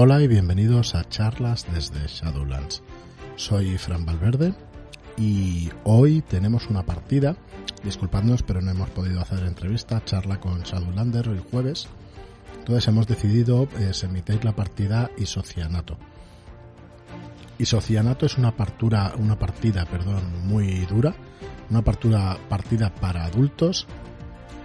Hola y bienvenidos a charlas desde Shadowlands. Soy Fran Valverde y hoy tenemos una partida. Disculpadnos, pero no hemos podido hacer entrevista, charla con Shadowlander el jueves. Entonces hemos decidido eh, emitir la partida Isocianato. Isocianato es una, partura, una partida perdón, muy dura, una partida, para adultos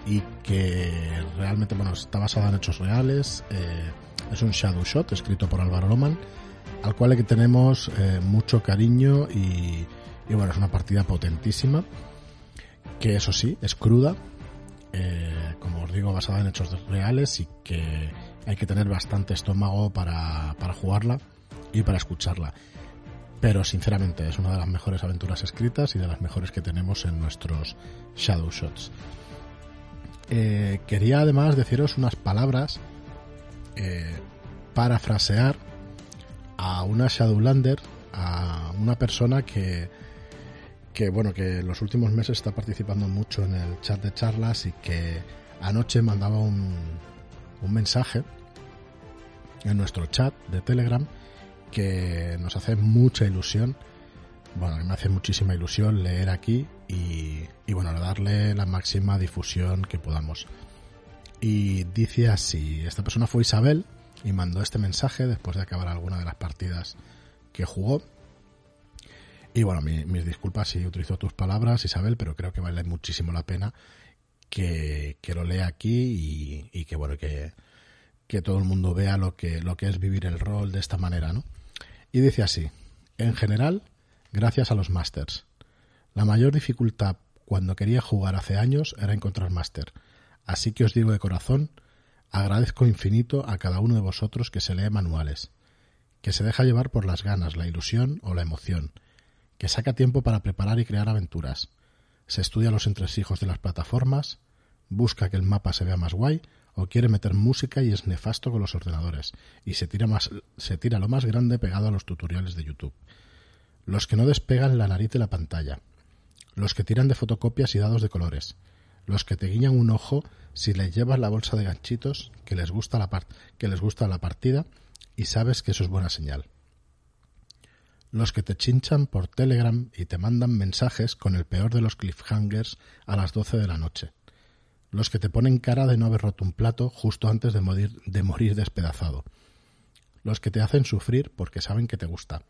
y que realmente bueno, está basada en hechos reales. Eh, es un Shadow Shot escrito por Álvaro Loman, al cual que tenemos eh, mucho cariño y, bueno, es una partida potentísima, que eso sí, es cruda, eh, como os digo, basada en hechos reales y que hay que tener bastante estómago para, para jugarla y para escucharla. Pero sinceramente es una de las mejores aventuras escritas y de las mejores que tenemos en nuestros Shadow Shots. Eh, quería además deciros unas palabras eh, parafrasear a una Shadowlander, a una persona que, que, bueno, que en los últimos meses está participando mucho en el chat de charlas y que anoche mandaba un, un mensaje en nuestro chat de Telegram que nos hace mucha ilusión. Bueno, me hace muchísima ilusión leer aquí y, y bueno, darle la máxima difusión que podamos. Y dice así, esta persona fue Isabel y mandó este mensaje después de acabar alguna de las partidas que jugó. Y bueno, mis disculpas si utilizo tus palabras, Isabel, pero creo que vale muchísimo la pena que, lo lea aquí y, que bueno, que, que, todo el mundo vea lo que, lo que es vivir el rol de esta manera, ¿no? Y dice así, en general, gracias a los masters. La mayor dificultad cuando quería jugar hace años era encontrar máster Así que os digo de corazón, agradezco infinito a cada uno de vosotros que se lee manuales, que se deja llevar por las ganas, la ilusión o la emoción, que saca tiempo para preparar y crear aventuras, se estudia los entresijos de las plataformas, busca que el mapa se vea más guay o quiere meter música y es nefasto con los ordenadores y se tira, más, se tira lo más grande pegado a los tutoriales de YouTube. Los que no despegan la nariz de la pantalla, los que tiran de fotocopias y dados de colores, los que te guiñan un ojo si les llevas la bolsa de ganchitos que les gusta la, que les gusta la partida y sabes que eso es buena señal. Los que te chinchan por Telegram y te mandan mensajes con el peor de los cliffhangers a las 12 de la noche. Los que te ponen cara de no haber roto un plato justo antes de morir, de morir despedazado. Los que te hacen sufrir porque saben que te gusta.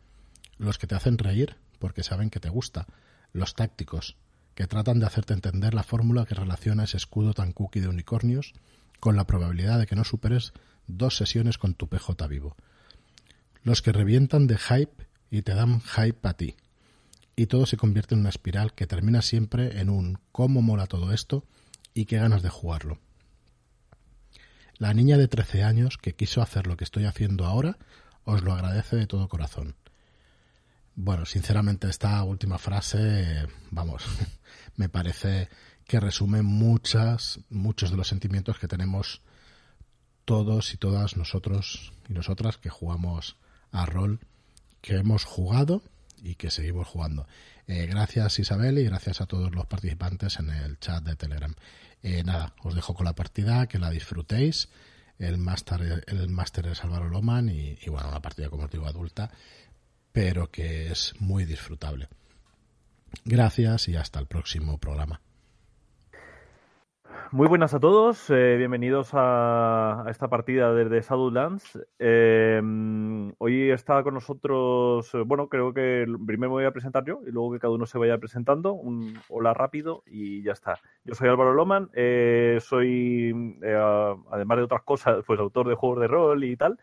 Los que te hacen reír porque saben que te gusta. Los tácticos, que tratan de hacerte entender la fórmula que relaciona ese escudo tan cookie de unicornios con la probabilidad de que no superes dos sesiones con tu PJ vivo. Los que revientan de hype y te dan hype a ti. Y todo se convierte en una espiral que termina siempre en un cómo mola todo esto y qué ganas de jugarlo. La niña de 13 años que quiso hacer lo que estoy haciendo ahora os lo agradece de todo corazón. Bueno, sinceramente esta última frase, vamos, me parece que resume muchas, muchos de los sentimientos que tenemos todos y todas nosotros y nosotras que jugamos a rol, que hemos jugado y que seguimos jugando. Eh, gracias Isabel y gracias a todos los participantes en el chat de Telegram. Eh, nada, os dejo con la partida, que la disfrutéis. El máster el máster es Álvaro Loman y, y bueno, una partida como os digo adulta pero que es muy disfrutable. Gracias y hasta el próximo programa. Muy buenas a todos, eh, bienvenidos a, esta partida desde Shadowlands. Eh, hoy está con nosotros, eh, bueno, creo que primero me voy a presentar yo y luego que cada uno se vaya presentando, un hola rápido y ya está. Yo soy Álvaro Loman, soy, además de otras cosas, pues autor de juegos de rol y tal.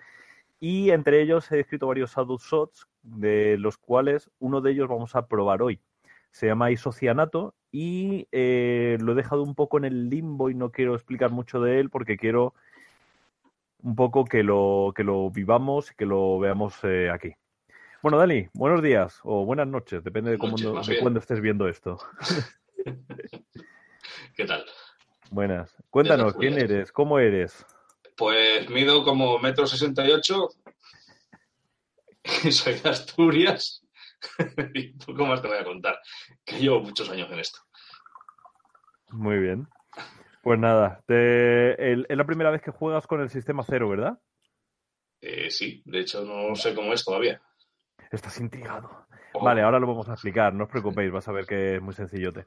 Y entre ellos he escrito varios Shadow Shots, de los cuales uno de ellos vamos a probar hoy. Se llama isocianato y eh, lo he dejado un poco en el limbo y no quiero explicar mucho de él porque quiero un poco que lo, que lo vivamos y que lo veamos eh, aquí. Bueno, Dani, buenos días o buenas noches, depende de, cómo, de cuándo estés viendo esto. ¿Qué tal? Buenas. Cuéntanos, ¿quién eres? ¿Cómo eres? Pues mido como metro sesenta y ocho. Soy de Asturias. y poco más te voy a contar. Que llevo muchos años en esto. Muy bien. Pues nada, es la primera vez que juegas con el sistema cero, ¿verdad? Eh, sí, de hecho no sé cómo es todavía. Estás intrigado. Oh. Vale, ahora lo vamos a explicar, no os preocupéis, vas a ver que es muy sencillote.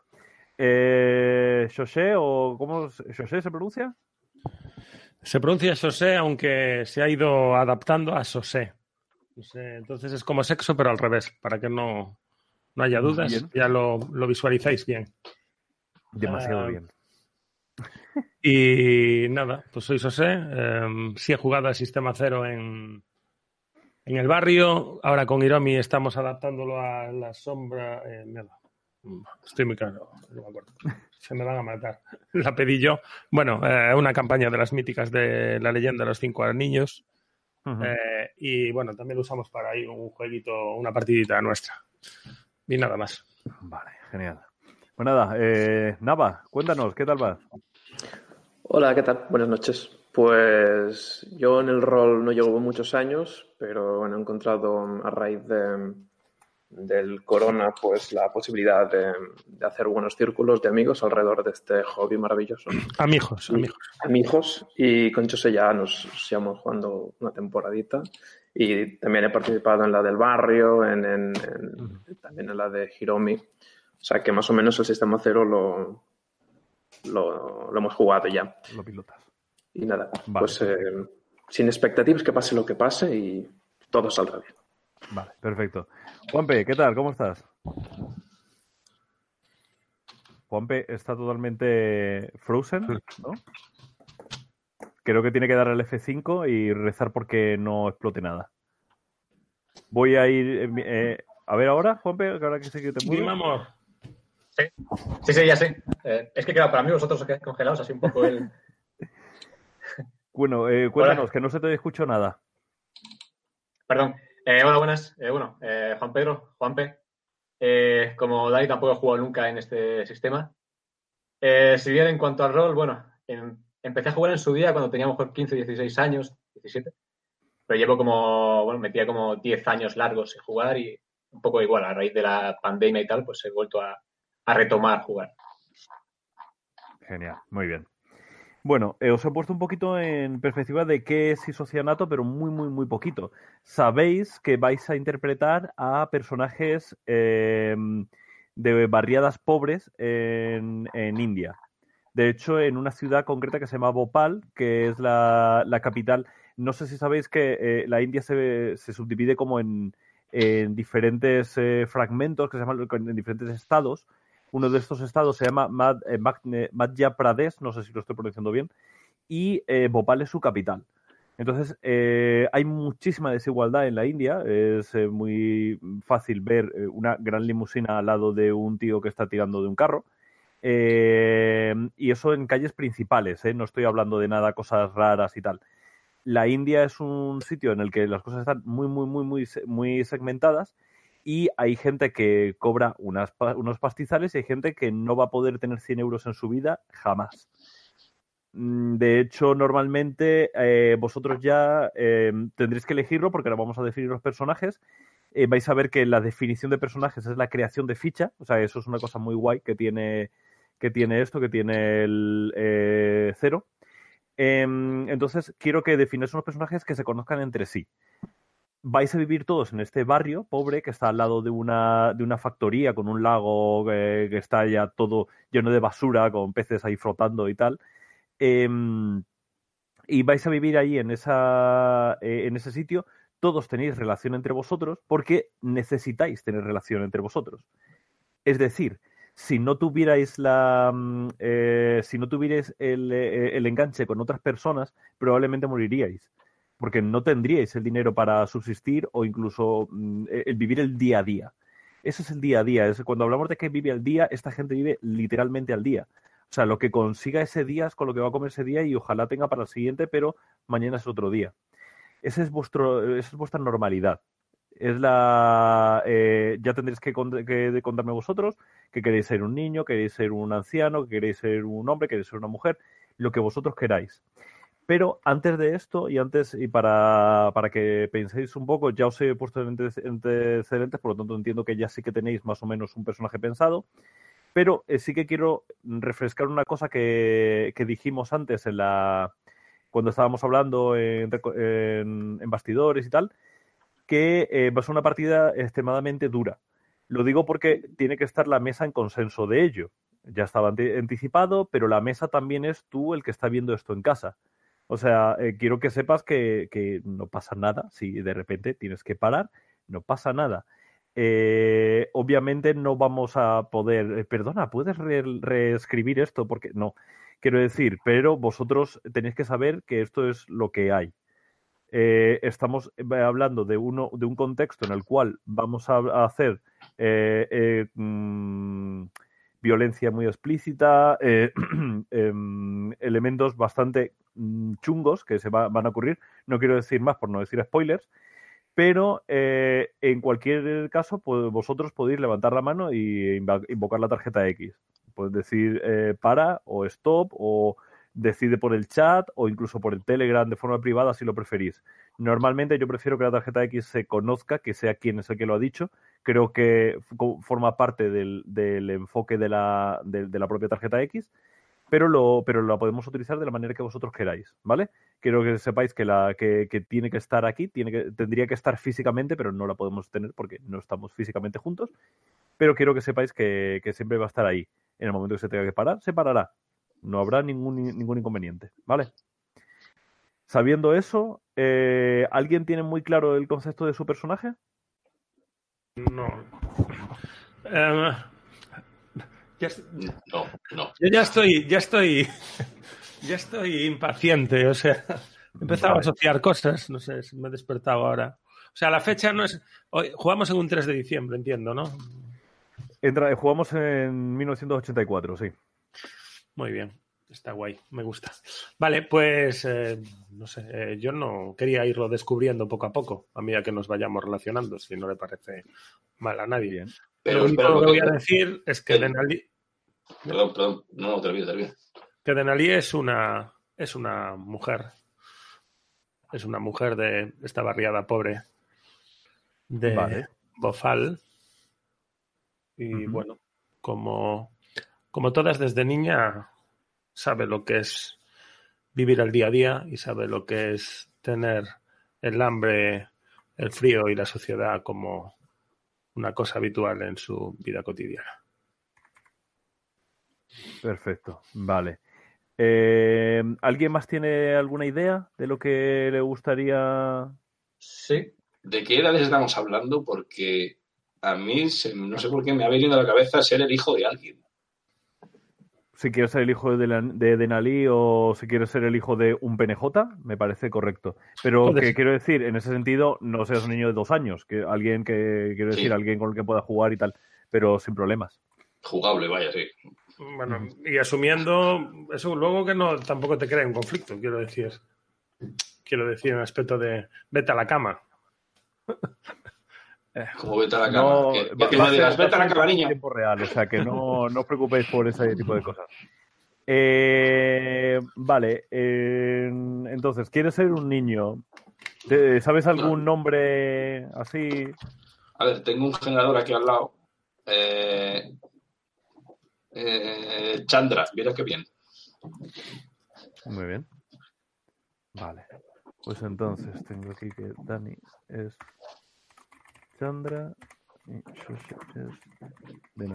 Eh, ¿José o cómo es- José se pronuncia? Se pronuncia Sosé, aunque se ha ido adaptando a Sosé. Entonces es como sexo, pero al revés, para que no, no haya dudas. Bien. Ya lo, lo visualizáis bien. Demasiado Ah, bien. Y nada, pues soy Sosé. em, sí he jugado al sistema cero en, en el barrio. Ahora con Hiromi estamos adaptándolo a la sombra. eh. Estoy muy claro, no me acuerdo. Se me van a matar. La pedí yo. Bueno, eh, una campaña de las míticas de la leyenda de los cinco niños. Eh, y bueno, también lo usamos para ahí un jueguito, una partidita nuestra. Y nada más. Vale, genial. Pues nada, eh, Nava, cuéntanos, ¿qué tal vas? Hola, ¿qué tal? Buenas noches. Pues yo en el rol no llevo muchos años, pero bueno, he encontrado a raíz de, del corona pues la posibilidad de, de hacer buenos círculos de amigos alrededor de este hobby maravilloso. Amigos, amigos. Amigos, y con José ya nos llevamos jugando una temporadita y también he participado en la del barrio, en, en- en- también en la de Hiromi. O sea que más o menos el sistema cero lo, lo, lo hemos jugado ya. Lo pilotas. Y nada, Vale. pues eh, sin expectativas, que pase lo que pase y todo saldrá bien. Vale, perfecto. Juanpe, ¿qué tal? ¿Cómo estás? Juanpe está totalmente frozen, ¿no? Creo que tiene que dar al F5 y rezar porque no explote nada. Voy a ir... eh, eh, a ver ahora, Juanpe, que ahora que sé que te Dime, muevo. amor. Sí, sí, ya sé. Eh, es que, claro, para mí vosotros congelados así un poco el... Bueno, eh, cuéntanos, Hola. que no se te escucho nada. Perdón. Eh, hola, buenas. Eh, bueno, eh, Juan Pedro, Juanpe. Eh, como Dai tampoco he jugado nunca en este sistema. Eh, si bien en cuanto al rol, bueno, em- empecé a jugar en su día cuando tenía mejor 15, 16 años, 17. Pero llevo como, bueno, metía como 10 años largos sin jugar y un poco igual, a raíz de la pandemia y tal, pues he vuelto a, a retomar jugar. Genial, muy bien. Bueno, eh, os he puesto un poquito en perspectiva de qué es isocianato, pero muy, muy, muy poquito. Sabéis que vais a interpretar a personajes eh, de barriadas pobres en, India. De hecho, en una ciudad concreta que se llama Bhopal, que es la, la capital. No sé si sabéis que eh, la India se, se subdivide como en, en diferentes fragmentos, que se llaman en diferentes estados. Uno de estos estados se llama eh, Madhya Pradesh, no sé si lo estoy pronunciando bien, y eh, Bhopal es su capital. Entonces, eh, hay muchísima desigualdad en la India. Es muy fácil ver una gran limusina al lado de un tío que está tirando de un carro. Y eso en calles principales, no estoy hablando de nada, cosas raras y tal. La India es un sitio en el que las cosas están muy, muy, muy, muy, muy segmentadas y hay gente que cobra unos pastizales y hay gente que no va a poder tener 100 euros en su vida jamás. Mm, De hecho, normalmente eh, vosotros ya eh, tendréis que elegirlo porque ahora vamos a definir los personajes. Eh, vais a ver que la definición de personajes es la creación de ficha. O sea, eso es una cosa muy guay que tiene, que tiene esto, que tiene el cero. Em, entonces, quiero que defináis unos personajes que se conozcan entre sí. Vais a vivir todos en este barrio pobre que está al lado de una, de una factoría con un lago eh, que está ya todo lleno de basura, con peces ahí flotando y tal. Em, y vais a vivir ahí en, esa, eh, en ese sitio. Todos tenéis relación entre vosotros porque necesitáis tener relación entre vosotros. Es decir, si no tuvierais la mm, eh, si no tuvierais el, el enganche con otras personas, probablemente moriríais. Porque no tendríais el dinero para subsistir o incluso mm, el vivir el día a día. Ese es el día a día. Es cuando hablamos de que vive al día, esta gente vive literalmente al día. O sea, lo que consiga ese día es con lo que va a comer ese día y ojalá tenga para el siguiente, pero mañana es otro día. Ese es vuestro, esa es vuestra normalidad. Es la. eh, ya tendréis que, contarme vosotros que queréis ser un niño, queréis ser un anciano, que queréis ser un hombre, queréis ser una mujer, lo que vosotros queráis. Pero antes de esto, y antes, y para, para que penséis un poco, ya os he puesto en antece- antecedentes, por lo tanto entiendo que ya sí que tenéis más o menos un personaje pensado. Pero eh, sí que quiero refrescar una cosa que, que dijimos antes en la, cuando estábamos hablando en, en- bastidores y tal, que eh, va a ser una partida extremadamente dura. Lo digo porque tiene que estar la mesa en consenso de ello. Ya estaba anticipado, pero la mesa también es tú el que está viendo esto en casa. O sea, eh, quiero que sepas que, que no pasa nada si de repente tienes que parar, no pasa nada. Eh, obviamente no vamos a poder, eh, perdona, ¿puedes re- reescribir esto? Porque no, quiero decir, pero vosotros tenéis que saber que esto es lo que hay. Estamos hablando de, uno, de un contexto en el cual vamos a, hacer mm, violencia muy explícita, eh, em, elementos bastante mm, chungos que se va- van a ocurrir. No quiero decir más por no decir spoilers, pero eh, en cualquier caso pues, vosotros podéis levantar la mano y invocar la tarjeta X. Puedes decir eh, para o stop o decide por el chat o incluso por el Telegram de forma privada si lo preferís. Normalmente yo prefiero que la tarjeta X se conozca, que sea quien es el que lo ha dicho. Creo que fo- forma parte del, enfoque de la, de- la propia tarjeta X, pero, lo, la podemos utilizar de la manera que vosotros queráis, ¿vale? Quiero que sepáis que, la, que, que tiene que estar aquí, tiene que, tendría que estar físicamente, pero no la podemos tener porque no estamos físicamente juntos. Pero quiero que sepáis que, que siempre va a estar ahí. En el momento que se tenga que parar, se parará. No habrá ningún, ningún inconveniente, ¿vale? Sabiendo eso, eh, ¿alguien tiene muy claro el concepto de su personaje? No. Eh, ya es- No, no. yo ya estoy, ya estoy, ya estoy impaciente. O sea, he empezado a asociar cosas. No sé, me he despertado ahora. O sea, la fecha no es. hoy- jugamos en un 3 de diciembre, entiendo, ¿no? Entra, jugamos en 1984, sí. Muy bien, está guay, me gusta. Vale, pues eh, no sé, eh, yo no quería irlo descubriendo poco a poco, a medida que nos vayamos relacionando, si no le parece mal a nadie. Bien. Pero Lo único que voy a decir es que Eh. Denali, Perdón, perdón. No, te olvides, te olvides. que Denali es una es una mujer, es una mujer de esta barriada pobre de Vale. Bofal y bueno, como como todas desde niña sabe lo que es vivir el día a día y sabe lo que es tener el hambre, el frío y la sociedad como una cosa habitual en su vida cotidiana. Perfecto, vale. Eh, ¿Alguien más tiene alguna idea de lo que le gustaría? Sí. ¿De qué edades estamos hablando? Porque a mí, se- no sé por qué me ha venido a la cabeza ser el hijo de alguien. Si quieres ser el hijo de, la- de Denali o si quieres ser el hijo de un PNJ, me parece correcto. Pero que ser. quiero decir, en ese sentido, no seas un niño de dos años, que alguien que quiero Sí. decir, alguien con el que pueda jugar y tal, pero sin problemas. Jugable, vaya, sí. Bueno, y asumiendo eso luego que no tampoco te crea un conflicto, quiero decir. Quiero decir en aspecto de vete a la cama. Como vete a la cama. No, que, va- que va digas, vete a la cama, en niño. tiempo real, o sea que no, no os preocupéis por ese tipo de cosas. Eh, vale, eh, entonces, ¿quieres ser un niño? ¿Te- ¿Sabes algún nombre así? A ver, tengo un generador aquí al lado. Eh, eh, Chandra, mira qué bien. Muy bien. Vale. Pues entonces tengo aquí que Dani es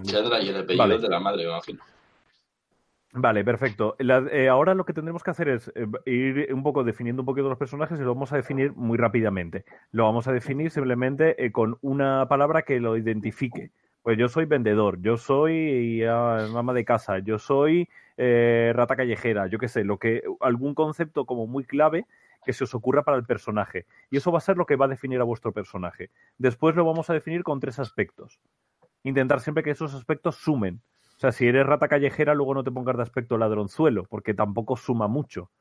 Chandra y y el apellido Vale. de la madre, me imagino. Vale, perfecto. La- eh, ahora lo que tendremos que hacer es eh, ir un poco definiendo un poquito los personajes y lo vamos a definir muy rápidamente. Lo vamos a definir simplemente eh, con una palabra que lo identifique. Pues yo soy vendedor, yo soy ah, mamá de casa, yo soy eh, rata callejera, yo qué sé, lo que algún concepto como muy clave que se os ocurra para el personaje. Y eso va a ser lo que va a definir a vuestro personaje. Después lo vamos a definir con tres aspectos. Intentar siempre que esos aspectos sumen. O sea, si eres rata callejera, luego no te pongas de aspecto ladronzuelo, porque tampoco suma mucho.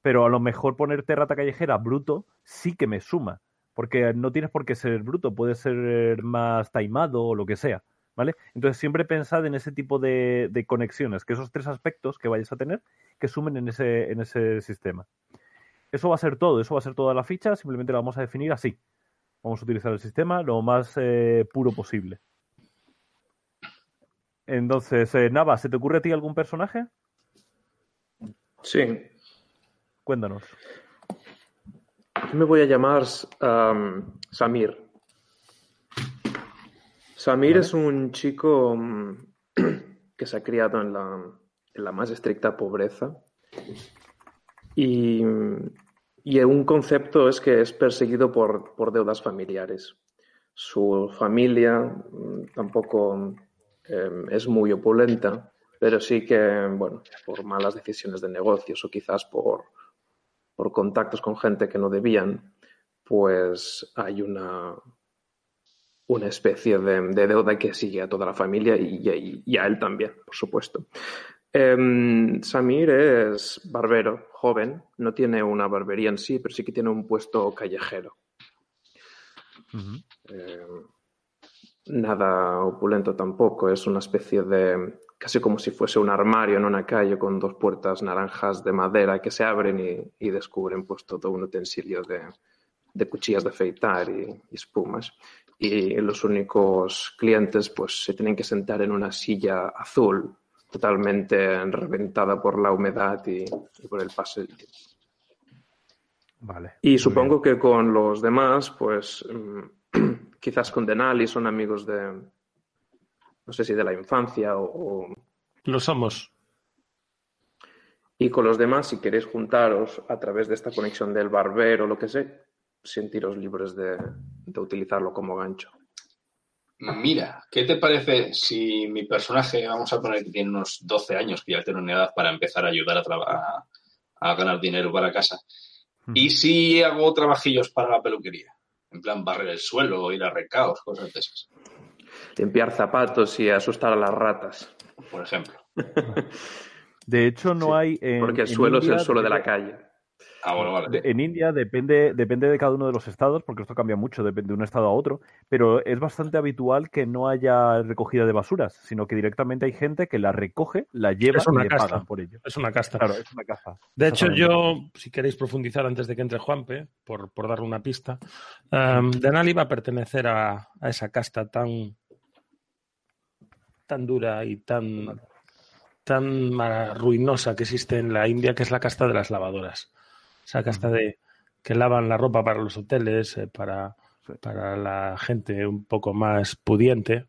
Pero a lo mejor ponerte rata callejera bruto sí que me suma, porque no tienes por qué ser bruto, puedes ser más taimado o lo que sea, ¿vale? Entonces siempre pensad en ese tipo de, conexiones, que esos tres aspectos que vayas a tener, que sumen en ese sistema. Eso va a ser todo, eso va a ser toda la ficha, simplemente la vamos a definir así. Vamos a utilizar el sistema lo más eh, puro posible. Entonces, eh, Nava, ¿se te ocurre a ti algún personaje? Sí. Cuéntanos. Yo me voy a llamar um, Samir. Samir Vale. es un chico mm, que se ha criado en la, en la más estricta pobreza y, y un concepto es que es perseguido por, por deudas familiares. Su familia mm, tampoco eh, es muy opulenta, pero sí que, bueno, por malas decisiones de negocios o quizás por, por contactos con gente que no debían, pues hay una, una especie de, de deuda que sigue a toda la familia y a él también, por supuesto. Em, Samir es barbero, joven, no tiene una barbería en sí, pero sí que tiene un puesto callejero. Eh, nada opulento tampoco, es una especie de, casi como si fuese un armario en una calle con dos puertas naranjas de madera que se abren y, y descubren pues todo un utensilio de, de cuchillas de afeitar y, y espumas. Y los únicos clientes pues se tienen que sentar en una silla azul totalmente reventada por la humedad y, y por el paso del tiempo. Vale. Y supongo que con los demás, pues mm, quizás con Denali son amigos de, no sé si de la infancia o, o- Lo somos. Y con los demás, si queréis juntaros a través de esta conexión del barbero o lo que sé, sentiros libres de, de utilizarlo como gancho. Mira, ¿qué te parece si mi personaje, vamos a poner que tiene unos 12 años, que ya tiene una edad para empezar a ayudar a, a, a ganar dinero para casa? bien. ¿Y si hago trabajillos para la peluquería? En plan, barrer el suelo, ir a recaos, cosas de esas, Limpiar zapatos y asustar a las ratas. por ejemplo. De hecho, no Sí, hay. En, Porque el en suelo es el suelo de la calle. Ah, bueno, vale. de- En India depende, depende de cada uno de los estados, porque esto cambia mucho, depende de un estado a otro, pero es bastante habitual que no haya recogida de basuras, sino que directamente hay gente que la recoge, la lleva Es una y le casta. pagan por ello. Es una casta. Claro, es una caja. De hecho, yo, si queréis profundizar antes de que entre Juanpe, por, por darle una pista, um, Denali va a pertenecer a, a esa casta tan, tan dura y tan, tan ruinosa que existe en la India, que es la casta de las lavadoras. Esa casta de que lavan la ropa para los hoteles, eh, para, Sí. para la gente un poco más pudiente.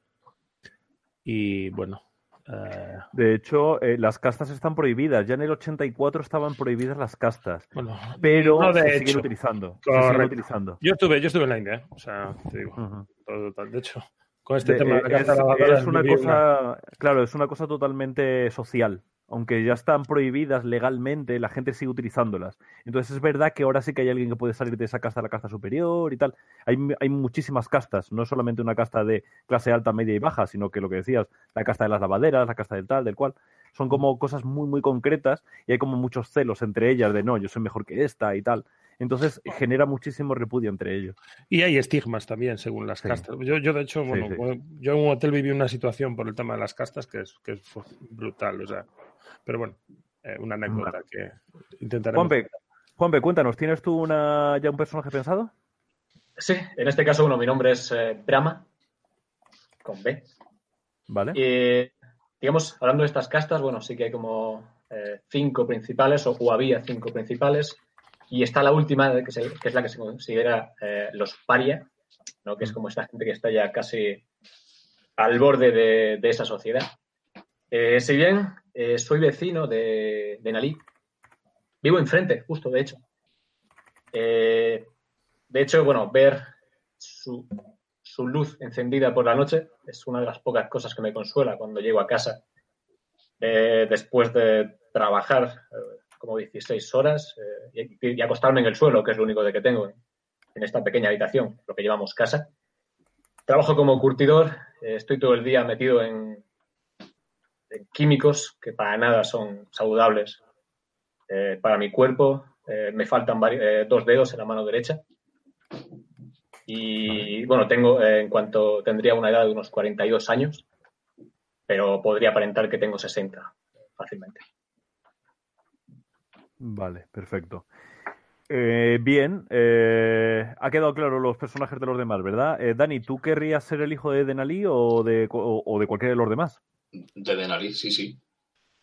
Y bueno, eh, De hecho, eh, las castas están prohibidas. Ya en el 84 estaban prohibidas las castas, bueno, pero no se siguen utilizando. Se siguen utilizando. Yo estuve, yo estuve en la India, o sea, te digo. Todo. De hecho, con este De- tema de la es, caza lavadora es una viví cosa, claro, es una cosa totalmente social. Aunque ya están prohibidas legalmente, la gente sigue utilizándolas. Entonces es verdad que ahora sí que hay alguien que puede salir de esa casta a la casta superior y tal. Hay, hay muchísimas castas, no solamente una casta de clase alta, media y baja, sino que lo que decías, la casta de las lavaderas, la casta del tal, del cual. Son como cosas muy, muy concretas y hay como muchos celos entre ellas de no, yo soy mejor que esta y tal. Entonces genera muchísimo repudio entre ellos. Y hay estigmas también, según las Sí. castas. Yo, yo, de hecho, bueno, sí. yo en un hotel viví una situación por el tema de las castas que es, que fue brutal, o sea. Pero bueno, eh, una anécdota que intentaremos. Juanpe, Juanpe, cuéntanos, ¿tienes tú una, ya un personaje pensado? Sí, en este caso, bueno, mi nombre es eh, Brahma, con B. Vale. Y, digamos, hablando de estas castas, bueno, sí que hay como eh, cinco principales, o, o había cinco principales, y está la última, que, se- que es la que se considera eh, los paria, ¿no? que es como esta gente que está ya casi al borde de, de esa sociedad. Eh, si bien eh, soy vecino de, de Nalí, vivo enfrente, justo, de hecho. Eh, de hecho, bueno, ver su, su luz encendida por la noche es una de las pocas cosas que me consuela cuando llego a casa después de trabajar como 16 horas eh, y, y acostarme en el suelo, que es lo único de que tengo en, en esta pequeña habitación, lo que llevamos casa. Trabajo como curtidor, eh, estoy todo el día metido en, en químicos que para nada son saludables eh, para mi cuerpo. Me faltan dos dedos en la mano derecha. Y bueno, tengo, en cuanto tendría una edad de unos 42 años, pero podría aparentar que tengo 60 fácilmente. Vale, perfecto. Eh, bien, eh, ha quedado claro los personajes de los demás, ¿verdad? Eh, Dani, ¿tú querrías ser el hijo de Denali o de, o, o de cualquiera de los demás? De Denali, sí, sí.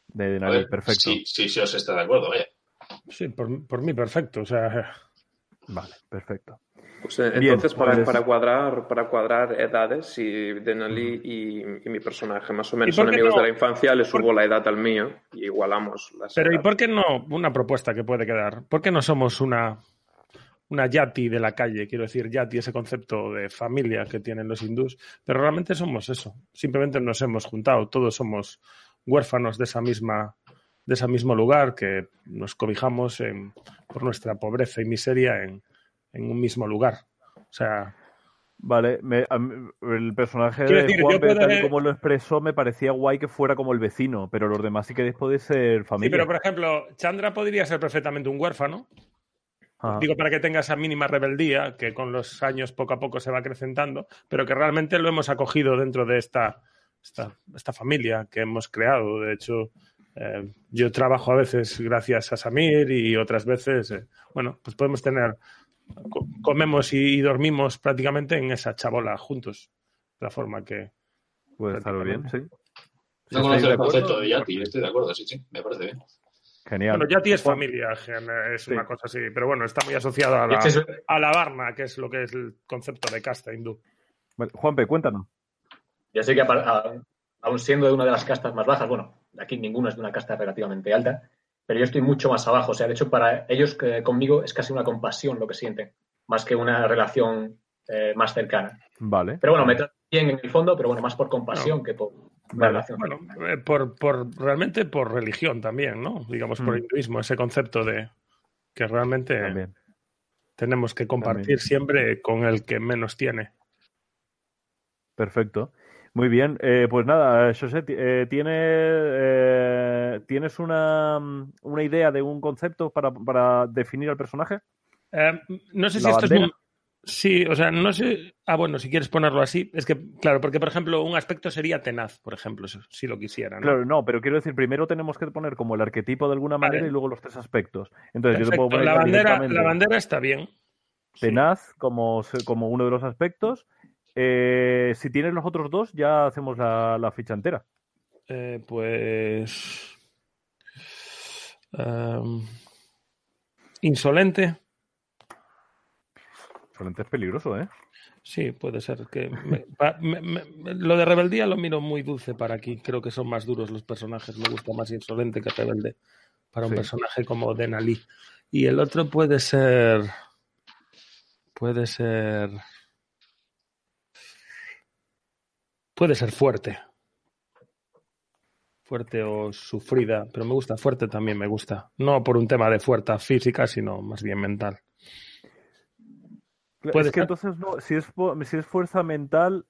De Denali, ver, perfecto. Sí, sí, sí os está de acuerdo, vaya. Sí, por, por mí perfecto. O sea, Vale, perfecto. Pues, eh, Bien, entonces, para, pues- para cuadrar, para cuadrar edades, si Denali y, y mi personaje más o menos ¿Y por son amigos no? de la infancia, le ¿Por- subo la edad al mío y igualamos las pero ¿y por qué no? Una propuesta que puede quedar. ¿Por qué no somos una, una yati de la calle? Quiero decir, yati, ese concepto de familia que tienen los hindús. Pero realmente somos eso. Simplemente nos hemos juntado. Todos somos huérfanos de esa misma de ese mismo lugar que nos cobijamos en- por nuestra pobreza y miseria en, en un mismo lugar. O sea, Vale, me- a mí- el personaje de decir, Juan puedo- tal y como lo expresó, me parecía guay que fuera como el vecino, pero los demás sí que podéis ser sí, familia. pero por ejemplo, Chandra podría ser perfectamente un huérfano. Ajá. Digo, para que tenga esa mínima rebeldía que con los años poco a poco se va acrecentando, pero que realmente lo hemos acogido dentro de esta, esta, esta familia que hemos creado. De hecho, eh, yo trabajo a veces gracias a Samir y otras veces, eh, bueno, pues podemos tener, comemos y, y dormimos prácticamente en esa chabola juntos. De la forma que. Puede estar bien, sí. No conozco el concepto de Yati, estoy de acuerdo, sí, sí, me parece bien. Genial. Bueno, Yati es familia, es Sí. una cosa así, pero bueno, está muy asociado a la, Este es- a la Varna, que es lo que es el concepto de casta hindú. Vale, Juanpe, cuéntanos. Ya sé que aún siendo de una de las castas más bajas, bueno, aquí ninguno es de una casta relativamente alta, pero yo estoy mucho más abajo. O sea, de hecho, para ellos que conmigo es casi una compasión lo que sienten, más que una relación eh, más cercana. Vale. Pero bueno, me tratan bien en el fondo, pero bueno, más por compasión que por una Vale. relación. Bueno, eh, por, por realmente por religión también, ¿no? Digamos, por Mm. hinduismo, ese concepto de que realmente También. tenemos que compartir También. siempre con el que menos tiene. Perfecto. Muy bien. Eh, pues nada, José, eh, ¿tiene, eh, ¿tienes una, mm, una idea de un concepto para, para definir al personaje? Eh, no sé si ¿La esto es muy... Sí, o sea, no sé... Ah, bueno, si quieres ponerlo así, es que, claro, porque, por ejemplo, un aspecto sería tenaz, por ejemplo, si- lo quisiera, ¿no? Claro, no, pero quiero decir, primero tenemos que poner como el arquetipo de alguna Vale. manera y luego los tres aspectos. Entonces, yo te Perfecto, puedo poner la bandera, la bandera está bien. Sí. tenaz como, se- como uno de los aspectos. Eh, si tienes los otros dos, ya hacemos la, la ficha entera. Eh, pues... em, insolente. Solamente es peligroso, ¿eh? Sí, puede ser que me- pa- me- me- lo de rebeldía lo miro muy dulce para aquí. Creo que son más duros los personajes. Me gusta más insolente que rebelde para un Sí. personaje como Denali. Y el otro puede ser, puede ser, puede ser fuerte, fuerte o sufrida. Pero me gusta fuerte también me gusta. No por un tema de fuerza física, sino más bien mental. Es que entonces, no, si, es, si es fuerza mental,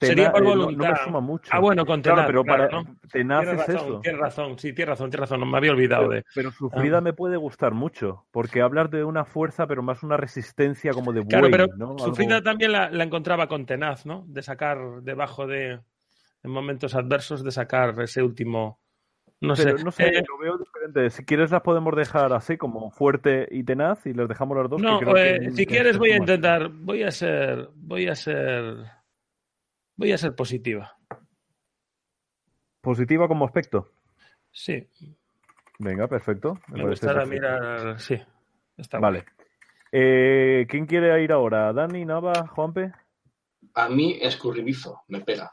Sería por eh, no- voluntad. No, me suma mucho. Ah, bueno, con Claro, tenaz, pero claro, para ¿no? tenaz Tienes es razón, eso. tienes razón, sí, tienes razón, tienes razón, no me había olvidado Pero, de... pero sufrida Ah. me puede gustar mucho, porque hablas de una fuerza, pero más una resistencia como de buey, Claro, pero ¿no? sufrida Algo- también la, la encontraba con tenaz, ¿no? De sacar debajo de, en momentos adversos, de sacar ese último, no Pero sé. no sé, Eh, lo veo diferente. Si quieres las podemos dejar así, como fuerte y tenaz, y les dejamos las dos. que no, creo que- eh, si que quieres se voy a intentar, voy a ser, voy a ser, voy a ser positiva. Positiva como aspecto. Sí, Venga, perfecto. Me, me gustará mirar, sí, está Vale. Eh, ¿Quién quiere ir ahora? ¿Dani, Nava, Juanpe? A mí escurridizo, me pega.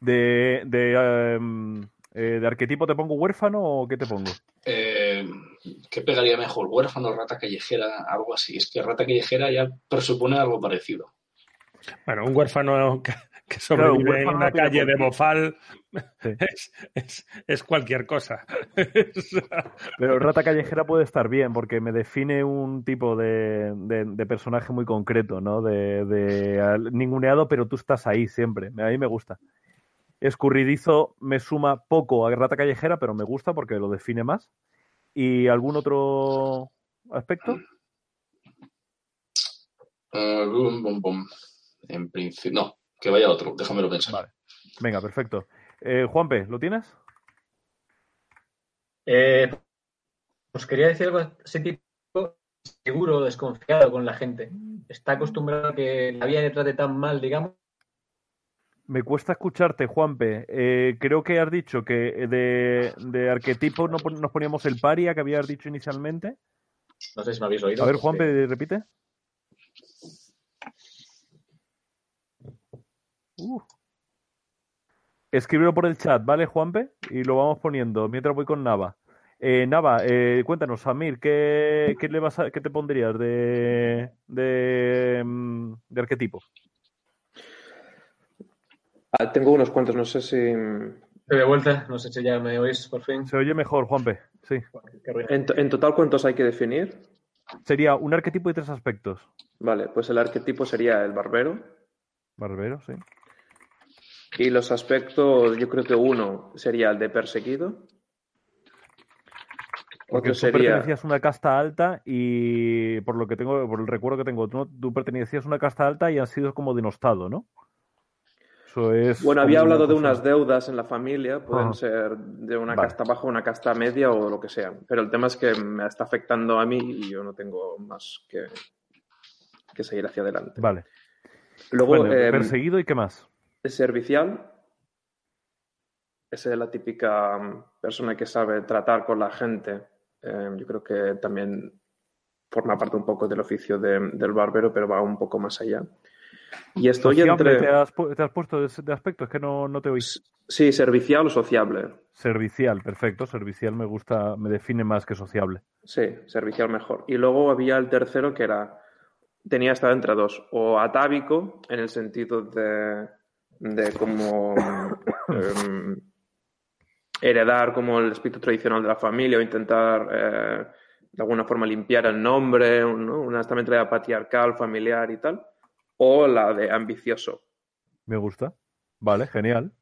¿De, de, em, eh, ¿De arquetipo te pongo huérfano o qué te pongo? Eh, ¿Qué pegaría mejor? ¿Huérfano, rata callejera? Algo así. Es que rata callejera ya presupone algo parecido. Bueno, un huérfano que, que sobrevive un huérfano en una calle de qué. Bofal Sí. es, es- es cualquier cosa. Pero rata callejera puede estar bien porque me define un tipo de, de- de personaje muy concreto, ¿no? De, ninguneado, pero tú estás ahí siempre. A mí me gusta. Escurridizo me suma poco a rata callejera, pero me gusta porque lo define más. ¿Y algún otro aspecto? Eh, bum, bum, bum. En principio, no, que vaya otro, déjamelo pensar. Vale. Venga, perfecto. Eh, Juanpe, ¿lo tienes? Eh, pues quería decir algo ese tipo seguro, desconfiado con la gente. Está acostumbrado a que la vida le trate tan mal, digamos, Me cuesta escucharte, Juanpe. Eh, creo que has dicho que de, de arquetipo no pon- nos poníamos el paria que habías dicho inicialmente. No sé si me habéis oído. A ver, Juanpe, repite. Uh. Escríbelo por el chat, ¿vale, Juanpe? Y lo vamos poniendo mientras voy con Nava. Eh, Nava, eh, cuéntanos, Samir, ¿qué, qué le vas a- qué te pondrías de, de, mm, de arquetipo? Ah, tengo unos cuantos, no sé si. Estoy de vuelta, no sé si ya me oís por fin. Se oye mejor, Juanpe. Sí. En, en total, ¿cuántos hay que definir? Sería un arquetipo y tres aspectos. Vale, pues el arquetipo sería el barbero. Barbero, sí. Y los aspectos, yo creo que uno sería el de perseguido. Porque tú sería. pertenecías a una casta alta y por lo que tengo, por el recuerdo que tengo, tú, tú pertenecías a una casta alta y has sido como denostado, ¿no? Eso es. Bueno, había hablado de unas deudas en la familia, pueden Ajá. ser de una Vale. casta baja, una casta media o lo que sea. Pero el tema es que me está afectando a mí y yo no tengo más que, que seguir hacia adelante. Vale. Luego, Bueno, eh, perseguido y qué más. El servicial. Esa es la típica mm, persona que sabe tratar con la gente. Eh, yo creo que también forma parte un poco del oficio de- del barbero, pero va un poco más allá. Y estoy Sociable, entre... ¿te, has, pu- te has puesto de, de aspecto? Es que no, no te oí. Sí, servicial o sociable. Servicial, perfecto. Servicial me gusta, me define más que sociable. Sí, servicial mejor. Y luego había el tercero que era, tenía estado entre dos, o atávico, en el sentido de, de como em, heredar como el espíritu tradicional de la familia o intentar eh, de alguna forma limpiar el nombre, ¿no? una esta mentalidad patriarcal, familiar y tal, o la de ambicioso. Me gusta. Vale, genial.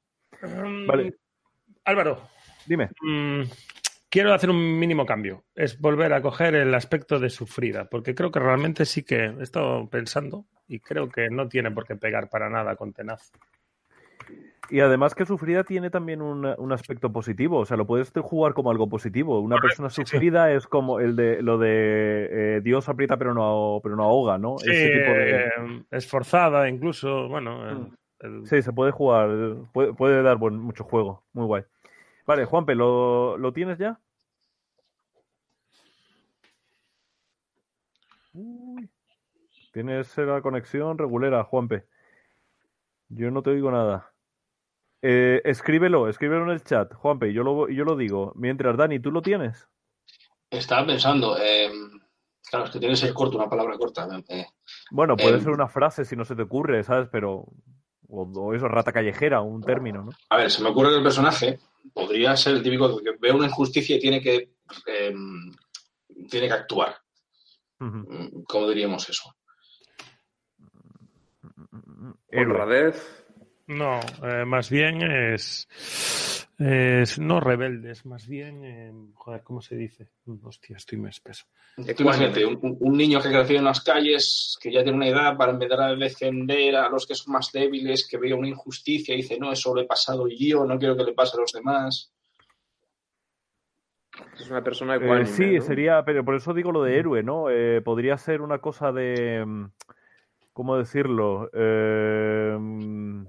Mm, Vale. Álvaro, Dime. mm, quiero hacer un mínimo cambio. Es volver a coger el aspecto de sufrida, porque creo que realmente sí que he estado pensando y creo que no tiene por qué pegar para nada con tenaz. Y además que sufrida tiene también un, un aspecto positivo, o sea, lo puedes jugar como algo positivo. Una persona sí. sufrida es como el de lo de eh, Dios aprieta pero no, pero no ahoga, ¿no? Sí, Ese tipo de... eh, esforzada, incluso, bueno, el- Mm. el- Sí, se puede jugar, puede, puede dar buen, mucho juego, muy guay. Vale, Juanpe, ¿lo, lo tienes ya? Uy. Tienes la conexión regulera, Juanpe. Yo no te oigo nada. Eh, escríbelo, escríbelo en el chat, Juanpe, yo lo, yo lo digo. Mientras, Dani, ¿tú lo tienes? Estaba pensando, eh, claro, es que tiene que ser corto, una palabra corta. eh, Bueno, puede Em. ser una frase si no se te ocurre, ¿sabes? Pero... O, o eso, rata callejera, un término, ¿no? A ver, se me ocurre que el personaje podría ser el típico que ve una injusticia y tiene que, eh, tiene que actuar. Mm, ¿Cómo diríamos eso? Héroe. Honradez. No, eh, más bien es, es no rebeldes, más bien, eh, joder, ¿cómo se dice? Mm, Hostia, estoy más espeso. Tú imagínate, un, niño que creció en las calles, que ya tiene una edad para empezar a defender a los que son más débiles, que ve una injusticia y dice, no, eso lo he pasado yo, no quiero que le pase a los demás. Es una persona Eh, ecuánime, sí, ¿no? sería, pero por eso digo lo de héroe, ¿no? Eh, podría ser una cosa de, mm, ¿cómo decirlo? Eh, mm,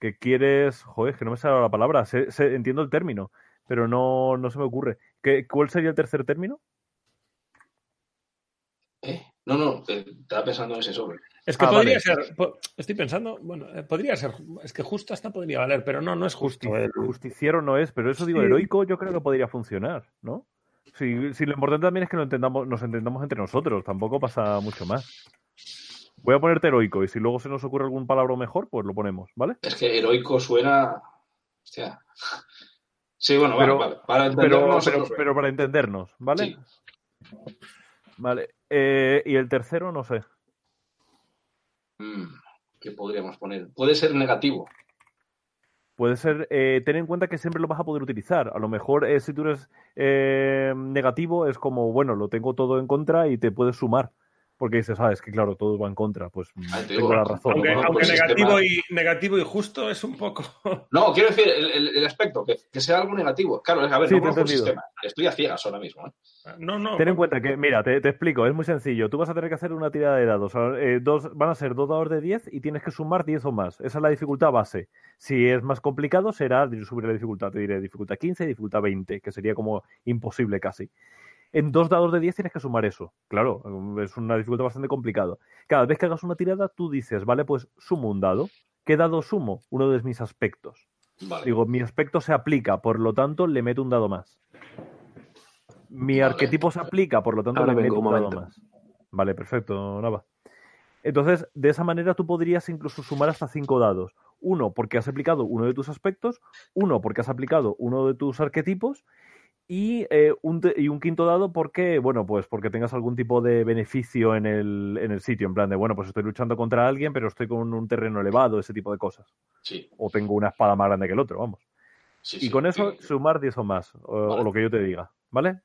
que quieres, joder, que no me sale la palabra, sé- sé- entiendo el término, pero no, no se me ocurre. ¿Qué, ¿Cuál sería el tercer término? ¿Eh? No, no, estaba pensando en ese sobre. Es que Ah, podría vale. ser, po- estoy pensando, bueno, eh, podría ser, es que justo hasta podría valer, pero no, no es justo. el- Justiciero no es, pero eso digo, Sí. heroico yo creo que podría funcionar, ¿no? Si, si lo importante también es que lo entendamos, nos entendamos entre nosotros, tampoco pasa mucho más. Voy a ponerte heroico y si luego se nos ocurre algún palabra mejor, pues lo ponemos, ¿vale? Es que heroico suena... Hostia. Sí, bueno, Pero- vale, vale. Para entendernos... pero, para entendernos, ¿vale? Sí. Vale. Eh, y el tercero, no sé. Mm, ¿Qué podríamos poner? Puede ser negativo. Puede ser, eh, ten en cuenta que siempre lo vas a poder utilizar. A lo mejor eh, si tú eres negativo es como, bueno, lo tengo todo en contra y te puedes sumar. Porque dices, ah, es que claro, todo va en contra, pues Ah, te tengo digo, la razón. Aunque, negativo, sistema- y, negativo y justo es un poco. No, quiero decir el, el- el aspecto, que, que sea algo negativo. Claro, a ver, Sí, no conozco el entendido. sistema. Estoy a ciegas ahora mismo. ¿eh? No, no. Ten en cuenta que, mira, te, te explico, es muy sencillo. Tú vas a tener que hacer una tirada de dados. eh, dos, van a ser dos dados de 10 y tienes que sumar 10 o más. Esa es la dificultad base. Si es más complicado, será subir la dificultad. Te diré dificultad 15 y dificultad 20, que sería como imposible casi. En dos dados de 10 tienes que sumar eso. Claro, es una dificultad bastante complicada. Cada vez que hagas una tirada, tú dices, vale, pues sumo un dado. ¿Qué dado sumo? Uno de mis aspectos. Vale. Digo, mi aspecto se aplica, por lo tanto, le meto un dado más. Mi Vale. arquetipo se aplica, por lo tanto, Ahora le meto un, un dado más. Vale, perfecto, Nava. Entonces, de esa manera tú podrías incluso sumar hasta cinco dados. Uno porque has aplicado uno de tus aspectos, uno porque has aplicado uno de tus arquetipos y, eh, un, y un quinto dado porque, bueno, pues porque tengas algún tipo de beneficio en el, en el sitio, en plan de, bueno, pues estoy luchando contra alguien, pero estoy con un terreno elevado, ese tipo de cosas. Sí, O tengo una espada más grande que el otro, vamos. sí, Y sí. con eso Sí, sumar 10 o más, o, Vale. o lo que yo te diga, ¿vale?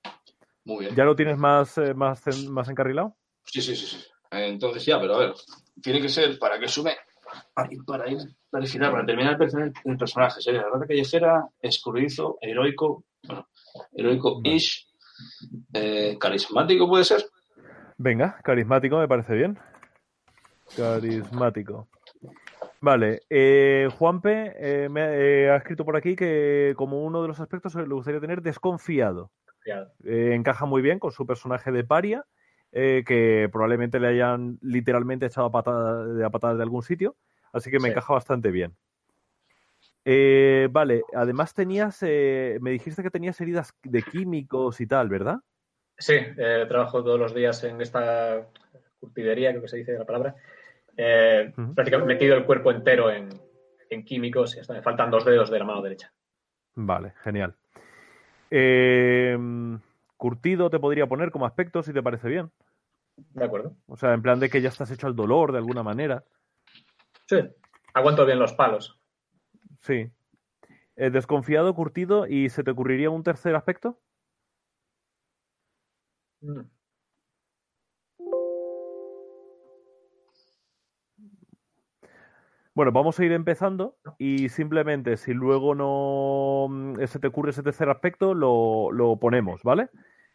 Muy bien. ¿Ya lo tienes más, eh, más, más encarrilado? Sí, sí, sí, sí. Entonces ya, pero a ver, tiene que ser para que sume, para ir, para definir, para terminar el person- el personaje. Sería la rata callejera, escurridizo, heroico, heroico ish, eh, carismático puede ser. Venga, carismático me parece bien. Carismático. Vale, eh, Juanpe eh, me eh, ha escrito por aquí que como uno de los aspectos le gustaría tener desconfiado. Eh, encaja muy bien con su personaje de paria, eh, que probablemente le hayan literalmente echado a patada, de, a patada de algún sitio, así que me Sí. encaja bastante bien. Eh, vale, además tenías, eh, me dijiste que tenías heridas de químicos y tal, ¿verdad? Sí, eh, trabajo todos los días en esta curtidería, creo que se dice la palabra. Eh. Prácticamente metido el cuerpo entero en, en químicos y hasta me faltan dos dedos de la mano derecha. Vale, genial. Eh, curtido te podría poner como aspecto si te parece bien. ¿De acuerdo? O sea, en plan de que ya estás hecho al dolor de alguna manera. Sí. Aguanto bien los palos. Sí. Eh, desconfiado, curtido, ¿y se te ocurriría un tercer aspecto? Mm. Bueno, vamos a ir empezando y simplemente si luego no mm, se te ocurre ese tercer aspecto, lo, lo ponemos, ¿vale?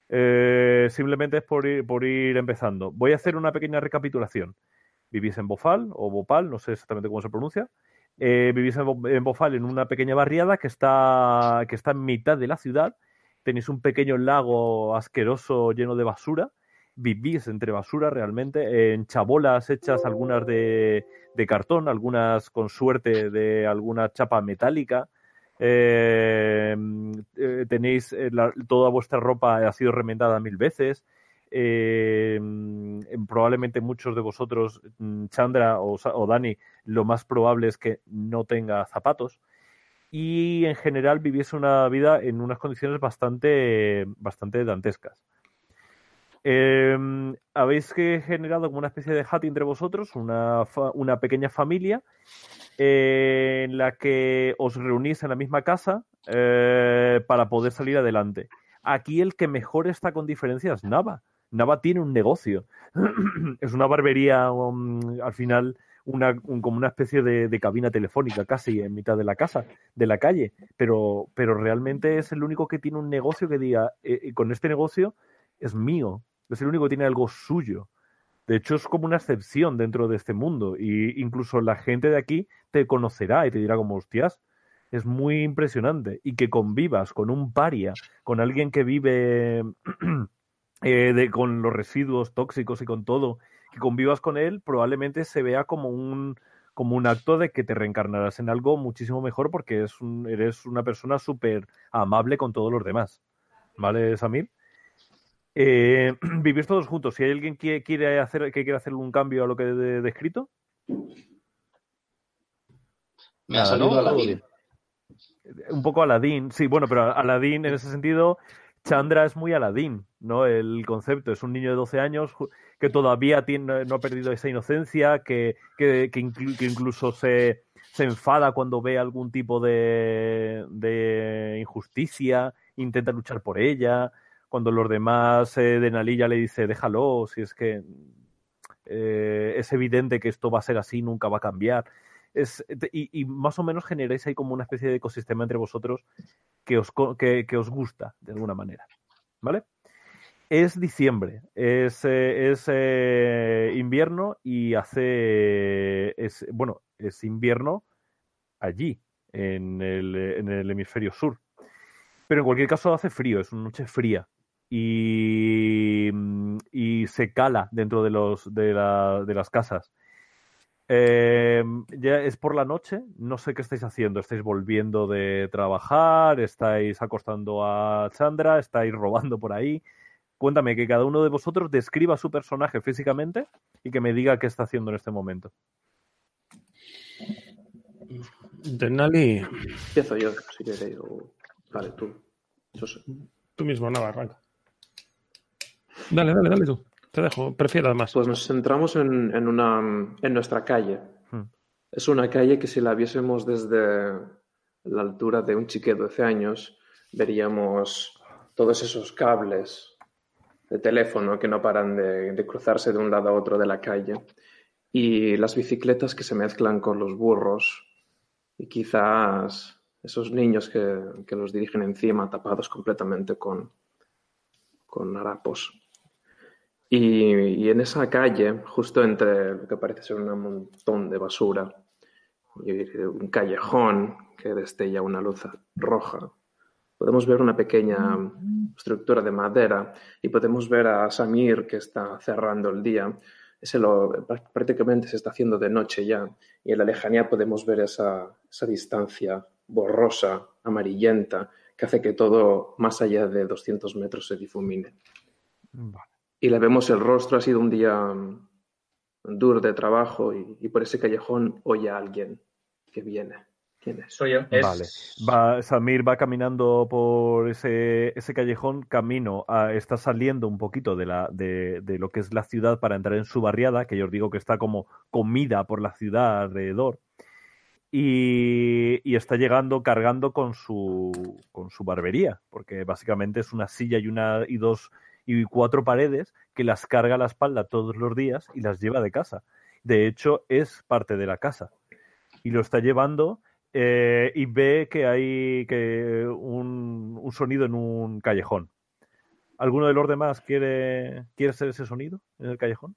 Eh, simplemente es por ir, por ir empezando. Voy a hacer una pequeña recapitulación. Vivís en Bofal o Bopal, no sé exactamente cómo se pronuncia. Eh, vivís en, Bo- en Bofal en una pequeña barriada que está, que está en mitad de la ciudad. Tenéis un pequeño lago asqueroso lleno de basura. Vivís entre basura realmente, en chabolas hechas algunas de, de cartón, algunas con suerte de alguna chapa metálica. Eh, eh, tenéis eh, toda vuestra ropa ha sido remendada mil veces. Eh, mm, probablemente muchos de vosotros, mm, Chandra o, Dani, lo más probable es que no tenga zapatos. Y en general vivís una vida en unas condiciones bastante, bastante dantescas. Eh, habéis generado como una especie de hat entre vosotros, una, fa- una pequeña familia eh, en la que os reunís en la misma casa eh, para poder salir adelante. Aquí el que mejor está con diferencia es Nava. Nava tiene un negocio. es una barbería, um, al final, una, un- como una especie de, de cabina telefónica casi en mitad de la casa, de la calle. Pero, pero realmente es el único que tiene un negocio que diga, eh, eh, con este negocio es mío. Es el único que tiene algo suyo. De hecho, es como una excepción dentro de este mundo. Y incluso la gente de aquí te conocerá y te dirá como, hostias, es muy impresionante. Y que convivas con un paria, con alguien que vive eh, de- con los residuos tóxicos y con todo, que convivas con él, probablemente se vea como un, como un acto de que te reencarnarás en algo muchísimo mejor porque es un- eres una persona súper amable con todos los demás. ¿Vale, Samir? Eh, vivir todos juntos. Si hay alguien que quiere hacer, que quiere hacer un cambio a lo que he descrito, Me ha salido ¿no? Aladín. un poco Aladín, sí, bueno, pero Aladín en ese sentido, Chandra es muy Aladín, ¿no? El concepto es un niño de 12 años que todavía tiene, no ha perdido esa inocencia, que, que, que inclu- que incluso se, se enfada cuando ve algún tipo de, de injusticia, intenta luchar por ella, cuando los demás eh, de Nalilla le dice déjalo, si es que eh, es evidente que esto va a ser así, nunca va a cambiar. Es, y, y, más o menos generáis ahí como una especie de ecosistema entre vosotros que os, que os gusta de alguna manera. ¿Vale? Es diciembre, es, eh, es eh, invierno y hace, es, bueno, es invierno allí, en el, en el hemisferio sur. Pero en cualquier caso hace frío, es una noche fría y, y se cala dentro de, los, de, la, de las casas. Eh, ya es por la noche, no sé qué estáis haciendo. ¿Estáis volviendo de trabajar? ¿Estáis acostando a Chandra? ¿Estáis robando por ahí? Cuéntame que cada uno de vosotros describa su personaje físicamente y que me diga qué está haciendo en este momento. Denali. Empiezo yo, si queréis. O... Vale, tú. Yo sé. Tú mismo, Nava, arranca. Dale, dale, dale tú. Te dejo, prefiero además. Pues nos centramos en, en, una, en nuestra calle. Hmm. Es una calle que si la viésemos desde la altura de un chique de 12 años, veríamos todos esos cables de teléfono que no paran de, cruzarse de un lado a otro de la calle y las bicicletas que se mezclan con los burros y quizás esos niños que, que los dirigen encima tapados completamente con, con harapos. Y, y, en esa calle, justo entre lo que parece ser un montón de basura y un callejón que destella una luz roja, podemos ver una pequeña estructura de madera y podemos ver a Samir que está cerrando el día. Ese lo, prácticamente se está haciendo de noche ya y en la lejanía podemos ver esa, esa distancia borrosa, amarillenta, que hace que todo más allá de 200 metros se difumine. Vale. Y le vemos el rostro, ha sido un día mm, duro de trabajo y, y, por ese callejón oye a alguien que viene. ¿Quién es? Soy yo. Es... Vale. Va, Samir va caminando por ese, ese callejón, camino, a, está saliendo un poquito de, la, de, de, lo que es la ciudad para entrar en su barriada, que yo os digo que está como comida por la ciudad alrededor. Y, y, está llegando cargando con su, con su barbería, porque básicamente es una silla y, una, y dos y cuatro paredes que las carga a la espalda todos los días y las lleva de casa. De hecho, es parte de la casa. Y lo está llevando eh, y ve que hay que un, un, sonido en un callejón. ¿Alguno de los demás quiere, quiere ser ese sonido en el callejón?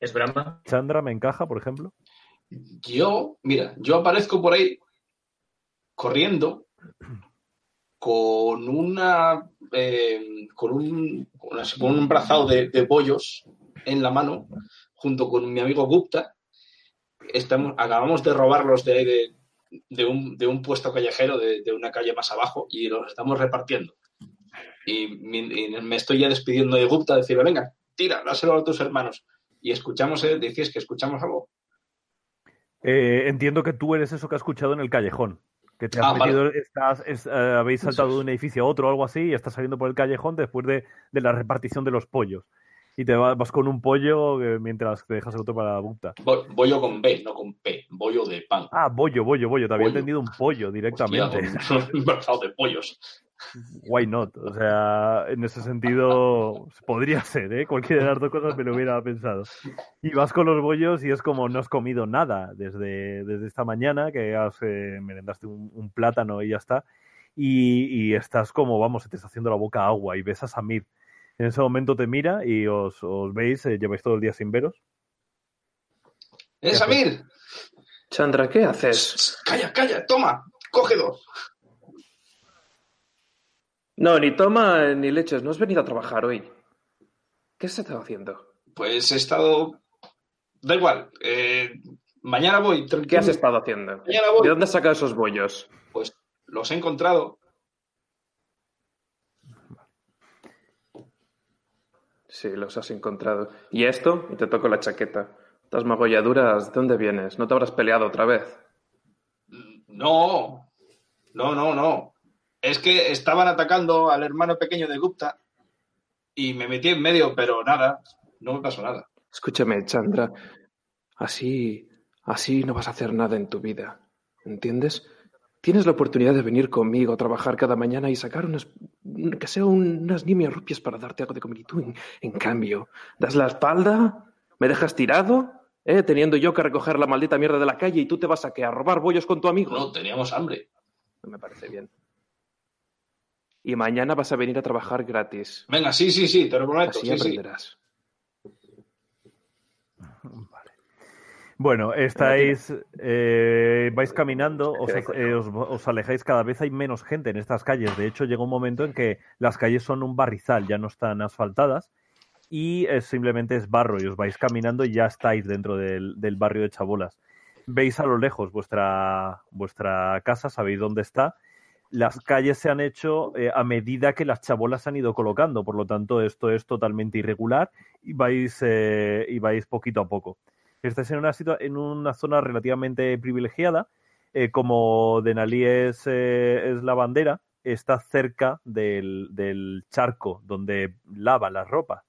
¿Es Brahma? Chandra me encaja, por ejemplo. Yo, mira, yo aparezco por ahí corriendo con una eh, con un con un brazado de, de, bollos en la mano junto con mi amigo Gupta estamos acabamos de robarlos de, de, de un, de un puesto callejero de, de, una calle más abajo y los estamos repartiendo y, mi, y me estoy ya despidiendo de Gupta decirle venga tira dáselo a tus hermanos y escuchamos eh, decís que escuchamos algo eh, entiendo que tú eres eso que has escuchado en el callejón que te has Ah, metido, vale. estás, es, eh, habéis saltado es. de un edificio a otro o algo así y estás saliendo por el callejón después de, de la repartición de los pollos. Y te vas, vas con un pollo eh, mientras te dejas el otro para la buta. Bo- bollo con B no con P bollo de pan Ah, bollo, bollo, bollo. Te había entendido un pollo directamente. Hostia, un brazado de pollos Why not? O sea, en ese sentido podría ser, ¿eh? Cualquiera de las dos cosas me lo hubiera pensado. Y vas con los bollos y es como no has comido nada desde, desde esta mañana, que has eh, merendaste un, un, plátano y ya está. Y, y, estás como, vamos, se te está haciendo la boca agua y ves a Samir. En ese momento te mira y os, os veis, eh, lleváis todo el día sin veros. ¡Eh, Samir! Chandra, ¿qué haces? Calla, calla, toma, coge dos. No, ni toma ni leches. No has venido a trabajar hoy. ¿Qué has estado haciendo? Pues he estado. Da igual. Eh, mañana voy. ¿Qué has estado haciendo? Mañana voy. ¿De dónde has sacado esos bollos? Pues los he encontrado. Sí, los has encontrado. ¿Y esto? Y te toco la chaqueta. Estas magolladuras, ¿de dónde vienes? ¿No te habrás peleado otra vez? No. No, no, no. Es que estaban atacando al hermano pequeño de Gupta y me metí en medio, pero nada, no me pasó nada. Escúchame, Chandra. Así, así no vas a hacer nada en tu vida. ¿Entiendes? Tienes la oportunidad de venir conmigo a trabajar cada mañana y sacar unas, que sea unas nimias rupias para darte algo de comer. Y tú, en, en, cambio, das la espalda ¿Me dejas tirado? ¿Eh? Teniendo yo que recoger la maldita mierda de la calle y tú te vas a, ¿qué? a robar bollos con tu amigo. No, teníamos hambre. Me parece bien. Y mañana vas a venir a trabajar gratis. Venga, sí, sí, sí, te lo prometo. Así sí, sí. Bueno, estáis, eh, vais caminando, os, eh, os- os alejáis cada vez, hay menos gente en estas calles. De hecho, llega un momento en que las calles son un barrizal, ya no están asfaltadas y eh, simplemente es barro y os vais caminando y ya estáis dentro del, del barrio de Chabolas. Veis a lo lejos vuestra, vuestra casa, sabéis dónde está. Las calles se han hecho eh, a medida que las chabolas se han ido colocando, por lo tanto esto es totalmente irregular y vais, eh, y vais poquito a poco. Estáis en una, en una zona relativamente privilegiada. eh, como Denali es, eh, es la bandera, está cerca del, del charco donde lava la ropa.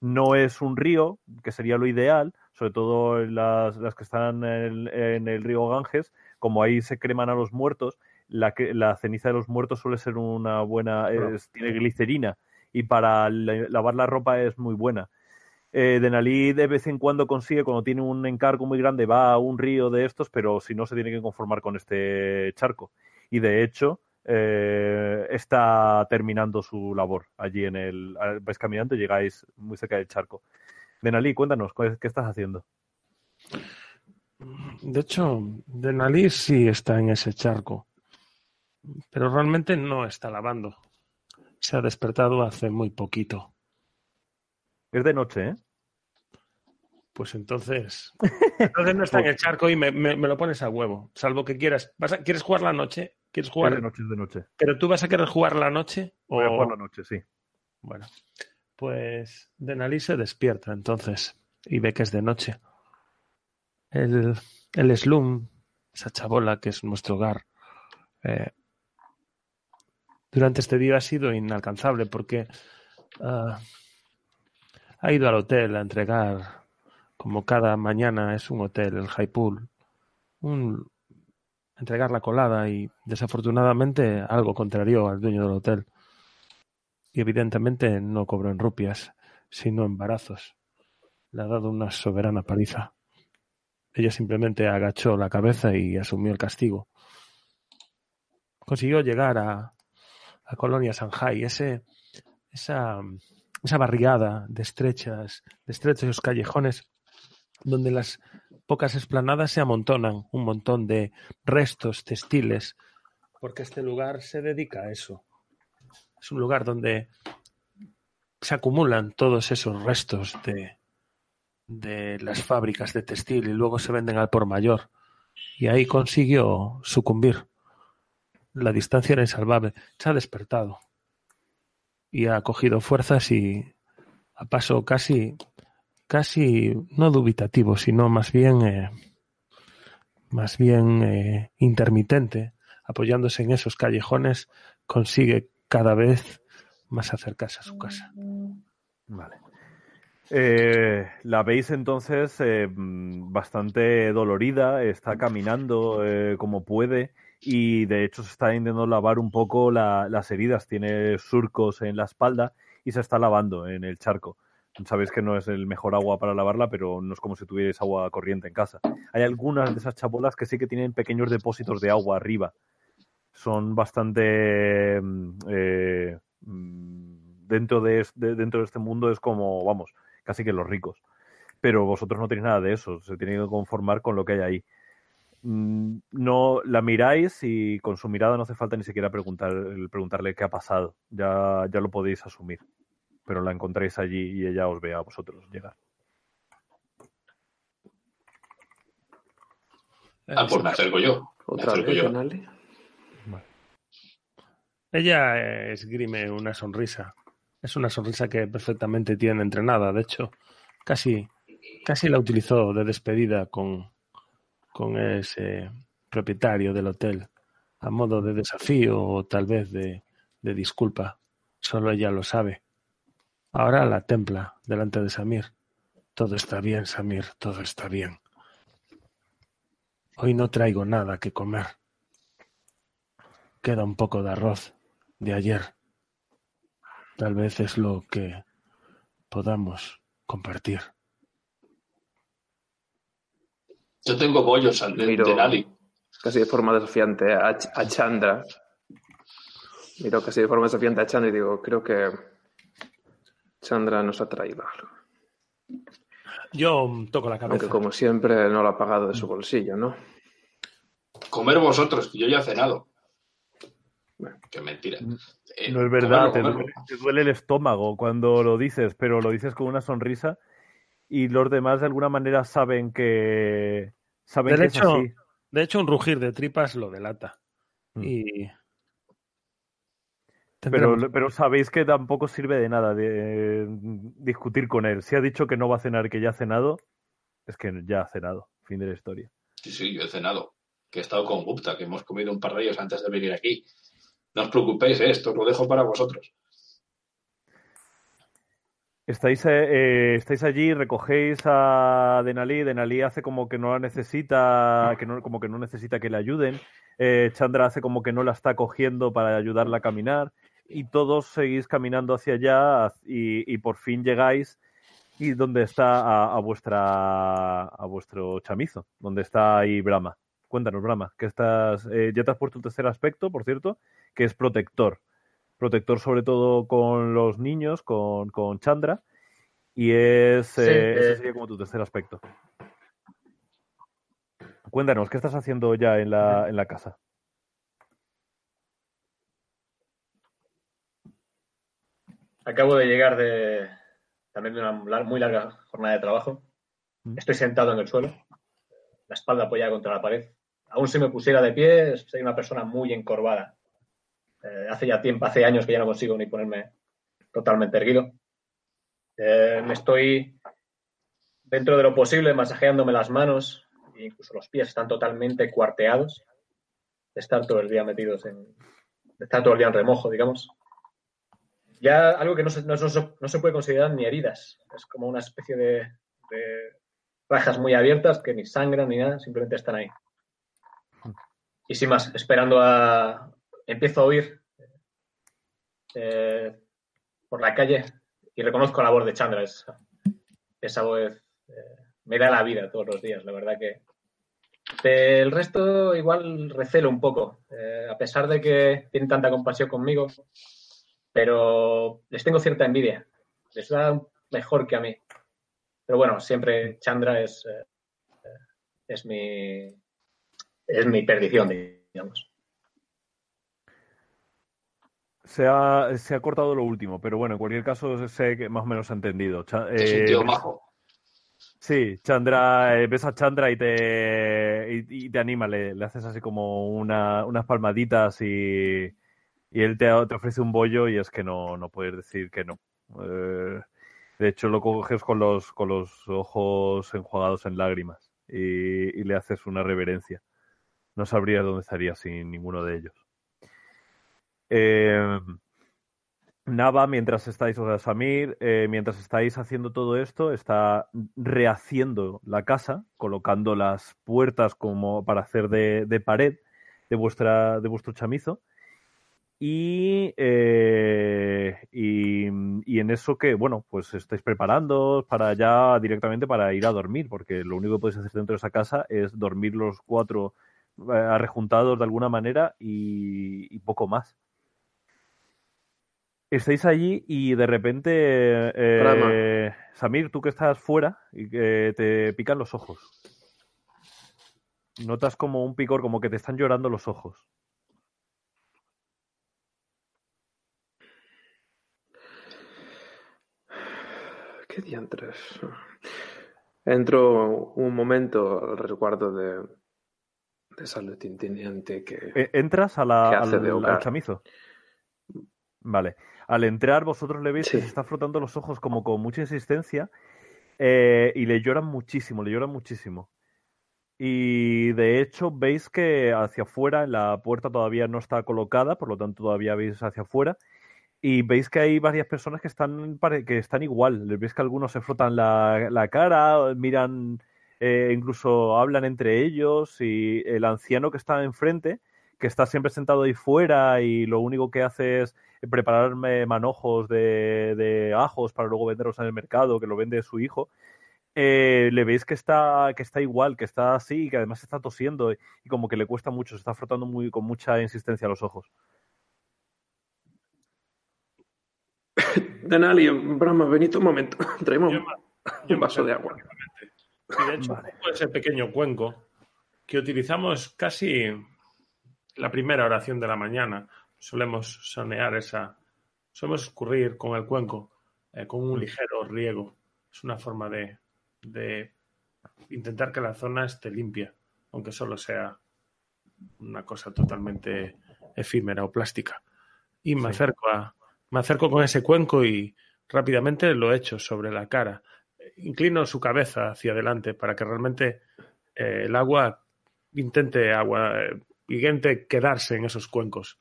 No es un río, que sería lo ideal, sobre todo las, las que están en el, en el río Ganges, como ahí se creman a los muertos, la, la ceniza de los muertos suele ser una buena, es- tiene glicerina y para la- lavar la ropa es muy buena. Eh, Denali de vez en cuando consigue, cuando tiene un encargo muy grande, va a un río de estos, pero si no se tiene que conformar con este charco. Y de hecho, eh, está terminando su labor allí en el. Vais caminando y llegáis muy cerca del charco. Denali, cuéntanos, ¿qué estás haciendo? De hecho, Denali sí está en ese charco, pero realmente no está lavando. Se ha despertado hace muy poquito. Es de noche, ¿eh? Pues entonces, entonces no está en el charco y me, me- me lo pones a huevo. Salvo que quieras. ¿Vas a- ¿Quieres jugar la noche? ¿Quieres Es jugar? de noche, es de noche. Pero tú vas a querer jugar la noche o Voy a jugar la noche, sí. Bueno, pues Denali se despierta entonces y ve que es de noche. El, el slum, esa chabola que es nuestro hogar, eh, durante este día ha sido inalcanzable porque ah, ha ido al hotel a entregar, como cada mañana es un hotel, el Pool, un, entregar la colada y desafortunadamente algo contrarió al dueño del hotel y evidentemente no cobró en rupias, sino en barazos. Le ha dado una soberana paliza. Ella simplemente agachó la cabeza y asumió el castigo. Consiguió llegar a, a Colonia Shanghai, ese, esa, esa barriada de estrechas, de estrechos callejones donde las pocas esplanadas se amontonan un montón de restos textiles, porque este lugar se dedica a eso. Es un lugar donde se acumulan todos esos restos de, de las fábricas de textil y luego se venden al por mayor. Y ahí consiguió sucumbir. La distancia era insalvable. Se ha despertado. Y ha cogido fuerzas y a paso casi, casi no dubitativo, sino más bien, eh, más bien eh, intermitente, apoyándose en esos callejones, consigue cada vez más acercarse a su casa. Vale. Eh, la veis entonces eh, bastante dolorida, está caminando como puede y de hecho se está intentando lavar un poco la- las heridas, tiene surcos en la espalda y se está lavando en el charco. Sabéis que no es el mejor agua para lavarla, pero no es como si tuvierais agua corriente en casa. Hay algunas de esas chabolas que sí que tienen pequeños depósitos de agua arriba. Son bastante mm, eh, mm, dentro de, de- dentro de este mundo es como, vamos, casi que los ricos. Pero vosotros no tenéis nada de eso, se tienen que conformar con lo que hay ahí. Mm, No la miráis y con su mirada no hace falta ni siquiera preguntar, preguntarle qué ha pasado. Ya, ya lo podéis asumir. Pero la encontráis allí y ella os ve a vosotros llegar. Ah, pues me acerco yo. Me Otra acerco vez, yo. Denali. Ella esgrime una sonrisa. Es una sonrisa que perfectamente tiene entrenada. De hecho, casi, casi la utilizó de despedida con, con ese propietario del hotel, a modo de desafío o tal vez de, disculpa. Solo ella lo sabe. Ahora la templa delante de Samir. Todo está bien, Samir, todo está bien. Hoy no traigo nada que comer. Queda un poco de arroz de ayer. Tal vez es lo que podamos compartir. Yo tengo bollos de, Miro- de casi de forma desafiante a, a Chandra. Miro casi de forma desafiante a Chandra y digo, creo que Chandra nos ha traído algo. Yo mm, toco la cabeza. Aunque como siempre no lo ha pagado de su bolsillo, ¿no? Comer vosotros, que yo ya he cenado. Bueno. Qué mentira. Eh, No es verdad, comerlo, te, comerlo. duele, te duele el estómago cuando lo dices, pero lo dices con una sonrisa y los demás de alguna manera saben que saben De que es hecho, así. De hecho, un rugir de tripas lo delata. Mm. Y. Pero, sabéis que tampoco sirve de nada de, discutir con él. Si ha dicho que no va a cenar, que ya ha cenado, es que ya ha cenado. Fin de la historia. Sí, sí, yo he cenado. Que he estado con Gupta, que hemos comido un par de ellos antes de venir aquí. No os preocupéis, eh, esto lo dejo para vosotros. Estáis, eh, eh, estáis allí, recogéis a Denali, Denali hace como que no la necesita, que no, como que no necesita que le ayuden, eh, Chandra hace como que no la está cogiendo para ayudarla a caminar, y todos seguís caminando hacia allá y, y por fin llegáis y donde está a, a vuestra a vuestro chamizo, donde está ahí Brahma. Cuéntanos, Brahma, que estás, eh, ya te has puesto el tercer aspecto, por cierto, que es protector protector sobre todo con los niños, con, con Chandra, y es Sí, eh, ese eh. sería como tu tercer aspecto. Cuéntanos, ¿qué estás haciendo ya en la, en la casa? Acabo de llegar de también de una muy larga jornada de trabajo. Mm. Estoy sentado en el suelo, la espalda apoyada contra la pared. Aún si me pusiera de pie, soy una persona muy encorvada. Eh, hace ya tiempo, hace años que ya no consigo ni ponerme totalmente erguido. Eh, me estoy, dentro de lo posible, masajeándome las manos e incluso los pies están totalmente cuarteados de estar todo el día metidos en, de estar todo el día en remojo, digamos ya algo que no se, no, no se puede considerar ni heridas. Es como una especie de, de rajas muy abiertas que ni sangran ni nada, simplemente están ahí. Y sin más, esperando a... Empiezo a oír eh, por la calle y reconozco la voz de Chandra. Esa, voz eh, me da la vida todos los días, la verdad que... Del resto igual recelo un poco, eh, a pesar de que tienen tanta compasión conmigo, pero les tengo cierta envidia. Les da mejor que a mí. Pero bueno, siempre Chandra es, es mi es mi perdición, digamos. Se ha, se ha cortado lo último, pero bueno, en cualquier caso sé que más o menos entendido. Un eh, tío majo. Sí, Chandra, eh, ves a Chandra y te, y, y te anima, le, le haces así como una, unas palmaditas y, y él te, te ofrece un bollo y es que no, no puedes decir que no. Eh, de hecho, lo coges con los, con los ojos enjuagados en lágrimas y, y le haces una reverencia. No sabría dónde estaría sin ninguno de ellos. Eh, Nava, mientras estáis, o sea, Samir, eh, mientras estáis haciendo todo esto, está rehaciendo la casa, colocando las puertas como para hacer de, pared de, vuestra, de vuestro chamizo. Y, eh, y, y en eso que, bueno, pues estáis preparando para ya directamente para ir a dormir, porque lo único que podéis hacer dentro de esa casa es dormir los cuatro eh, arrejuntados de alguna manera y poco más. Estáis allí y de repente, eh, Samir, tú que estás fuera y que te pican los ojos. Notas como un picor, como que te están llorando los ojos. ¿Qué diantres? Entro un momento al resguardo de, de salud intendente que... Eh, ¿Entras a la, ¿Qué hace al, chamizo? Vale. Al entrar, vosotros le veis que se está frotando los ojos como con mucha insistencia eh, y le lloran muchísimo, le lloran muchísimo. Y de hecho, veis que hacia afuera, la puerta todavía no está colocada, por lo tanto, todavía veis hacia afuera. Y veis que hay varias personas que están, que están igual. Les veis que algunos se frotan la, la cara, miran, eh, incluso hablan entre ellos. Y el anciano que está enfrente, que está siempre sentado ahí fuera y lo único que hace es prepararme manojos de, de ajos para luego venderlos en el mercado, que lo vende su hijo. eh, le veis que está, que está igual, que está así y que además está tosiendo y como que le cuesta mucho, se está frotando muy, con mucha insistencia los ojos. Denali, Brahma, venid un momento. Traemos un, vaso de agua. Y de hecho, Vale. ese pequeño cuenco que utilizamos casi la primera oración de la mañana. Solemos sonear esa. Solemos escurrir con el cuenco, eh, con un ligero riego. Es una forma de, de intentar que la zona esté limpia, aunque solo sea una cosa totalmente efímera o plástica. Y me Sí. acerco a, me acerco con ese cuenco y rápidamente lo echo sobre la cara. Inclino su cabeza hacia adelante para que realmente eh, el agua intente agua, eh, intente quedarse en esos cuencos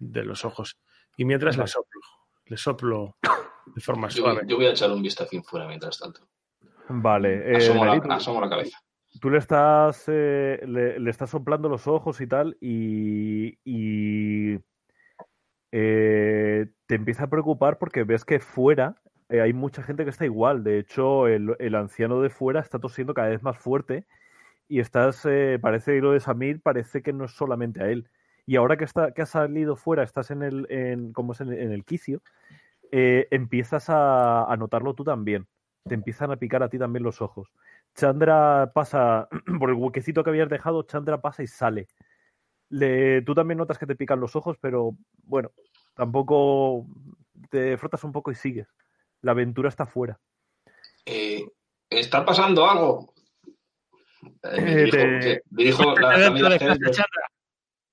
de los ojos. Y mientras le soplo, le soplo de forma Yo, voy- suave. yo voy a echar un vistacín fuera mientras tanto. Vale. eh, Asomo, la, tú- asomo la cabeza. Tú le estás, eh, le, le estás soplando los ojos y tal, y, y, eh, te empieza a preocupar porque ves que fuera eh, hay mucha gente que está igual. De hecho, el, el anciano de fuera está tosiendo cada vez más fuerte y estás, eh, parece que lo de Samir parece que no es solamente a él. Y ahora que, está, que has salido fuera, estás en el, en, como es en, en el quicio, eh, empiezas a, a notarlo tú también. Te empiezan a picar a ti también los ojos. Chandra pasa por el huequecito que habías dejado, Chandra pasa y sale. Le, tú también notas que te pican los ojos, pero bueno, tampoco te frotas un poco y sigues. La aventura está fuera. Eh, ¿Está pasando algo? Eh, me Eh, dirijo, te- que- dirijo la, la.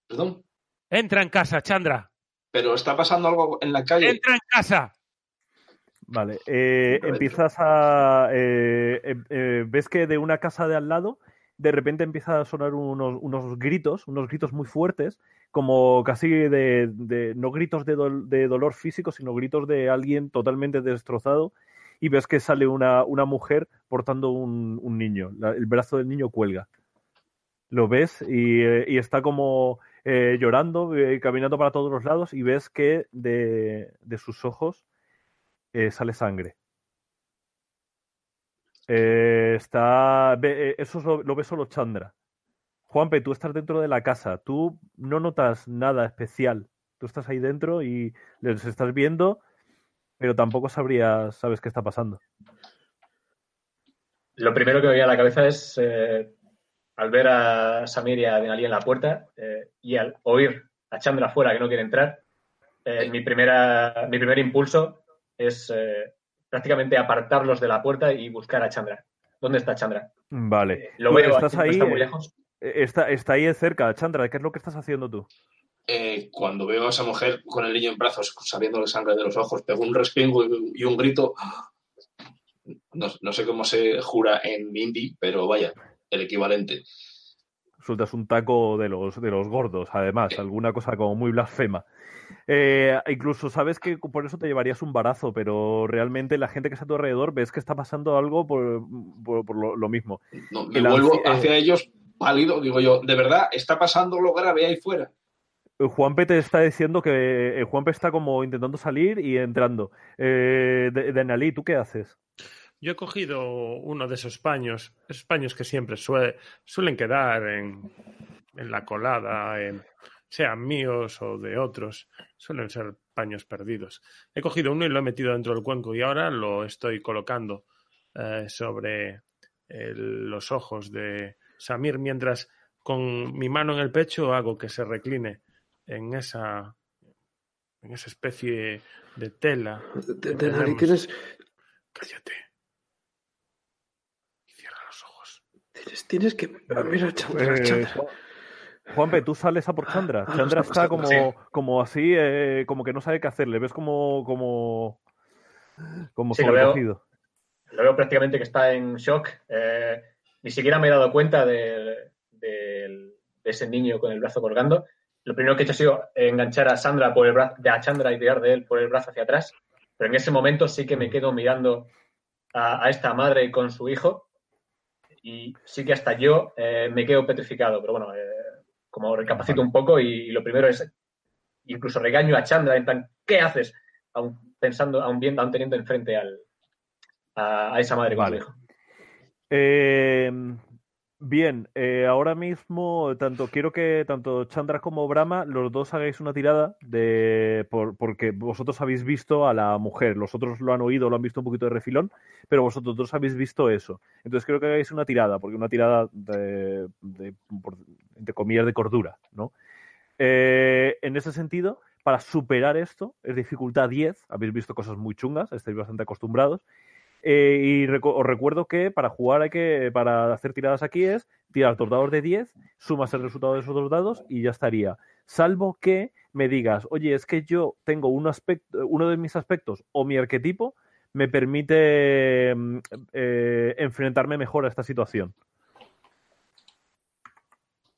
Perdón, Entra en casa, Chandra. pero está pasando algo en la calle. Entra en casa. Vale, eh, empiezas a... eh, eh, eh, ves que de una casa de al lado, de repente empieza a sonar unos, unos gritos, unos gritos muy fuertes, como casi de, de- no gritos de, de dolor físico, sino gritos de alguien totalmente destrozado, y ves que sale una, una mujer portando un, un niño, La- el brazo del niño cuelga. Lo ves y, eh, y está como eh, llorando, eh, caminando para todos los lados, y ves que de, de sus ojos eh, sale sangre. Está. ve- eso es lo, lo ve solo Chandra. Juanpe, tú estás dentro de la casa. Tú no notas nada especial. Tú estás ahí dentro y les estás viendo, pero tampoco sabrías, sabes qué está pasando. Lo primero que me a la cabeza es, al ver a Samir y a Denali en la puerta eh, y al oír a Chandra afuera que no quiere entrar, eh, mi, primera, mi primer impulso es eh, prácticamente apartarlos de la puerta y buscar a Chandra. ¿Dónde está Chandra? Vale. Eh, Lo veo, estás aquí, no ahí, está muy lejos. Está, está ahí cerca, Chandra. ¿Qué es lo que estás haciendo tú? Eh, cuando veo a esa mujer con el niño en brazos, saliéndole sangre de los ojos, pego un respingo y, y un grito. No, no sé cómo se jura en hindi, pero vaya, el equivalente. Sueltas un taco de los, de los gordos, además, alguna cosa como muy blasfema. Eh, incluso sabes que por eso te llevarías un barazo, pero realmente la gente que está a tu alrededor ves que está pasando algo por, por- por lo, lo mismo. No, me El vuelvo anci- eh, hacia ellos pálido, digo yo, ¿de verdad está pasando lo grave ahí fuera? Eh, Juanpe te está diciendo que eh, Juanpe está como intentando salir y entrando. Eh, de, Denali, ¿tú qué haces? Yo he cogido uno de esos paños, esos paños que siempre sue- suelen quedar en, en la colada, en- sean míos o de otros, suelen ser paños perdidos. He cogido uno y lo he metido dentro del cuenco y ahora lo estoy colocando eh, sobre el- los ojos de Samir mientras con mi mano en el pecho hago que se recline en esa en esa especie de tela. De- Denali, tienes, Cállate. Tienes, tienes que... Mira, Chandra, Eh, Chandra. Ju- Juanpe, tú sales a por Chandra. Ah, Chandra está está como, como así, eh, como que no sabe qué hacer. Le ves como, como, como Sí, lo veo. Lo veo prácticamente que está en shock. Eh, ni siquiera me he dado cuenta de, de- de ese niño con el brazo colgando. Lo primero que he hecho ha sido enganchar a Sandra por el brazo, a Chandra y tirar de él por el brazo hacia atrás. Pero en ese momento sí que me quedo mirando a, a esta madre con su hijo. Y sí que hasta yo eh, me quedo petrificado. Pero bueno, eh, como recapacito un poco y, lo primero es incluso regaño a Chandra en plan, ¿qué haces? Aún pensando, aún viendo, aún teniendo enfrente al, a, a esa madre con Vale. Eh, bien, eh, ahora mismo tanto quiero que tanto Chandra como Brahma los dos hagáis una tirada de por- porque vosotros habéis visto a la mujer, los otros lo han oído, lo han visto un poquito de refilón, pero vosotros dos habéis visto eso. Entonces quiero que hagáis una tirada, porque una tirada de, de- comillas de cordura, ¿no? Eh, en ese sentido, para superar esto, es dificultad 10, habéis visto cosas muy chungas, estáis bastante acostumbrados. Eh, y os recuerdo que para jugar hay que, para hacer tiradas aquí es tirar dos dados de 10, sumas el resultado de esos dos dados y ya estaría. Salvo que me digas, oye, es que yo tengo un aspecto, uno de mis aspectos o mi arquetipo me permite mm, eh, enfrentarme mejor a esta situación.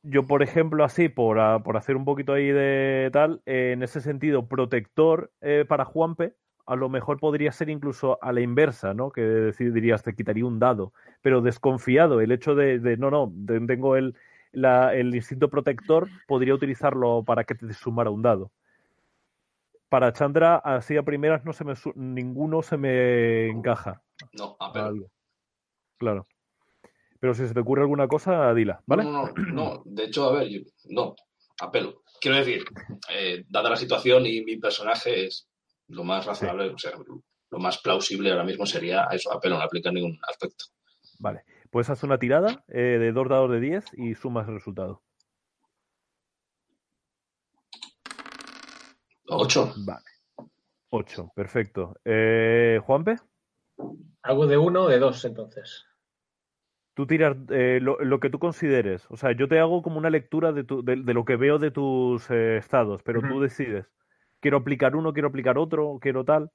Yo, por ejemplo, así, por, por hacer un poquito ahí de tal, en ese sentido, protector eh, para Juanpe, a lo mejor podría ser incluso a la inversa, ¿no? Que decir, dirías, te quitaría un dado, pero desconfiado, el hecho de, de, no, no, tengo el, la- el instinto protector, podría utilizarlo para que te sumara un dado. Para Chandra, así a primeras, no se me ninguno se me encaja. No, a pelo. Algo. Claro. Pero si se te ocurre alguna cosa, dila, ¿vale? No, no, no, no. De hecho, a ver, yo- no, a pelo. Quiero decir, eh, dada la situación y mi personaje es lo más razonable, o sea, lo más plausible ahora mismo sería a eso, a pelo, no aplica ningún aspecto. Vale. Pues haz una tirada eh, de dos dados de 10 y sumas el resultado. Ocho. Vale. 8, perfecto. Eh, Juanpe, Algo de uno o de dos, entonces. tú tiras eh, lo, lo que tú consideres. O sea, yo te hago como una lectura de, tu- de, de lo que veo de tus eh, estados, pero tú decides. Quiero aplicar uno, quiero aplicar otro, quiero tal.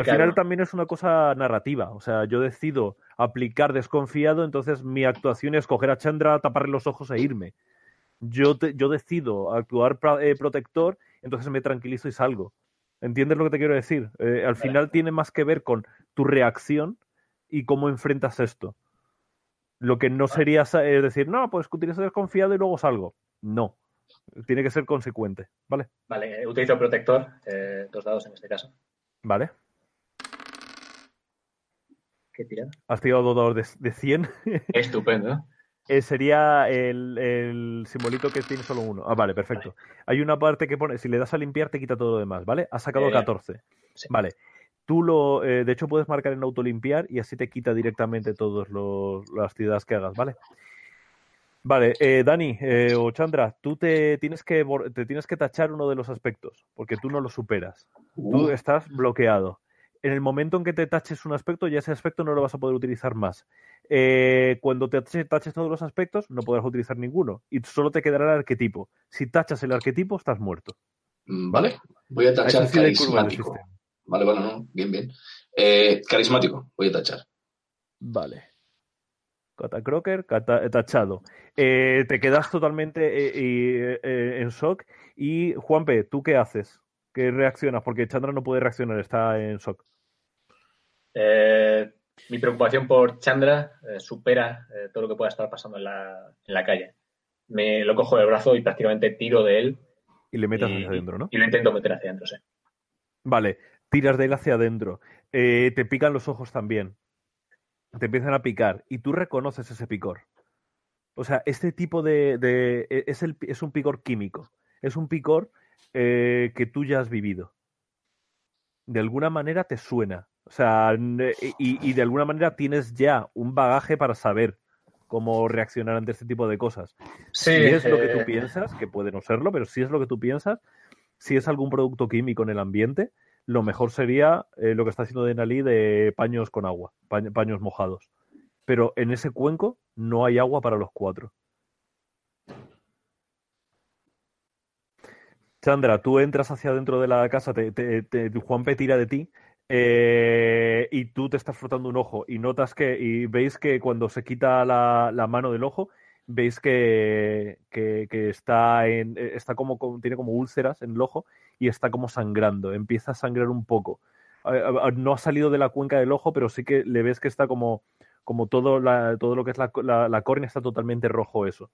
Al final también es una cosa narrativa. O sea, yo decido aplicar desconfiado, entonces mi actuación es coger a Chandra, taparle los ojos e irme. Yo, te- yo decido actuar eh, protector, entonces me tranquilizo y salgo. ¿Entiendes lo que te quiero decir? Eh, al final tiene más que ver con tu reacción y cómo enfrentas esto. Lo que no sería sa- eh, decir, no, pues utilizo desconfiado y luego salgo. No. Tiene que ser consecuente. ¿Vale? Vale, eh, utilizo protector, eh, dos dados en este caso. ¿Vale? ¿Qué tirada? Has tirado dos dados de, de 100. Estupendo. Eh, sería el, el simbolito que tiene solo uno. Ah, vale, perfecto. Hay una parte que pone, si le das a limpiar te quita todo lo demás, ¿vale? Has sacado Eh, 14. sí. Vale. Tú lo, eh, de hecho puedes marcar en autolimpiar y así te quita directamente todas las tiradas que hagas, ¿vale? Vale, eh, Dani eh, o Chandra, tú te tienes, que, te tienes que tachar uno de los aspectos, porque tú no lo superas. Tú estás bloqueado. En el momento en que te taches un aspecto, ya ese aspecto no lo vas a poder utilizar más. Eh, cuando te tache- taches todos los aspectos, no podrás utilizar ninguno. Y solo te quedará el arquetipo. Si tachas el arquetipo, estás muerto. mm, vale, voy a tachar el carismático. Vale, bueno, no, bien, bien. Eh, carismático, voy a tachar. Vale. Cata Crocker, cata- eh, tachado. Eh, te quedas totalmente eh, eh, en shock. Y Juanpe, ¿tú qué haces? ¿Qué reaccionas? Porque Chandra no puede reaccionar, está en shock. Mi preocupación por Chandra supera todo lo que pueda estar pasando en la, en la calle. Me lo cojo del brazo y prácticamente tiro de él Y le metas y, hacia adentro, ¿no? y lo intento meter hacia adentro, sí. Vale, tiras de él hacia adentro. Te pican los ojos también. Te empiezan a picar. Y tú reconoces ese picor. O sea, este tipo de. de- e- es, el, es un picor químico. Es un picor eh, que tú ya has vivido. De alguna manera te suena. O sea, n- y, y de alguna manera tienes ya un bagaje para saber cómo reaccionar ante este tipo de cosas. Sí, si es lo que eh, tú piensas, que puede no serlo, pero si es lo que tú piensas, si es algún producto químico en el ambiente, lo mejor sería eh, lo que está haciendo Denali de paños con agua, pañ- paños mojados. Pero en ese cuenco no hay agua para los cuatro. Chandra, tú entras hacia adentro de la casa, te, te, te- Juanpe tira de ti eh, y tú te estás frotando un ojo y notas que, y veis que cuando se quita la, la mano del ojo, veis que, que, que está en, eh, está como, tiene como úlceras en el ojo y está como sangrando, empieza a sangrar un poco. No ha salido de la cuenca del ojo, pero sí que le ves que está como, como todo, la- todo lo que es la, la, la córnea está totalmente rojo eso.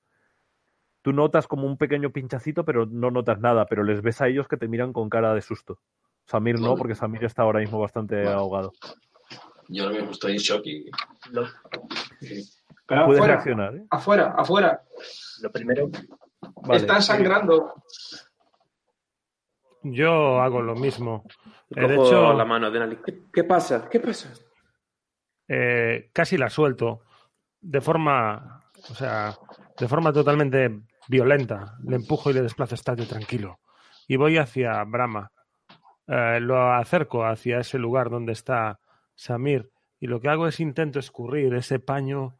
Tú notas como un pequeño pinchacito, pero no notas nada, pero les ves a ellos que te miran con cara de susto. Samir no, porque Samir está ahora mismo bastante ahogado. Yo ahora mismo estoy en shock y. Lo, Pero Puedes afuera, reaccionar, ¿eh? afuera, afuera. lo primero, Vale. Están sangrando. Yo hago lo mismo. Eh, de cojo hecho, la mano de Nali. ¿Qué, qué pasa? ¿Qué pasa? eh, casi la suelto de forma, o sea, de forma totalmente violenta. Le empujo y le desplazo, estate tranquilo. Y voy hacia Brahma. Eh, lo acerco hacia ese lugar donde está Samir y lo que hago es intento escurrir ese paño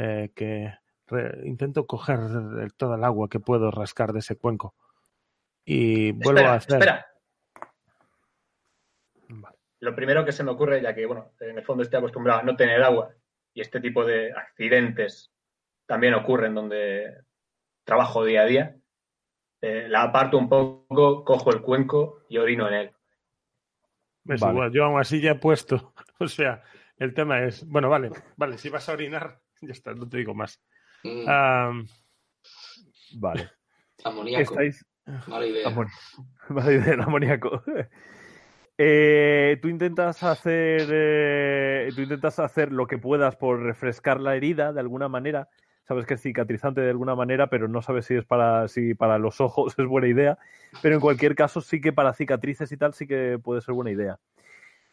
eh, que re- intento coger el- toda el agua que puedo rascar de ese cuenco. Y vuelvo espera, a hacer. espera. Vale. Lo primero que se me ocurre, ya que, bueno, en el fondo estoy acostumbrado a no tener agua y este tipo de accidentes también ocurren donde trabajo día a día, eh, la aparto un poco, cojo el cuenco y orino en él. Es Vale. igual, yo aún así ya he puesto. O sea, el tema es. Bueno, vale, vale, si vas a orinar, ya está, no te digo más. Mm, Vale. amoníaco. Estáis. Mala idea. Mala idea, el amoníaco. Eh, tú intentas hacer eh, tú intentas hacer lo que puedas por refrescar la herida de alguna manera sabes que es cicatrizante de alguna manera pero no sabes si es para si para los ojos es buena idea pero en cualquier caso sí que para cicatrices y tal sí que puede ser buena idea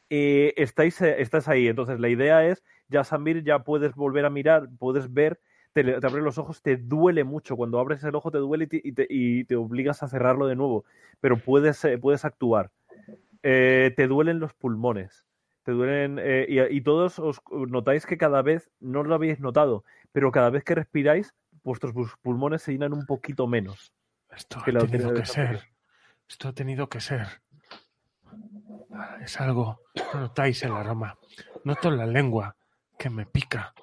Eh, estáis eh, estás ahí entonces la idea es ya Samir ya puedes volver a mirar puedes ver te, te abres los ojos te duele mucho cuando abres el ojo te duele y te, y te- y te obligas a cerrarlo de nuevo pero puedes eh, puedes actuar eh, te duelen los pulmones. Te duelen. y, y todos os notáis que cada vez, no lo habéis notado, pero cada vez que respiráis, vuestros pulmones se llenan un poquito menos. esto Que ha tenido que ser. Esto ha tenido que ser. Es algo. No notáis el aroma. Noto la lengua que me pica.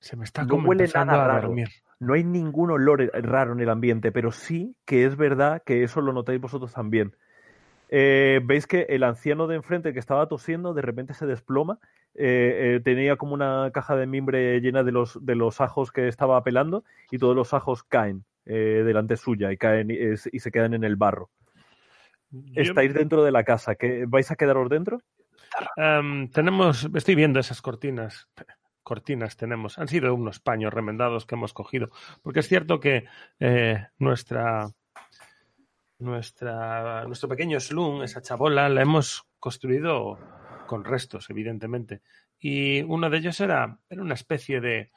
Se me está No como huele empezando nada a raro. dormir. No hay ningún olor eh, raro en el ambiente, pero sí que es verdad que eso lo notáis vosotros también. Eh, Veis que el anciano de enfrente que estaba tosiendo de repente se desploma. eh, eh, tenía como una caja de mimbre llena de los, de los ajos que estaba pelando y todos los ajos caen delante suya y caen y se quedan en el barro. Estáis dentro de la casa. ¿qué- ¿Vais a quedaros dentro? Em, tenemos, estoy viendo esas cortinas. Cortinas tenemos. Han sido unos paños remendados que hemos cogido. Porque es cierto que eh, nuestra, nuestra, nuestro pequeño slum, esa chabola, la hemos construido con restos, evidentemente. Y uno de ellos era, era una especie de,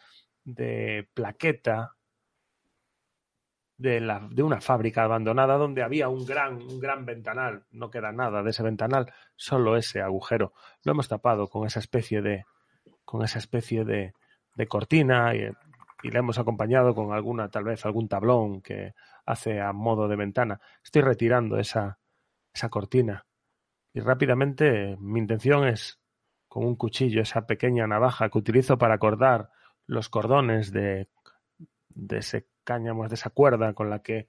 de plaqueta de, la, de una fábrica abandonada donde había un gran, un gran ventanal. No queda nada de ese ventanal, solo ese agujero. Lo hemos tapado con esa especie de, con esa especie de, de cortina y, y le hemos acompañado con alguna, tal vez algún tablón que hace a modo de ventana. Estoy retirando esa, esa cortina y rápidamente mi intención es con un cuchillo, esa pequeña navaja que utilizo para cortar los cordones de, de ese cáñamo, de esa cuerda con la que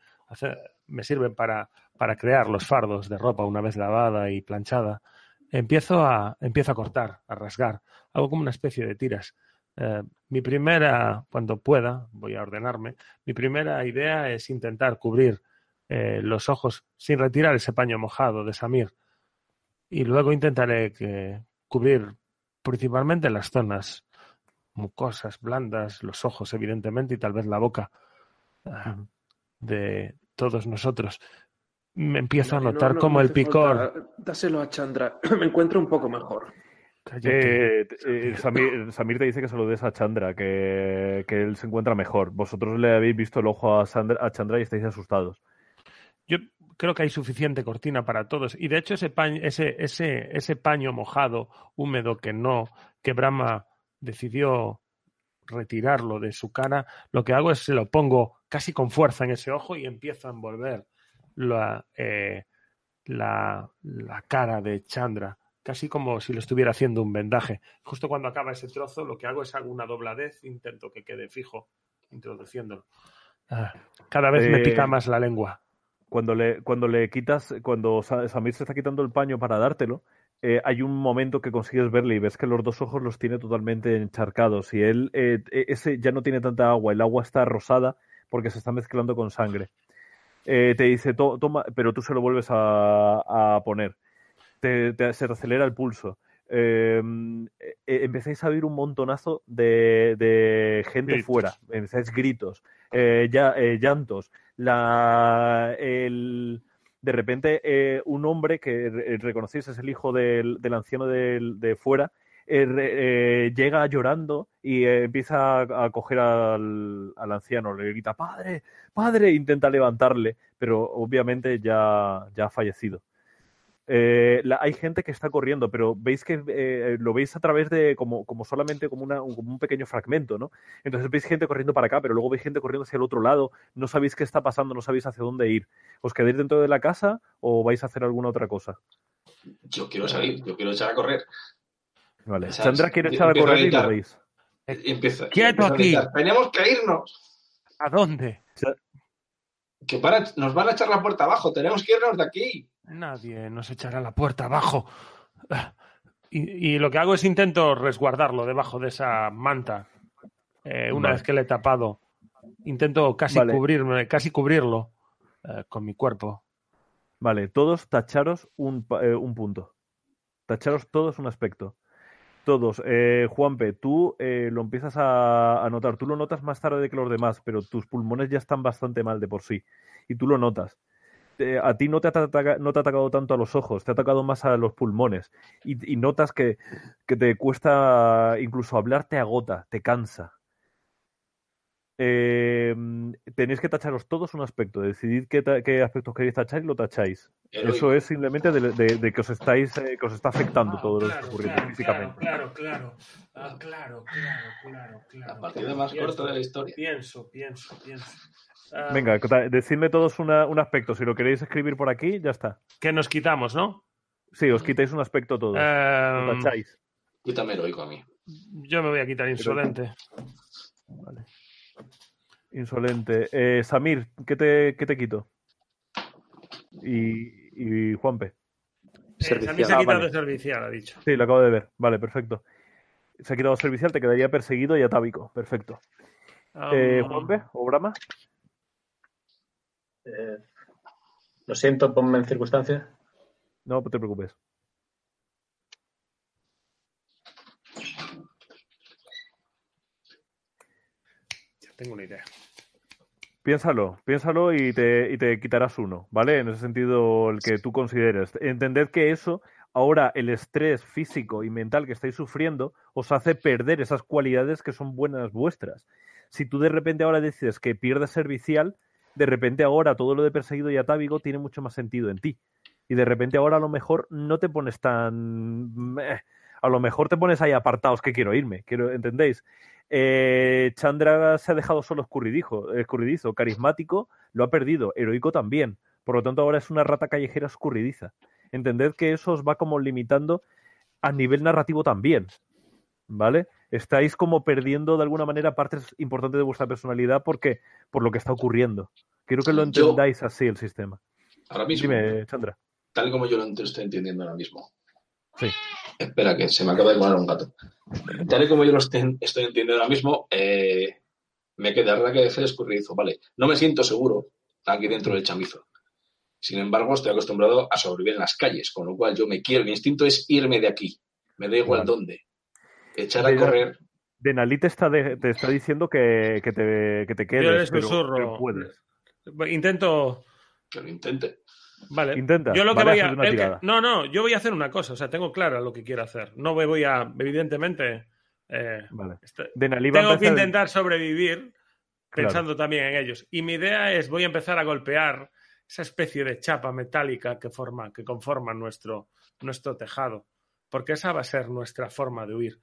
me sirven para, para crear los fardos de ropa una vez lavada y planchada. Empiezo a, empiezo a cortar, a rasgar. Hago como una especie de tiras. Eh, mi primera, cuando pueda, voy a ordenarme, mi primera idea es intentar cubrir eh, los ojos sin retirar ese paño mojado de Samir. Y luego intentaré que, cubrir principalmente las zonas mucosas, blandas, los ojos, evidentemente, y tal vez la boca de todos nosotros. Me empiezo a no, notar no, como el picor. falta. Dáselo a Chandra. Me encuentro un poco mejor. Cállate. Eh, eh, Samir, Samir te dice que se lo des a Chandra, que, que él se encuentra mejor. Vosotros le habéis visto el ojo a, Sandra- a Chandra y estáis asustados. Yo creo que hay suficiente cortina para todos. Y de hecho, ese paño, ese, ese, ese paño mojado, húmedo, que no, que Brahma decidió retirarlo de su cara, lo que hago es se lo pongo casi con fuerza en ese ojo y empiezo a envolver la, eh, la, la cara de Chandra, casi como si lo estuviera haciendo un vendaje. Justo cuando acaba ese trozo, lo que hago es hago una dobladez, intento que quede fijo, introduciéndolo. Ah, cada vez me Eh, pica más la lengua. Cuando le, cuando le quitas, cuando Sa- Samir se está quitando el paño para dártelo, eh, hay un momento que consigues verle y ves que los dos ojos los tiene totalmente encharcados y él, eh, e- ese ya no tiene tanta agua, el agua está rosada porque se está mezclando con sangre. Eh, te dice, "To- toma, pero tú se lo vuelves a, a poner. Te- te- se te acelera el pulso. eh, eh, empezáis a oír un montonazo de, de gente Gritos. fuera, empezáis gritos, eh, ya, llantos, la, el- de repente eh, un hombre que re- reconocéis es el hijo del, del anciano del- de fuera, eh, eh, llega llorando y eh, empieza a, a coger al, al anciano, le grita, padre, padre, intenta levantarle, pero obviamente ya, ya ha fallecido. Eh, la- hay gente que está corriendo, pero veis que eh, lo veis a través de como, como solamente como, una, un, como un pequeño fragmento, ¿no? Entonces veis gente corriendo para acá, pero luego veis gente corriendo hacia el otro lado, no sabéis qué está pasando, no sabéis hacia dónde ir. ¿Os quedáis dentro de la casa o vais a hacer alguna otra cosa? Yo quiero salir, yo quiero echar a correr. Vale. Sandra quiere y- echar a empiezo a correr y lo veis. Y empieza. Quieto aquí. Tenemos que irnos. ¿A dónde? Que para, nos van a echar la puerta abajo. Tenemos que irnos de aquí. Nadie nos echará la puerta abajo. Y, y lo que hago es intento resguardarlo debajo de esa manta. Eh, una Vale. vez que le he tapado. Intento casi Vale. cubrirme, casi cubrirlo eh, con mi cuerpo. Vale, todos tacharos un, eh, un punto. Tacharos todos un aspecto. Todos. Eh, Juanpe, tú eh, lo empiezas a, notar. Tú lo notas más tarde que los demás, pero tus pulmones ya están bastante mal de por sí. Y tú lo notas. Eh, a ti no te, ataca- no te ha atacado tanto a los ojos, te ha atacado más a los pulmones. Y, y notas que, que te cuesta incluso hablar, te agota, te cansa. Eh, tenéis que tacharos todos un aspecto. Decidid qué, qué aspectos queréis tachar y lo tacháis. Heroico. Eso es simplemente de, de- de que os estáis eh, que os está afectando Ah, todo lo que claro, está ocurriendo claro, físicamente. Claro, claro, Ah, claro, claro, claro, claro. La partida más Pienso, corta de la historia. Pienso, pienso, pienso. Ah, Venga, decidme todos una- un aspecto. Si lo queréis escribir por aquí, ya está. que nos quitamos, ¿no? Sí, os quitáis un aspecto todos. Lo Eh, tacháis. Quítame heroico a mí. yo me voy a quitar insolente. Insolente. Eh, Samir, ¿qué te, qué te quito? Y, y Juanpe. Eh. Sammy se ha Ah, quitado vale. de servicial, ha dicho. Sí, lo acabo de ver. Vale, perfecto. Se ha quitado servicial, te quedaría perseguido y atávico. Perfecto. Eh, Um, Juanpe o Brahma. Eh, lo siento, ponme en circunstancia. No te preocupes. Tengo una idea. Piénsalo, piénsalo y te, y te quitarás uno, ¿vale? En ese sentido, el que tú consideres. Entended que eso, ahora el estrés físico y mental que estáis sufriendo, os hace perder esas cualidades que son buenas vuestras. Si tú de repente ahora decides que pierdes servicial, de repente ahora todo lo de perseguido y atávico tiene mucho más sentido en ti. Y de repente ahora a lo mejor no te pones tan... A lo mejor te pones ahí apartados que quiero irme, quiero, ¿entendéis? Eh, Chandra se ha dejado solo escurridizo, escurridizo, carismático, lo ha perdido, heroico también. Por lo tanto, ahora es una rata callejera escurridiza. Entended que eso os va como limitando a nivel narrativo también. ¿Vale? Estáis como perdiendo de alguna manera partes importantes de vuestra personalidad porque por lo que está ocurriendo. Quiero que lo Yo- entendáis así el sistema. Ahora mismo, Dime, Chandra. tal como yo lo estoy entendiendo ahora mismo. Sí. Espera, que se me acaba de colar un gato. Tal y como yo lo estoy, estoy entendiendo ahora mismo, eh, me quedará que deje escurridizo. Vale, no me siento seguro aquí dentro del chamizo. Sin embargo, estoy acostumbrado a sobrevivir en las calles, con lo cual yo me quiero. Mi instinto es irme de aquí. Me da igual dónde. Echar a correr. Denali te está, de- te está diciendo que, que te, que te Yo quedes, les pero, pero puedes. Intento. Que lo intente. Vale. Intenta. Yo lo que Vale, voy a. que- no, no, yo voy a hacer una cosa. O sea, tengo clara lo que quiero hacer. No me voy a. Evidentemente. eh, Vale. este- tengo que intentar sobrevivir Claro. pensando también en ellos. Y mi idea es: voy a empezar a golpear esa especie de chapa metálica que, forma, que conforma nuestro, nuestro tejado. Porque esa va a ser nuestra forma de huir.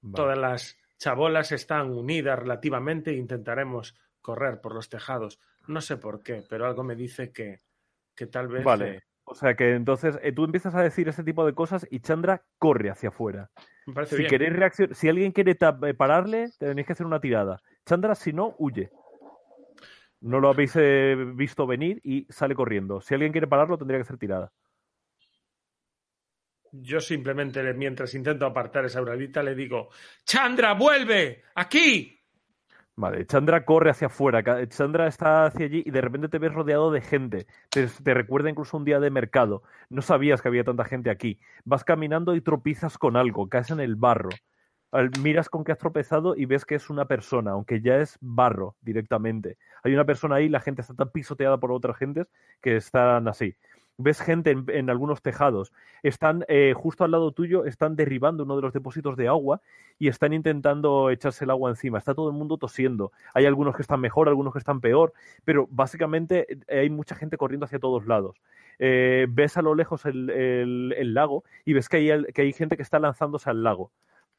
Vale. Todas las chabolas están unidas relativamente e intentaremos correr por los tejados. No sé por qué, pero algo me dice que, que tal vez. Vale. eh, O sea que entonces eh, tú empiezas a decir ese tipo de cosas y Chandra corre hacia afuera. me parece Si bien. queréis si alguien quiere eh, pararle, tenéis que hacer una tirada. Chandra, si no, huye. No lo habéis eh, visto venir y sale corriendo. Si alguien quiere pararlo, tendría que hacer tirada. Yo simplemente, mientras intento apartar esa auradita, le digo: ¡Chandra, vuelve! ¡Aquí! Vale, Chandra corre hacia afuera. Chandra está hacia allí y de repente te ves rodeado de gente. Te, recuerda incluso un día de mercado. No sabías que había tanta gente aquí. Vas caminando y tropizas con algo, caes en el barro. Miras con que has tropezado y ves que es una persona, aunque ya es barro directamente. Hay una persona ahí, la gente está tan pisoteada por otras gentes que están así. Ves gente en, algunos tejados. Están eh, justo al lado tuyo, están derribando uno de los depósitos de agua y están intentando echarse el agua encima. Está todo el mundo tosiendo. Hay algunos que están mejor, algunos que están peor, pero básicamente eh, hay mucha gente corriendo hacia todos lados. Eh, ves a lo lejos el, el- lago y ves que hay, que hay gente que está lanzándose al lago.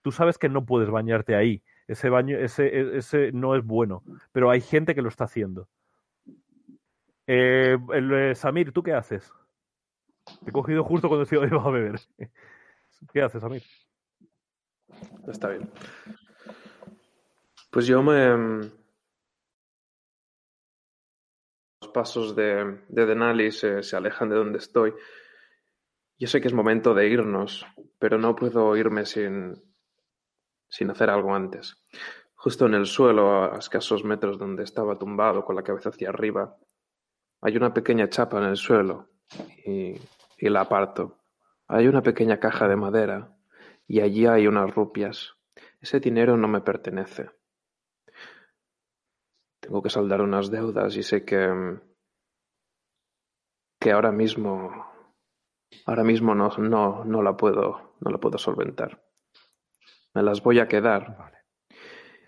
Tú sabes que no puedes bañarte ahí. Ese baño, ese, ese no es bueno, pero hay gente que lo está haciendo. Samir, ¿tú qué haces? He cogido justo cuando iba a beber. ¿Qué haces, Samir? Está bien. Pues yo me... Los pasos de, de Denali se, se alejan de donde estoy. Yo sé que es momento de irnos, pero no puedo irme sin, sin hacer algo antes. Justo en el suelo, a escasos metros donde estaba tumbado con la cabeza hacia arriba, hay una pequeña chapa en el suelo y, y la aparto. Hay una pequeña caja de madera y allí hay unas rupias. Ese dinero no me pertenece. Tengo que saldar unas deudas y sé que que ahora mismo ahora mismo no, no, no la puedo no la puedo solventar. Me las voy a quedar.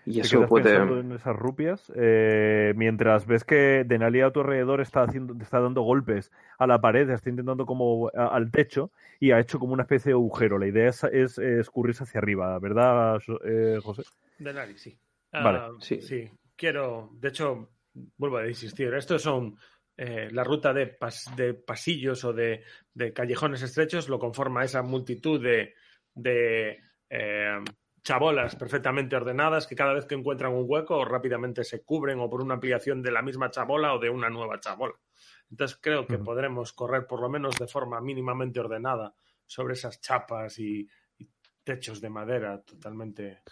Y Te eso quedas puede pensando en esas rupias eh, mientras ves que Denali a tu alrededor está haciendo, te está dando golpes a la pared, está intentando como a- al techo y ha hecho como una especie de agujero. La idea es, es, eh, escurrirse hacia arriba, ¿verdad, eh, José? De Nari, sí. Vale, Ah, sí. sí. Quiero, de hecho, vuelvo a insistir, estos son eh, la ruta de, pas- de pasillos o de, de callejones estrechos, lo conforma esa multitud de, de eh, chabolas perfectamente ordenadas que cada vez que encuentran un hueco rápidamente se cubren o por una ampliación de la misma chabola o de una nueva chabola. Entonces creo que podremos correr por lo menos de forma mínimamente ordenada sobre esas chapas y, y techos de madera totalmente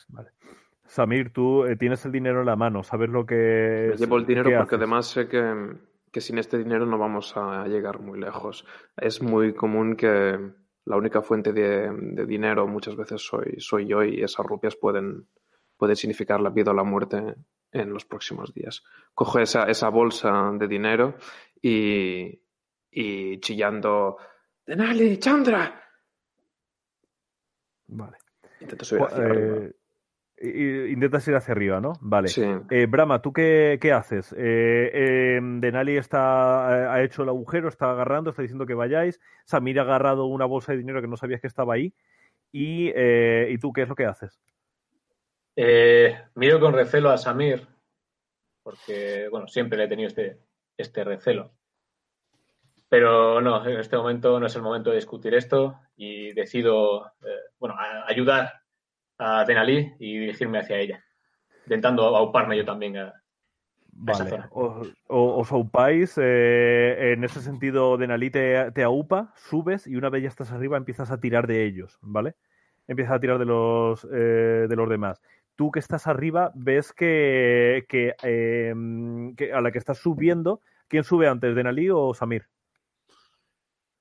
Samir, tú eh, tienes el dinero en la mano, sabes lo que Me llevo el dinero porque haces. además sé que, que sin este dinero no vamos a llegar muy lejos. Es muy común que la única fuente de, de dinero muchas veces soy, soy yo y esas rupias pueden, pueden significar la vida o la muerte en los próximos días. Cojo esa, esa bolsa de dinero y, y chillando ¡Denali, Chandra! Vale. Intento subir hacia Eh, arriba. Intentas ir hacia arriba, ¿no? Vale. Sí. Eh, Brahma, ¿tú qué, qué haces? Eh, eh, Denali está, ha hecho el agujero, está agarrando, está diciendo que vayáis. Samir ha agarrado una bolsa de dinero que no sabías que estaba ahí. Y, ¿y tú qué es lo que haces? Miro con recelo a Samir, porque, bueno, siempre le he tenido este, este recelo. Pero no, en este momento no es el momento de discutir esto y decido, bueno, a- ayudar a Denali y dirigirme hacia ella, intentando auparme yo también a, esa Vale. zona. Os, o- os aupáis. eh, en ese sentido, Denali te, te aupa, subes y una vez ya estás arriba empiezas a tirar de ellos, ¿vale? Empiezas a tirar de los, eh, de los demás. Tú que estás arriba ves que, que, eh, que a la que estás subiendo, ¿quién sube antes, Denali o Samir?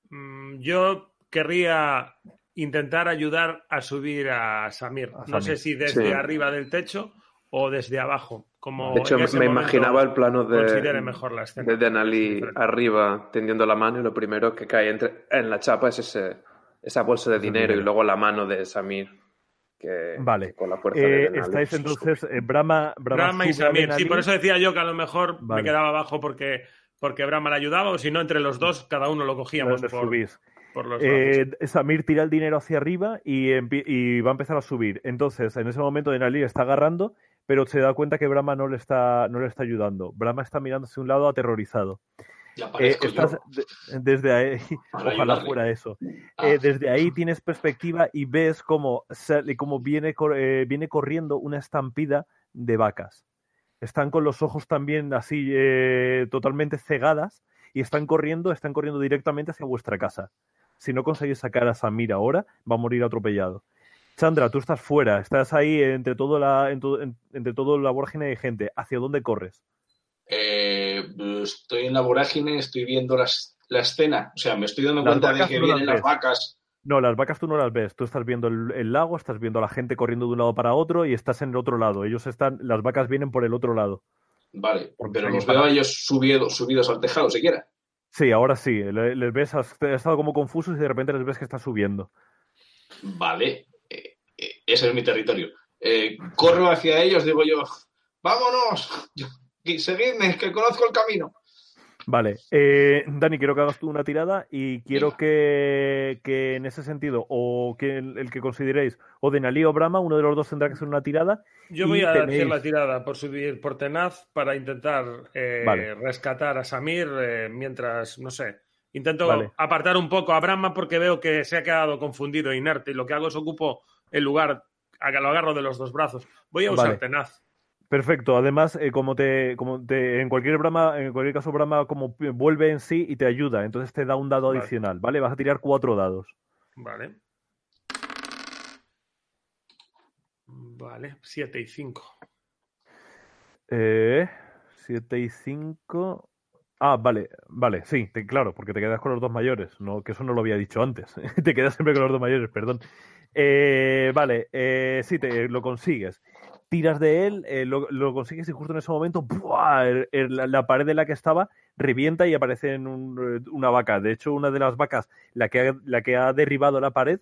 Mm, Yo querría intentar ayudar a subir a Samir. A No Samir. sé si desde Sí. arriba del techo o desde abajo. Como De hecho, me momento imaginaba el plano de, considere mejor la escena. de Denali arriba tendiendo la mano y lo primero que cae entre, en la chapa es ese, esa bolsa de dinero, y luego la mano de Samir que, Vale. que con la fuerza Eh, de Denali estáis entonces, eh, Brahma, Brahma, Brahma y Samir. Sí, por eso decía yo que a lo mejor Vale. me quedaba abajo porque, porque Brahma le ayudaba o si no, entre los dos, cada uno lo cogíamos por, subís. Por los brazos. Eh, Samir tira el dinero hacia arriba y, va a empezar a subir. Entonces, en ese momento, Denali está agarrando, pero se da cuenta que Brahma no le está, no le está ayudando. Brahma está mirando hacia un lado aterrorizado. Eh, estás desde ahí, Para ojalá ayudarle. fuera eso. Ah. Eh, desde ahí tienes perspectiva y ves cómo, cómo viene, eh, viene corriendo una estampida de vacas. Están con los ojos también así eh, totalmente cegadas y están corriendo, están corriendo directamente hacia vuestra casa. Si no conseguís sacar a Samir ahora, va a morir atropellado. Chandra, tú estás fuera, estás ahí entre todo la, en todo- en- entre todo la vorágine de gente. ¿Hacia dónde corres? Eh, estoy en la vorágine, estoy viendo las- la escena. O sea, me estoy dando Las cuenta de que no vienen las vacas. No, las vacas tú no las ves. Tú estás viendo el, el lago, estás viendo a la gente corriendo de un lado para otro y estás en el otro lado. Ellos están, las vacas vienen por el otro lado. Vale, Porque pero los veo a ellos subido- subidos al tejado, siquiera. Sí, ahora sí. le- Les ves, has, estado como confusos y de repente les ves que están subiendo. Vale, eh, eh, ese es mi territorio. Eh, corro hacia ellos, digo yo, vámonos, seguidme, que conozco el camino. Vale, eh, Dani, quiero que hagas tú una tirada y quiero que, que en ese sentido, o que el, el que consideréis, o Denali o Brahma, uno de los dos tendrá que hacer una tirada. Yo voy a tenéis- hacer la tirada por subir por tenaz para intentar eh, Vale. rescatar a Samir eh, mientras, no sé, intento Vale. apartar un poco a Brahma porque veo que se ha quedado confundido, inerte, y lo que hago es ocupo el lugar, lo agarro de los dos brazos. Voy a usar Vale. tenaz. Perfecto. Además, eh, como te, como te, en cualquier Brahma, en cualquier caso Brahma como vuelve en sí y te ayuda, entonces te da un dado Vale. adicional, ¿vale? Vas a tirar cuatro dados. Vale. Vale, 7 y 5. Eh, 7 y 5. Ah, vale, vale, sí, te- claro, porque te quedas con los dos mayores, no, que eso no lo había dicho antes. te quedas siempre con los dos mayores, perdón. Eh, vale, eh, sí, te, lo consigues. Tiras de él, eh, lo, lo consigues y justo en ese momento, ¡buah! El- el- la, la pared de la que estaba revienta y aparece en un- eh, una vaca. De hecho, una de las vacas, la que ha, la que ha derribado la pared,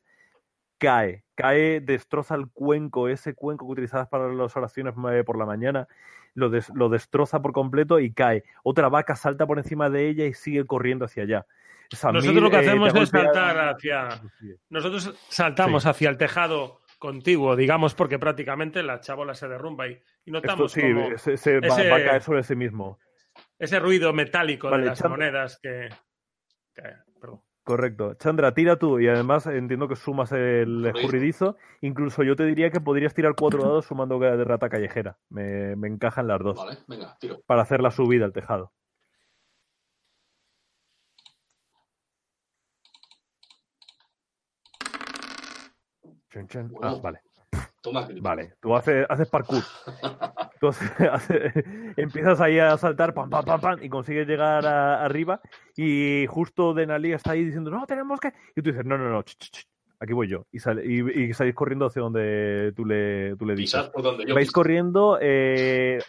cae. Cae, destroza el cuenco, ese cuenco que utilizabas para las oraciones eh, por la mañana, lo, des- lo destroza por completo y cae. Otra vaca salta por encima de ella y sigue corriendo hacia allá. Samir, Nosotros lo que hacemos ha es saltar hacia. Nosotros saltamos Sí. hacia el tejado contiguo, digamos, porque prácticamente la chabola se derrumba y, y Esto notamos sí, como se, se va, ese- va a caer sobre sí mismo. ese ruido metálico Vale, de las Chandra. monedas que. que- perdón. Correcto. Chandra, tira tú y además entiendo que sumas el escurridizo. Incluso yo te diría que podrías tirar cuatro dados sumando de rata callejera. Me, me encajan las dos Vale, venga, tiro. para hacer la subida al tejado. Chun, chun. Ah, vale. Toma. Vale, tú haces, haces parkour. Tú haces- haces- empiezas ahí a saltar, pam, pam, pam, pam, y consigues llegar a- arriba. Y justo Denali está ahí diciendo, no, tenemos que. Y tú dices, no, no, no, ch, ch, ch, aquí voy yo. Y, sale- y, y salís corriendo hacia donde tú le, tú le dices. Pisad por donde yo Vais piso. corriendo, eh,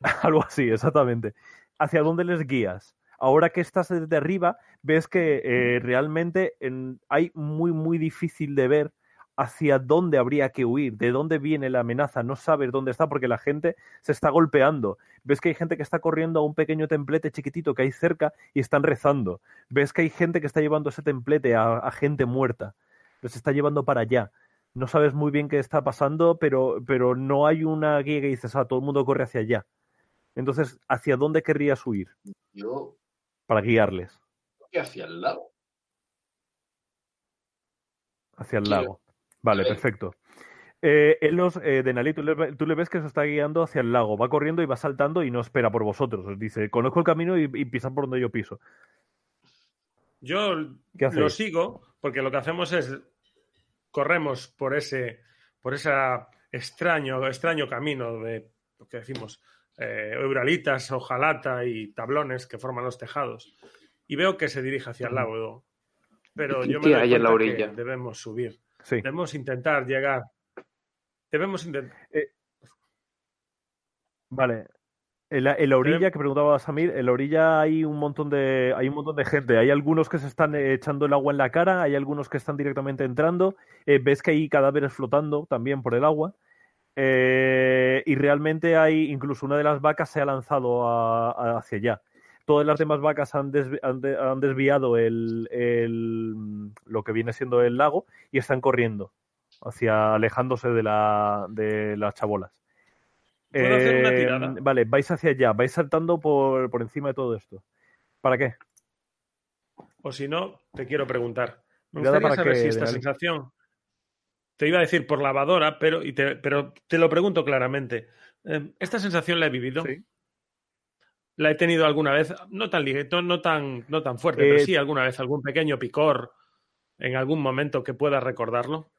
algo así, exactamente. ¿Hacia dónde les guías? Ahora que estás desde arriba, ves que eh, realmente en- hay muy, muy difícil de ver hacia dónde habría que huir, de dónde viene la amenaza, no sabes dónde está porque la gente se está golpeando. Ves que hay gente que está corriendo a un pequeño templete chiquitito que hay cerca y están rezando. Ves que hay gente que está llevando ese templete a, a gente muerta. Los está llevando para allá. No sabes muy bien qué está pasando, pero, pero no hay una guía que dices, ah, todo el mundo corre hacia allá. Entonces, ¿hacia dónde querrías huir Yo para guiarles? voy hacia el lado. Hacia el Quiero- lago. Vale, perfecto. Eh, él los, eh, Denali, tú le, ve- tú le ves que se está guiando hacia el lago. Va corriendo y va saltando y no espera por vosotros. Os dice, conozco el camino y, y pisad por donde yo piso. Yo lo sigo porque lo que hacemos es corremos por ese por ese extraño extraño camino de lo que decimos eh, euralitas, hojalata y tablones que forman los tejados y veo que se dirige hacia el lago. Pero ¿Y yo me doy en la cuenta que orilla? debemos subir. Sí. Debemos intentar llegar. Debemos intentar. Vale. En la, en la orilla que preguntaba Samir, en la orilla hay un montón de hay un montón de gente. Hay algunos que se están eh, echando el agua en la cara, hay algunos que están directamente entrando. Eh, ves que hay cadáveres flotando también por el agua. Eh, y realmente hay incluso una de las vacas se ha lanzado a- a- hacia allá. Todas las demás vacas han, desvi- han de- han desviado el, el- lo que viene siendo el lago y están corriendo hacia alejándose de la de las chabolas. ¿Puedo hacer una Eh, tirada? Vale, vais hacia allá, vais saltando por, por encima de todo esto. ¿Para qué? O si no, te quiero preguntar. Me gustaría para saber qué, si esta sensación. Te iba a decir por lavadora, pero, y te, pero te lo pregunto claramente. Eh, ¿Esta sensación la he vivido? Sí. ¿La he tenido alguna vez? No tan ligero, no tan, no tan fuerte, Eh, pero sí alguna vez algún pequeño picor en algún momento que pueda recordarlo.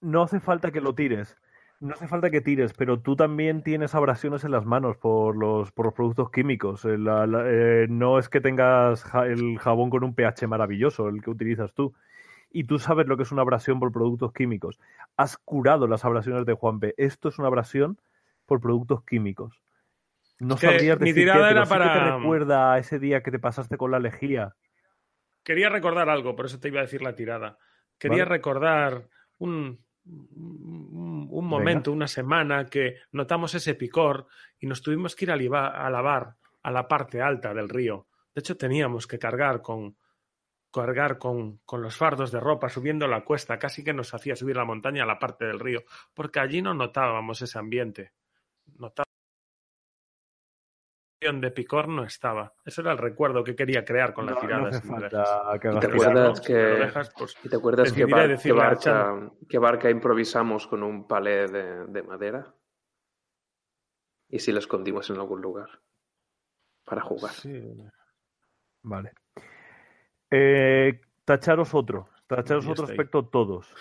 no hace falta que lo tires. No hace falta que tires, pero tú también tienes abrasiones en las manos por los, por los productos químicos. Eh, la- la- eh, no es que tengas ja- el jabón con un pH maravilloso, el que utilizas tú. Y tú sabes lo que es una abrasión por productos químicos. Has curado las abrasiones de Juanpe. Esto es una abrasión por productos químicos. No Es que sabrías mi decir qué, tirada pero era sí que te para- recuerda a ese día que te pasaste con la lejía. Quería recordar algo, por eso te iba a decir la tirada. Quería Vale. recordar un, un, un momento, una semana que notamos ese picor y nos tuvimos que ir a, liba- a lavar a la parte alta del río. De hecho, teníamos que cargar con cargar con, con los fardos de ropa subiendo la cuesta, casi que nos hacía subir la montaña a la parte del río, porque allí no notábamos ese ambiente. Notábamos de picor no estaba. Ese era el recuerdo que quería crear con la No, tirada. no hace si me falta dejas. que ¿Y te acuerdas que- dejas, pues, ¿Y te acuerdas bar- decirle a barca, improvisamos con un palé de, de madera? ¿Y si lo escondimos en algún lugar? Para jugar. sí. Vale. Eh, tacharos otro. Tacharos otro aspecto todos.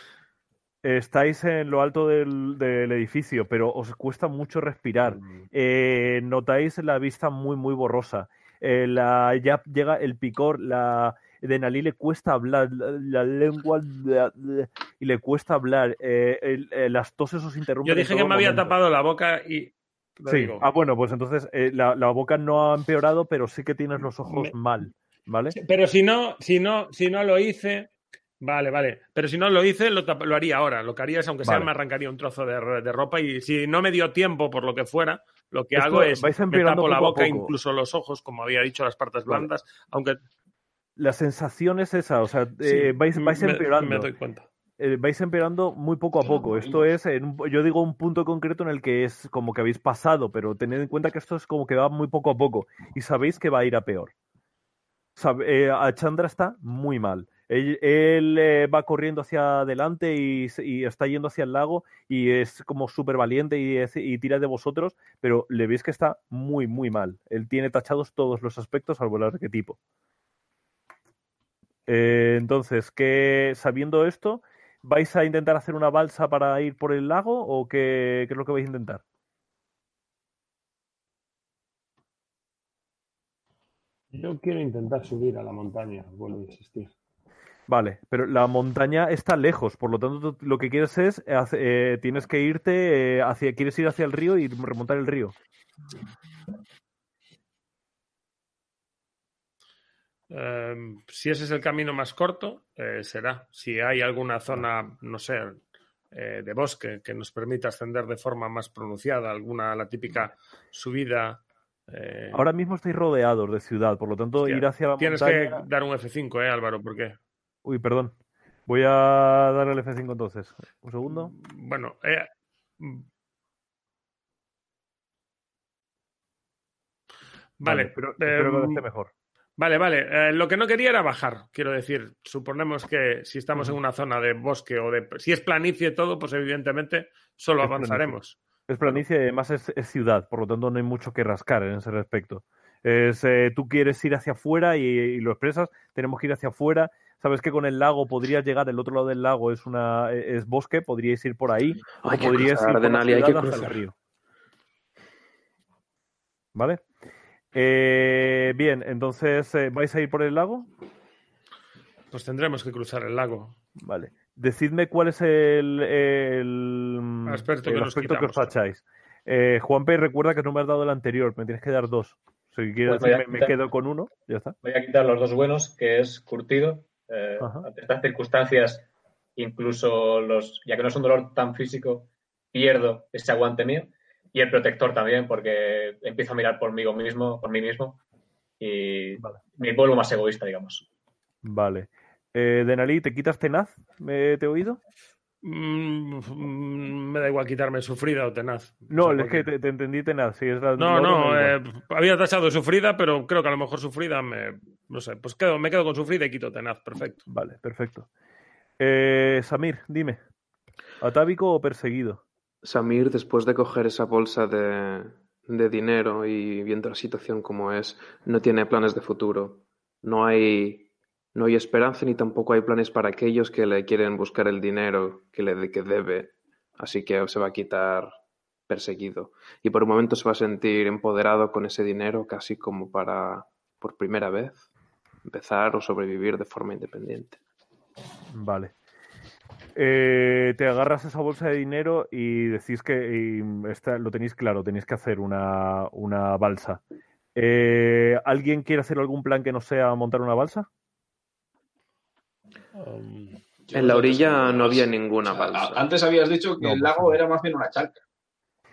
Estáis en lo alto del, del edificio, pero os cuesta mucho respirar. Eh, notáis la vista muy, muy borrosa. Eh, la, ya llega el picor. La, de Nalí le cuesta hablar. La, la lengua. la- la- y le cuesta hablar. Eh, el- las toses os interrumpen. Yo dije que me había tapado la boca y. Sí. digo. Ah, bueno, pues entonces eh, la, la boca no ha empeorado, pero sí que tienes los ojos Me- mal. ¿Vale? Pero si no, si no, si no lo hice. Vale, vale. Pero si no lo hice, lo, lo haría ahora. Lo que haría es, aunque sea, Vale. me arrancaría un trozo de, de ropa y si no me dio tiempo por lo que fuera, lo que Esto hago es vais me tapo la boca, incluso los ojos, como había dicho, las partes Vale. blandas, aunque La sensación es esa, o sea, sí, eh, vais, vais me- empeorando. Me doy cuenta. eh, vais empeorando muy poco a poco. Esto es, en un- yo digo un punto concreto en el que es como que habéis pasado, pero tened en cuenta que esto es como que va muy poco a poco y sabéis que va a ir a peor. Eh, a Chandra está muy mal. Él, eh, va corriendo hacia adelante y, está yendo hacia el lago y es como súper valiente y, tira de vosotros, pero le veis que está muy, muy mal. Él tiene tachados todos los aspectos salvo el arquetipo. Eh, entonces, ¿qué, sabiendo esto, ¿vais a intentar hacer una balsa para ir por el lago o qué es lo que vais a intentar? Yo quiero intentar subir a la montaña, vuelvo a insistir. Vale, pero la montaña está lejos, por lo tanto lo que quieres es, eh, tienes que irte eh, hacia, quieres ir hacia el río y remontar el río. Eh, si ese es el camino más corto, eh, será. Si hay alguna zona, no sé, eh, de bosque que nos permita ascender de forma más pronunciada, alguna, la típica subida. Eh, Ahora mismo estáis rodeados de ciudad, por lo tanto Hostia, ir hacia la tienes montaña... que dar un F5, ¿eh, Álvaro? ¿Por qué? Uy, perdón. Voy a dar el F5 entonces. Un segundo. Bueno, eh, vale, pero eh, espero que esté mejor. Vale, vale. Eh, lo que no quería era bajar, quiero decir. Suponemos que si estamos en una zona de bosque o de... Si es planicie todo, pues evidentemente solo Es avanzaremos. Es planicie y además es, es ciudad, por lo tanto no hay mucho que rascar en ese respecto. Es, eh, tú quieres ir hacia afuera y, y lo expresas, tenemos que ir hacia afuera. Sabes que con el lago podrías llegar, el otro lado del lago es una es bosque, podríais ir por ahí, o Hay que podríais cruzar, ir por la Denali, hay que hasta el río. ¿Vale? Eh, bien, entonces, eh, ¿vais a ir por el lago? Pues tendremos que cruzar el lago. Vale. Decidme cuál es el, el, Aspecto el que que os tacháis. Eh, Juanpe, recuerda que no me has dado el anterior, me tienes que dar dos. Si quieres Pues me quedo con uno, ya está. Voy a quitar los dos buenos, que es curtido. Eh, ante estas circunstancias, incluso los, ya que no es un dolor tan físico, pierdo ese aguante mío. Y el protector también, porque empiezo a mirar por mí mismo, por mí mismo, y Vale. me vuelvo más egoísta, digamos. Vale. Eh, Denali, ¿te quitas tenaz? ¿Me, ¿Te he oído? Mm, mm, me da igual quitarme sufrida o tenaz. No, O sea, es que te, te entendí tenaz. Sí, es la- No, no, eh, había tachado sufrida, pero creo que a lo mejor sufrida me. No sé, pues quedo, me quedo con sufrida y quito tenaz, perfecto. Vale, perfecto. Eh, Samir, dime. ¿Atávico o perseguido? Samir, después de coger esa bolsa de, de dinero y viendo la situación como es, no tiene planes de futuro. No hay, no hay esperanza ni tampoco hay planes para aquellos que le quieren buscar el dinero que le que debe, así que se va a quitar perseguido y por un momento se va a sentir empoderado con ese dinero casi como para por primera vez empezar o sobrevivir de forma independiente. Vale. Eh, te agarras esa bolsa de dinero y decís que y lo tenéis claro, tenéis que hacer una, una balsa. Eh, ¿Alguien quiere hacer algún plan que no sea montar una balsa? Um, En la orilla no había ninguna balsa. Antes habías dicho que No, el pues lago no. era más bien una charca.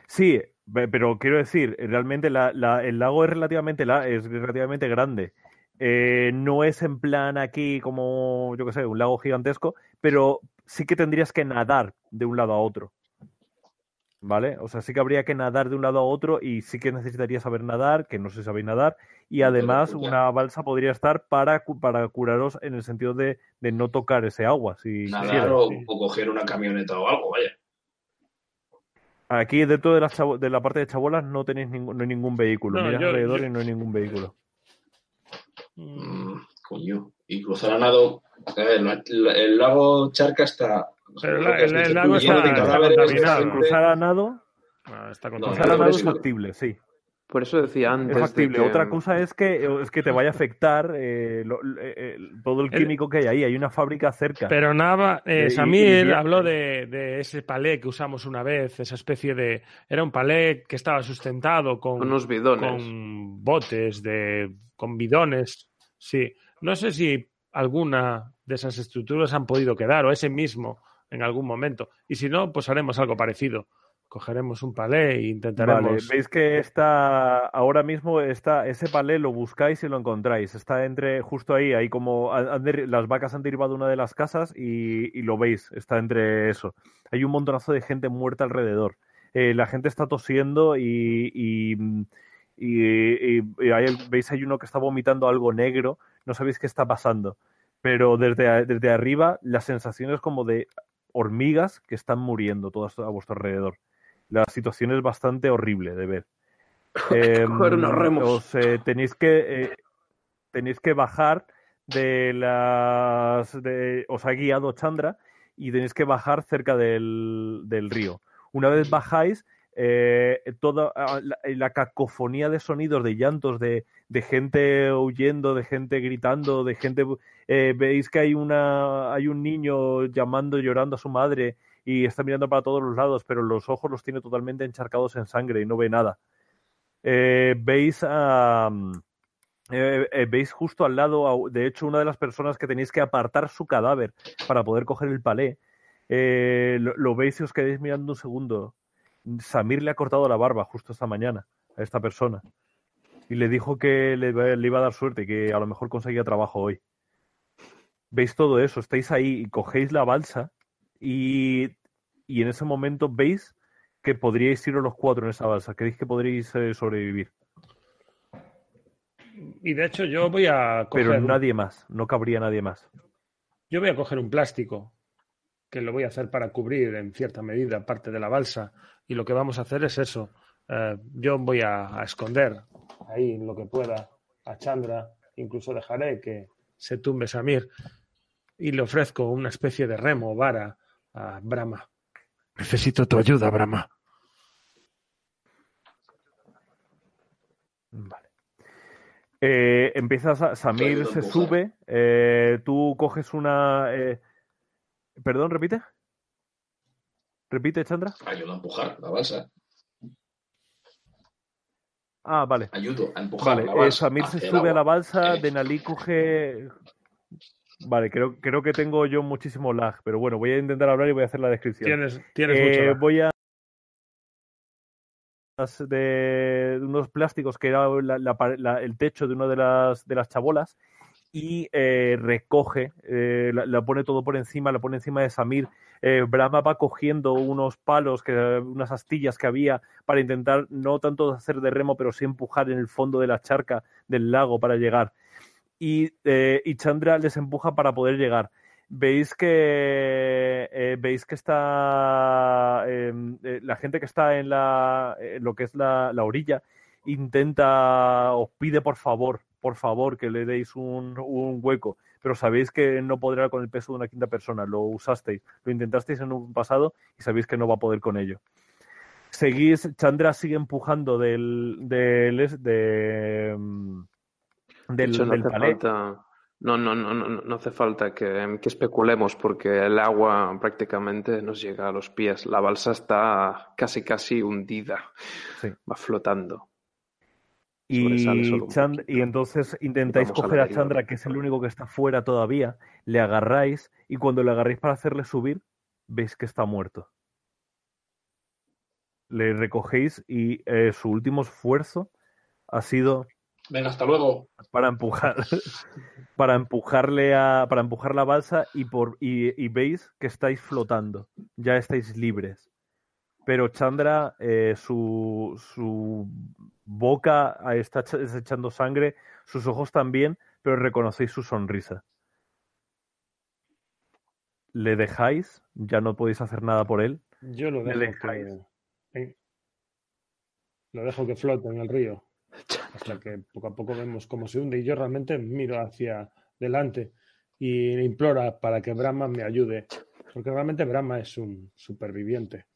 Sí, pe- pero quiero decir, realmente la- la- el lago es relativamente, la- es relativamente grande. Eh, no es en plan aquí como, yo qué sé, un lago gigantesco, pero sí que tendrías que nadar de un lado a otro. ¿Vale? O sea, sí que habría que nadar de un lado a otro y sí que necesitaría saber nadar, que no sé si sabéis nadar, y además ya. una balsa podría estar para, para curaros en el sentido de, de no tocar ese agua, si Nadar o, o coger una camioneta o algo, vaya. Aquí dentro de, las chabo- de la parte de chabolas no tenéis ningún, no hay ningún vehículo. No, yo- alrededor yo- y no hay ningún vehículo. mm, coño. Y cruzar a nado. A ver, la- la- el lago Charca está. El- el tú, lago está- está cadáveres, contaminado. Cruzar a nado, ah, está No, cruzar a por nado es eso- factible, sí. Por eso decía antes Es de factible. que- Otra cosa es que, es que te vaya a afectar eh, lo- eh, eh, todo el El- químico que hay ahí. Hay una fábrica cerca. Pero Nava, eh, Samir y- habló de, de ese palé que usamos una vez, esa especie de... Era un palé que estaba sustentado con, con unos bidones. con botes, de, con bidones. Sí. No sé si alguna de esas estructuras han podido quedar o ese mismo en algún momento. Y si no, pues haremos algo parecido. Cogeremos un palé e Vale, intentaremos... veis que está ahora mismo está ese palé lo buscáis y lo encontráis. Está entre justo ahí, ahí como las vacas han derribado una de las casas y, y lo veis, está entre eso. Hay un montonazo de gente muerta alrededor. Eh, la gente está tosiendo y, y, y- y- y ahí veis hay uno que está vomitando algo negro. No sabéis qué está pasando, pero desde, desde arriba la sensación es como de hormigas que están muriendo todas a vuestro alrededor. La situación es bastante horrible de ver. Eh, remos. os, eh, tenéis que eh, tenéis que bajar de las de, os ha guiado Chandra y tenéis que bajar cerca del, del río. Una vez bajáis, eh, toda ah, la, la cacofonía de sonidos, de llantos, de, gente huyendo, de gente gritando, de gente eh, veis que hay una hay un niño llamando, llorando a su madre y está mirando para todos los lados, pero los ojos los tiene totalmente encharcados en sangre y no ve nada. Eh, veis a eh, eh, veis justo al lado, de hecho, una de las personas que tenéis que apartar su cadáver para poder coger el palé. eh, lo, lo veis y os quedáis mirando un segundo. Samir le ha cortado la barba justo esta mañana a esta persona y le dijo que le, iba- le iba a dar suerte, que a lo mejor conseguía trabajo hoy. Veis todo eso, estáis ahí y cogéis la balsa y, y en ese momento veis que podríais iros los cuatro en esa balsa. ¿Creéis que podríais eh, sobrevivir? Y de hecho yo voy a coger... Pero nadie más, no cabría nadie más. Yo voy a coger un plástico, que lo voy a hacer para cubrir en cierta medida parte de la balsa, y lo que vamos a hacer es eso. Eh, yo voy a, a esconder ahí lo que pueda a Chandra, incluso dejaré que se tumbe Samir, y le ofrezco una especie de remo o vara a Brahma. Necesito tu ayuda, Brahma. Vale. Eh, empiezas a. Samir se sube. eh, tú coges una. eh, Perdón, repite. Repite, Chandra. Ayudo a empujar la balsa. Ah, vale. Ayudo a empujar Vale, la eh, balsa. Samir se sube a la balsa, Eh, Denali coge. Vale, creo, creo que tengo yo muchísimo lag, pero bueno, voy a intentar hablar y voy a hacer la descripción. Tienes, tienes Eh, mucho. lag. voy a de unos plásticos que era la- la pare- la- el techo de una de las de las chabolas y eh, recoge, eh, la, la pone todo por encima, la pone encima de Samir. Eh, Brahma va cogiendo unos palos, que, unas astillas que había para intentar no tanto hacer de remo, pero sí empujar en el fondo de la charca del lago para llegar. Y, eh, y Chandra les empuja para poder llegar. Veis que eh, veis que está eh, la gente que está en la lo que es la, la orilla intenta os pide por favor por favor, que le deis un, un hueco, pero sabéis que no podrá con el peso de una quinta persona, lo usasteis, lo intentasteis en un pasado y sabéis que no va a poder con ello. Seguís, Chandra sigue empujando del, del, de, mm, De del, hecho, no del palé. no, no, no, no, no hace falta que, que especulemos porque el agua prácticamente nos llega a los pies. La balsa está casi casi hundida. Sí. Va flotando. Y, Chand- y entonces intentáis a coger a. Chandra, que es el único que está fuera todavía, le agarráis y cuando le agarráis para hacerle subir, veis que está muerto. Le recogéis y eh, su último esfuerzo ha sido Venga, hasta luego. para empujar para empujarle a para empujar la balsa y por y, y veis que estáis flotando ya estáis libres pero Chandra eh, su, su boca está echa- está echando sangre sus ojos también pero reconocéis su sonrisa. Le dejáis ya no podéis hacer nada por él Yo lo Le dejo dejáis. que, en- lo dejo que flote en el río hasta que poco a poco vemos cómo se hunde y yo realmente miro hacia delante y implora para que Brahma me ayude porque realmente Brahma es un superviviente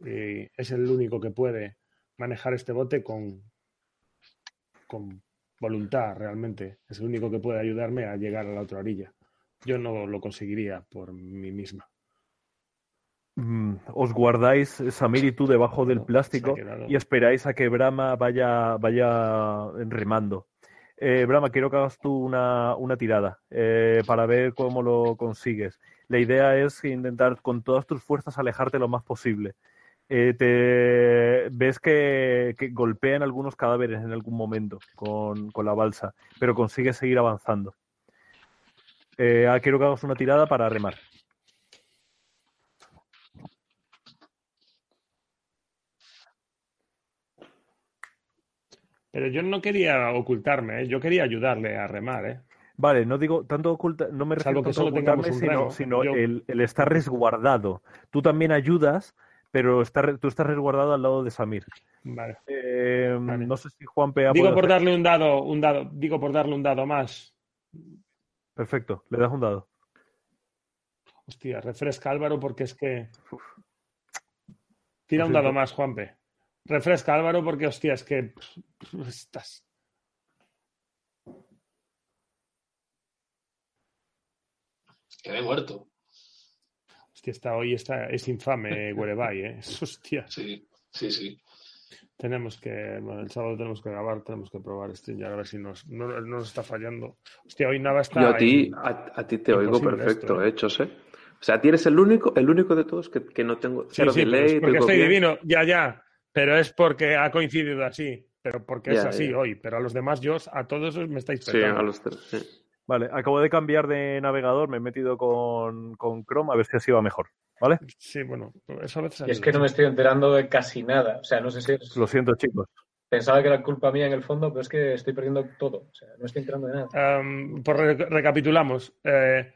y es el único que puede manejar este bote con con voluntad realmente es el único que puede ayudarme a llegar a la otra orilla yo no lo conseguiría por mí misma Mm, os guardáis Samir y tú debajo del plástico y esperáis a que Brahma vaya, vaya remando. Eh, Brahma, quiero que hagas tú una, una tirada eh, para ver cómo lo consigues. La idea es intentar con todas tus fuerzas alejarte lo más posible. Eh, te ves que, que golpean algunos cadáveres en algún momento con, con la balsa, pero consigues seguir avanzando. Eh, ah, quiero que hagas una tirada para remar. Pero yo no quería ocultarme, ¿eh? yo quería ayudarle a remar. ¿eh? Vale, no digo tanto oculta, no me refiero a ocultarme, sino, sino Yo- el, el estar resguardado. Tú también ayudas, pero está tú estás resguardado al lado de Samir. Vale. Eh, Vale. No sé si Juan Pea Digo por hacer- darle un dado, un dado, digo por darle un dado más. Perfecto, le das un dado. Hostia, refresca Álvaro porque es que. Tira un dado más, Juanpe. Refresca Álvaro porque, hostia, es que. Estás. Quedé muerto. Hostia, está, hoy está, es infame, Guerebay, ¿eh? Hostia. Sí, sí, sí. Tenemos que. Bueno, el sábado tenemos que grabar, tenemos que probar este ya a ver si nos, no, no nos está fallando. Hostia, hoy Nava está. Yo a ti, a, a ti te oigo perfecto, esto, ¿eh? hechos, ¿eh? O sea, tú eres el único, el único de todos que, que no tengo Sí, cero sí, delay, es porque estoy bien. divino, ya, ya. Pero es porque ha coincidido así. Pero porque es así ya. hoy. Pero a los demás, yo, a todos os me estáis Sí, petando. a los tres, sí. Vale, acabo de cambiar de navegador, me he metido con, con Chrome a ver si así va mejor. ¿Vale? Sí, bueno, eso a veces Y es que no me estoy enterando de casi nada. O sea, no sé si es- Lo siento, chicos. pensaba que era culpa mía en el fondo, pero es que estoy perdiendo todo. O sea, no estoy enterando de nada. Um, por re- recapitulamos. Eh,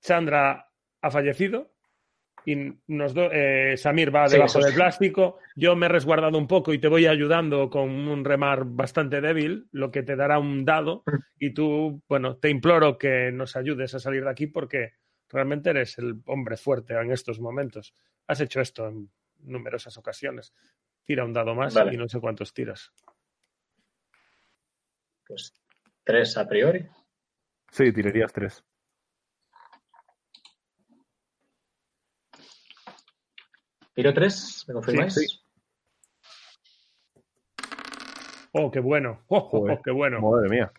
Chandra ha fallecido y nos do- eh, Samir va Sí, debajo eso del sí. plástico. Yo me he resguardado un poco y te voy ayudando con un remar bastante débil, lo que te dará un dado. Y tú, bueno, te imploro que nos ayudes a salir de aquí porque realmente eres el hombre fuerte en estos momentos. Has hecho esto en numerosas ocasiones. Tira un dado más Vale. y no sé cuántos tiras. Pues tres a priori. Sí, tirarías tres. Tiro tres, ¿me confirmáis? Sí, sí. Oh, qué bueno. Oh, oh, Joder. oh, qué bueno. Madre mía.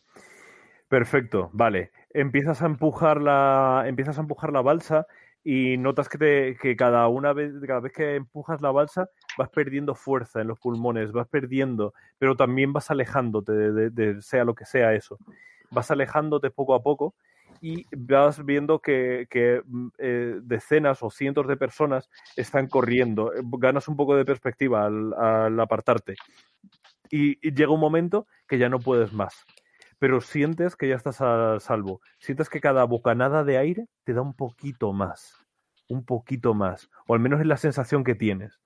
Perfecto, vale. Empiezas a empujar la, empiezas a empujar la balsa y notas que, te, que cada una vez, cada vez que empujas la balsa vas perdiendo fuerza en los pulmones, vas perdiendo, pero también vas alejándote de, de- de sea lo que sea eso. Vas alejándote poco a poco y vas viendo que, mm, eh, decenas o cientos de personas están corriendo. Eh, Ganas un poco de perspectiva al, al apartarte. Y, y llega un momento que ya no puedes más pero sientes que ya estás a salvo. Sientes que cada bocanada de aire te da un poquito más, un poquito más, o al menos es la sensación que tienes.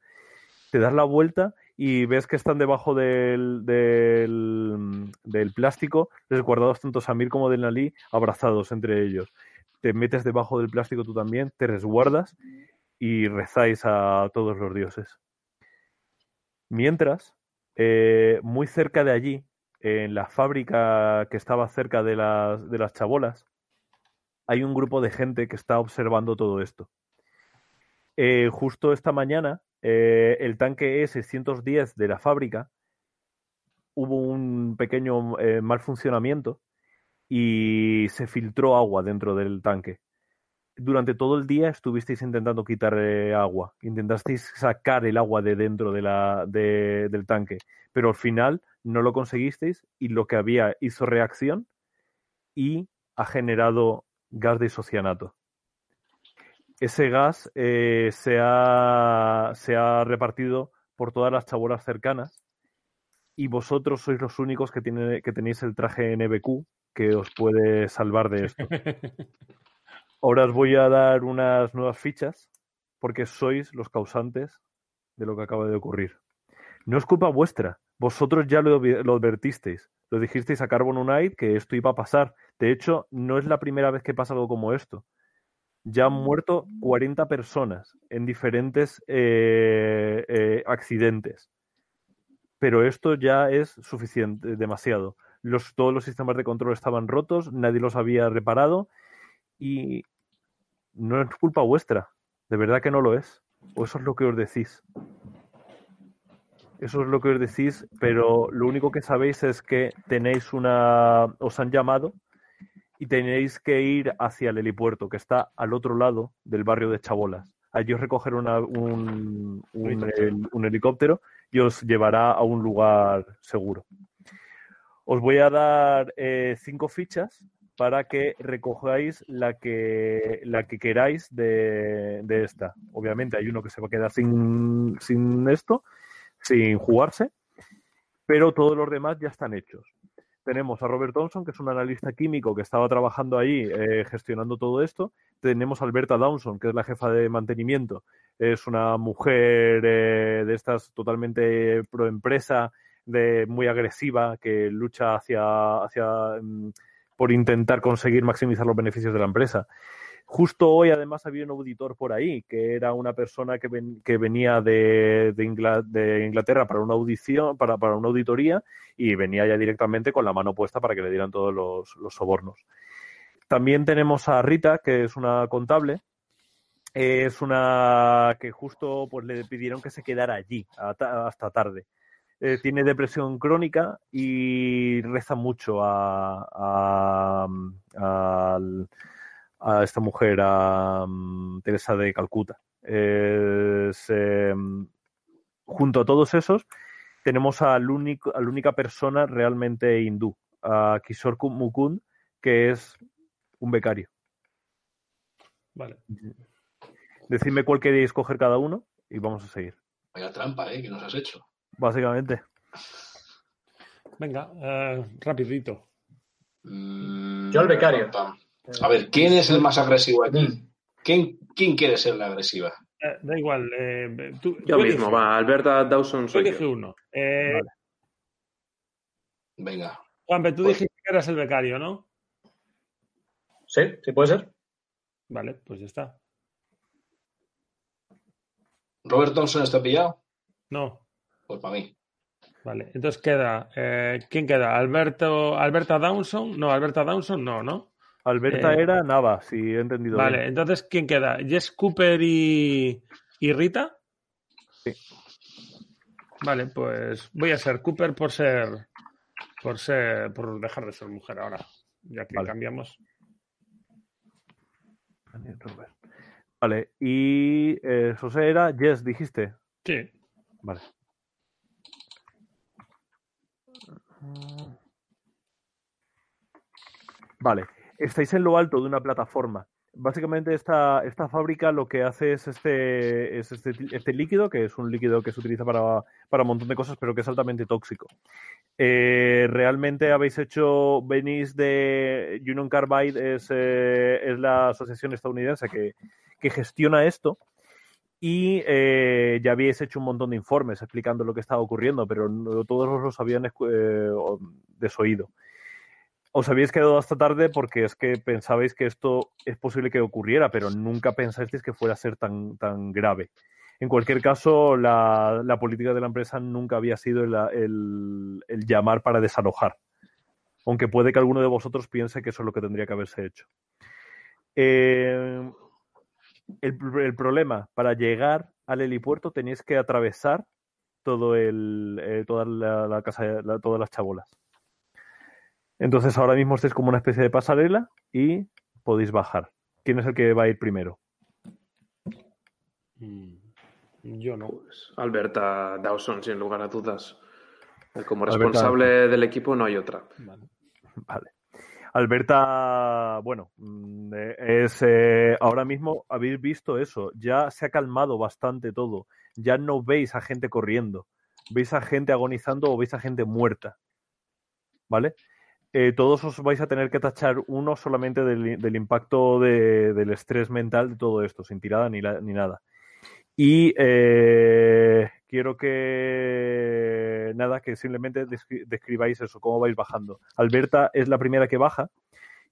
Te das la vuelta y ves que están debajo del, del, plástico, resguardados tanto Samir como Denali, abrazados entre ellos. Te metes debajo del plástico tú también, te resguardas y rezáis a todos los dioses. Mientras, eh, muy cerca de allí, en la fábrica que estaba cerca de las, de las chabolas, hay un grupo de gente que está observando todo esto. Eh, justo esta mañana, eh, el tanque E610 de la fábrica hubo un pequeño eh, mal funcionamiento y se filtró agua dentro del tanque. Durante todo el día estuvisteis intentando quitar eh, agua, intentasteis sacar el agua de dentro de la, de- del tanque, pero al final no lo conseguisteis y lo que había hizo reacción y ha generado gas de isocianato. Ese gas eh, se, ha, se ha repartido por todas las chabolas cercanas y vosotros sois los únicos que, tiene, que tenéis el traje NBQ que os puede salvar de esto. Ahora os voy a dar unas nuevas fichas porque sois los causantes de lo que acaba de ocurrir. No es culpa vuestra. Vosotros ya lo, lo advertisteis. Lo dijisteis a Carbon Unite que esto iba a pasar. De hecho, no es la primera vez que pasa algo como esto. Ya han muerto 40 personas en diferentes eh, eh, accidentes. Pero esto ya es suficiente, demasiado. Los, todos los sistemas de control estaban rotos, nadie los había reparado y no es culpa vuestra. De verdad que no lo es. O eso es lo que os decís. Eso es lo que os decís, pero lo único que sabéis es que tenéis una. os han llamado y tenéis que ir hacia el helipuerto, que está al otro lado del barrio de Chabolas. Allí os recoger una- un, un, Helicóptero. el- un helicóptero y os llevará a un lugar seguro. Os voy a dar eh, cinco fichas para que recojáis la que, la que queráis de, de esta. Obviamente hay uno que se va a quedar sin, sin esto, sin jugarse, pero todos los demás ya están hechos. Tenemos a Robert Thompson, que es un analista químico que estaba trabajando ahí eh, gestionando todo esto. Tenemos a Alberta Downson, que es la jefa de mantenimiento. Es una mujer eh, de estas totalmente pro empresa, de, muy agresiva, que lucha hacia, hacia mm, por intentar conseguir maximizar los beneficios de la empresa. Justo hoy, además, había un auditor por ahí, que era una persona que, ven- que venía de, de Ingla- de Inglaterra para una audición, para, para una auditoría, y venía ya directamente con la mano puesta para que le dieran todos los, sobornos. También tenemos a Rita, que es una contable. Es una que justo pues le pidieron que se quedara allí hasta tarde. Eh, tiene depresión crónica y reza mucho a, a, a esta mujer, a mm, Teresa de Calcuta. Es, em, junto a todos esos, tenemos al único, a la única persona realmente hindú, a Kishore Mukund, que es un becario. Vale. Decidme cuál queréis coger cada uno y vamos a seguir. Vaya trampa, ¿eh? Que nos has hecho. Básicamente. Venga, eh, rapidito. Mm, Yo el becario. pam. A ver, ¿quién es el más agresivo aquí? ¿Quién, quién quiere ser la agresiva? Eh, da igual. eh, tú, Yo tú mismo, elige, va. Alberta Dawson soy elige yo. uno. Eh, Vale. Venga. Juanpe, tú Pues- dijiste que eras el becario, ¿no? Sí, sí puede ser. Vale, pues ya está. ¿Robert Thompson está pillado? No. Pues para mí. Vale, entonces queda. eh, ¿Quién queda? ¿Alberto, ¿Alberta Downson? No, Alberta Downson no, ¿no? Alberta Eh, era Nava, si he entendido Vale, bien. entonces ¿quién queda? ¿Jess Cooper y, y Rita? Sí. Vale, pues voy a ser Cooper por ser. Por ser. por dejar de ser mujer ahora. Ya que Vale. cambiamos. Vale, y eh, José era Yes, dijiste. Sí. Vale. Vale, estáis en lo alto de una plataforma. Básicamente esta, esta fábrica lo que hace es este, es este, este líquido, que es un líquido que se utiliza para, para un montón de cosas, pero que es altamente tóxico. Eh, realmente habéis hecho, venís de Union Carbide, es, eh, es la asociación estadounidense que, que gestiona esto y eh, ya habíais hecho un montón de informes explicando lo que estaba ocurriendo, pero no todos los habían eh, desoído. Os habíais quedado hasta tarde porque es que pensabais que esto es posible que ocurriera, pero nunca pensasteis que fuera a ser tan, tan grave. En cualquier caso, la, política de la empresa nunca había sido el, llamar para desalojar, aunque puede que alguno de vosotros piense que eso es lo que tendría que haberse hecho. Eh, el, problema, para llegar al helipuerto tenéis que atravesar todo el, eh, toda la, casa, todas las chabolas. Entonces ahora mismo estáis como una especie de pasarela y podéis bajar. ¿Quién es el que va a ir primero? Mm, Yo no. Pues Alberta Dawson, sin lugar a dudas. Como Alberta responsable del equipo no hay otra. Vale. Vale. Alberta, bueno, mm, eh, es eh, ahora mismo habéis visto eso, ya se ha calmado bastante todo, ya no veis a gente corriendo, veis a gente agonizando o veis a gente muerta, ¿vale? Eh, todos os vais a tener que tachar uno solamente del, del impacto de- del estrés mental de todo esto, sin tirada ni, la- ni nada. Y eh, quiero que nada, que simplemente descri- describáis eso, cómo vais bajando. Alberta es la primera que baja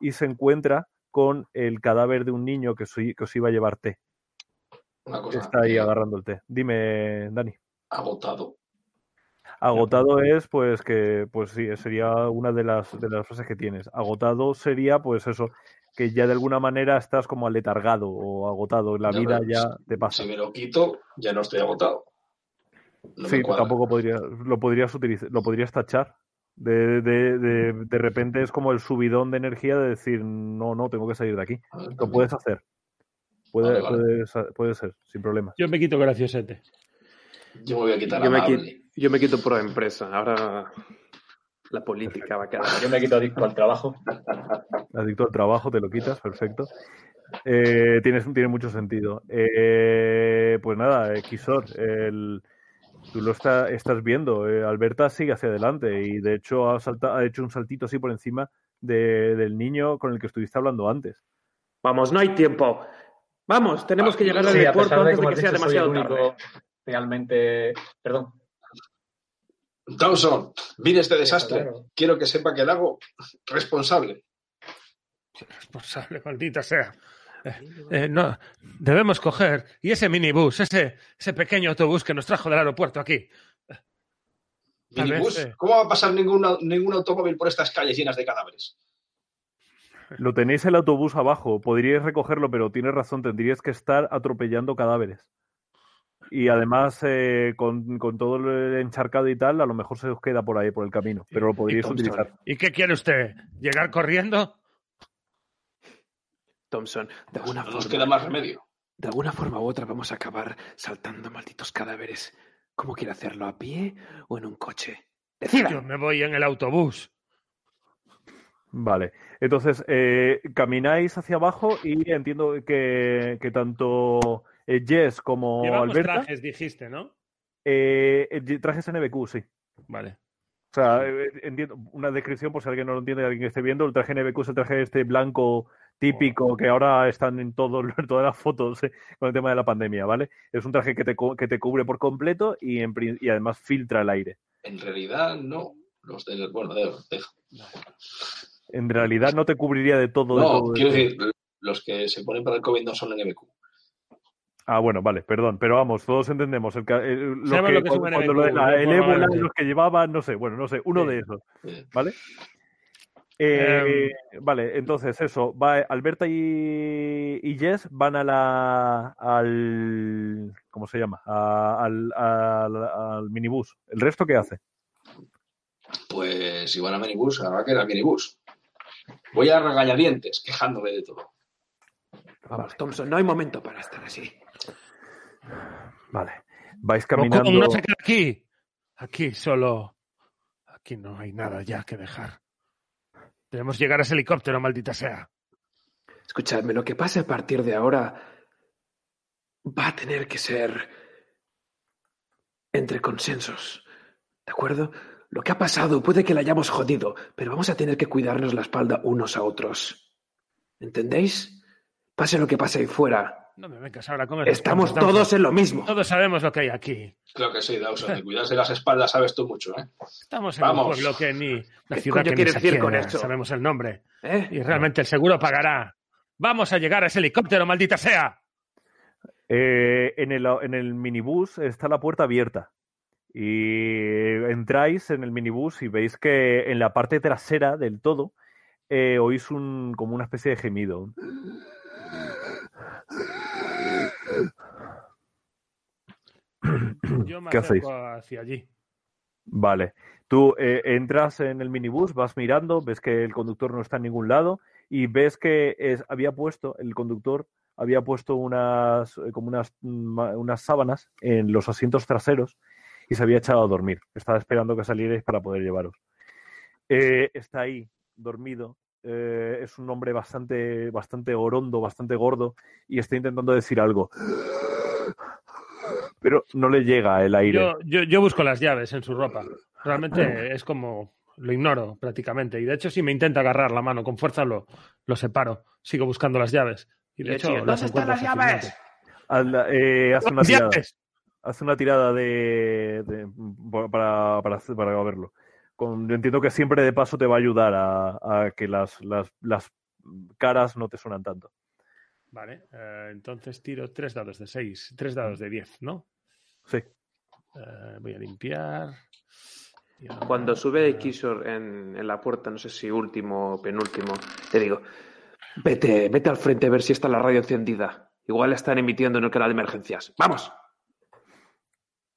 y se encuentra con el cadáver de un niño que, soy- que os iba a llevar té. Una cosa. Está ahí eh, agarrando el té. Dime, Dani. Agotado. Agotado es, pues que, pues sí, sería una de las, de las frases que tienes. Agotado sería, pues eso, que ya de alguna manera estás como aletargado o agotado. La Ya, vida ya te pasa. Si me lo quito, ya no estoy agotado. No sí, tampoco podrías, lo podrías utilizar, lo podrías tachar. De, de, de, de repente es como el subidón de energía de decir, no, no, tengo que salir de aquí. A ver, Lo puedes hacer. Puede, Vale, vale. puede puede ser, sin problema. Yo me quito graciosete. Yo me voy a quitar Yo me, amable. qui- yo me quito pro empresa. Ahora la política va a quedar. Yo me quito adicto al trabajo. Adicto al trabajo, te lo quitas, perfecto. Eh, tienes, tiene mucho sentido. Eh, pues nada, eh, Kisor, el- tú lo está- estás viendo. eh, Alberta sigue hacia adelante y de hecho ha, salta- ha hecho un saltito así por encima de- del niño con el que estuviste hablando antes. Vamos, no hay tiempo. Vamos, tenemos que llegar al Sí, aeropuerto antes de que sea demasiado único tarde. Realmente. Perdón. Dawson, mire este desastre. claro. Quiero que sepa que le hago responsable. Responsable, maldita sea. Eh, eh, no, debemos coger. Y ese minibús, ese, ese pequeño autobús que nos trajo del aeropuerto aquí. Minibús, vez, eh. ¿cómo va a pasar ningún, ningún automóvil por estas calles llenas de cadáveres? Lo tenéis el autobús abajo, podríais recogerlo, pero tienes razón, tendríais que estar atropellando cadáveres. Y además, eh, con, con todo el encharcado y tal, a lo mejor se os queda por ahí, por el camino, pero lo podríais utilizar. ¿Y qué quiere usted? ¿Llegar corriendo? Thompson, de alguna No nos forma. queda más remedio. De alguna forma u otra vamos a acabar saltando malditos cadáveres. ¿Cómo quiere hacerlo? ¿A pie o en un coche? Yo ¡Decida! me voy en el autobús. Vale, entonces eh, camináis hacia abajo y entiendo que, que tanto eh, Jess como Llevamos Alberta. trajes, dijiste, ¿no? eh, eh, trajes NBQ, sí. Vale. O sea, eh, entiendo una descripción por si alguien no lo entiende, alguien que esté viendo. El traje NBQ es el traje este blanco típico que ahora están en todo, en todas las fotos eh, con el tema de la pandemia, ¿vale? Es un traje que te, que te cubre por completo y, en pri- y además filtra el aire. En realidad, no. Los del. Bueno, de, de- En realidad no te cubriría de todo. de no, todo, quiero decir, los que se ponen para el COVID no son NBQ. Ah, bueno, vale, perdón, pero vamos, todos entendemos. El, el- Sabemos que, lo que cuando, cuando lo de la- los que llevaban, no sé, bueno, no sé, uno Sí. de esos, Eh, ¿vale? Eh, vale, entonces eso, va Alberta y, y Jess van a la al ¿cómo se llama? A- al, al, al minibús. ¿El resto qué hace? Pues si van a minibús, habrá que ir al minibús. Voy a regañadientes, quejándome de todo. Vamos, Thompson, no hay momento para estar así. Vale. Vais caminando. no se queda aquí. Aquí solo. Aquí no hay nada ya que dejar. Debemos llegar a ese helicóptero, maldita sea. Escuchadme, lo que pase a partir de ahora va a tener que ser entre consensos. ¿De acuerdo? Lo que ha pasado puede que la hayamos jodido, pero vamos a tener que cuidarnos la espalda unos a otros. ¿Entendéis? Pase lo que pase ahí fuera, No me vengas ahora con el Estamos todos en lo mismo. Todos sabemos lo que hay aquí. Claro que sí, Dawson. De cuidarse las espaldas sabes tú mucho, ¿eh? Estamos en Vamos. un pueblo que ni la ¿Qué ciudad que quieres ni decir con esto? sabemos el nombre. ¿Eh? Y realmente el seguro pagará. Vamos a llegar a ese helicóptero, maldita sea. Eh, en, el, en el minibús está la puerta abierta. Y entráis en el minibús y veis que en la parte trasera del todo eh, oís un, como una especie de gemido. Yo me ¿Qué acerco hacia allí. Vale. Tú eh, entras en el minibús, vas mirando, ves que el conductor no está en ningún lado y ves que es, había puesto, el conductor había puesto unas, eh, como unas, ma- unas sábanas en los asientos traseros y se había echado a dormir. Estaba esperando que salierais para poder llevaros. Eh, está ahí, dormido. Eh, es un hombre bastante, bastante orondo, bastante gordo y está intentando decir algo. Pero no le llega el aire. Yo, yo, yo busco las llaves en su ropa. Realmente es como lo ignoro prácticamente. Y de hecho, si me intenta agarrar la mano con fuerza, lo, lo separo. Sigo buscando las llaves. Y de Le hecho, chillo, las ¿Dónde están las llaves? fácilmente. Haz, eh, haz una ¡Las tirada. llaves! Haz una tirada de, de- para, para, para verlo. Con- yo entiendo que siempre de paso te va a ayudar a, a que las, las, las caras no te suenan tanto. Vale, eh, entonces tiro tres dados de seis, tres dados de diez, ¿no? Sí. Eh, voy a limpiar. Cuando sube Kisor en, en la puerta, no sé si último o penúltimo, te digo, vete, vete al frente a ver si está la radio encendida. Igual la están emitiendo en el canal de emergencias. ¡Vamos!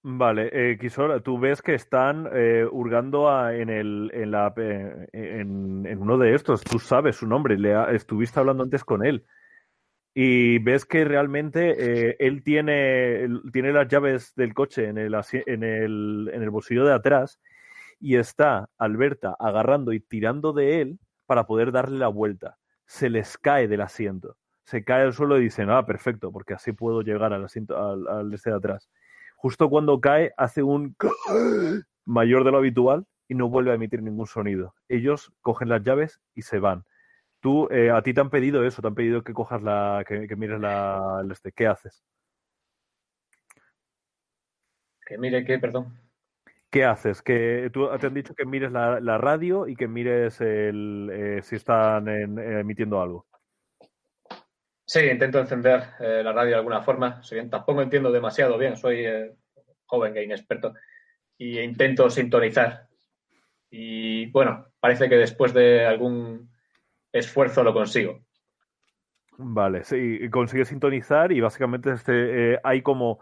Vale, eh, tú ves que están eh, hurgando a- en, el, en, la, eh, en, uno de estos. Tú sabes su nombre, le estuviste hablando antes con él. Y ves que realmente eh, él tiene, tiene las llaves del coche en el, en, el, en el bolsillo de atrás y está Alberta agarrando y tirando de él para poder darle la vuelta. Se les cae del asiento. Se cae al suelo y dicen, ah, perfecto, porque así puedo llegar al asiento, al, al este de atrás justo cuando cae hace un mayor de lo habitual y no vuelve a emitir ningún sonido. Ellos cogen las llaves y se van. Tú, eh, a ti te han pedido eso, te han pedido que cojas la, que, que mires la, el este. ¿Qué haces? Que mire que, perdón. ¿Qué haces? Que tú te han dicho que mires la, la radio y que mires el, eh, si están en- eh, emitiendo algo. Sí, intento encender eh, la radio de alguna forma. Si bien tampoco entiendo demasiado bien, soy eh, joven e inexperto. Y intento sintonizar. Y bueno, parece que después de algún esfuerzo lo consigo. Vale, sí, y consigues sintonizar y básicamente este, eh, hay como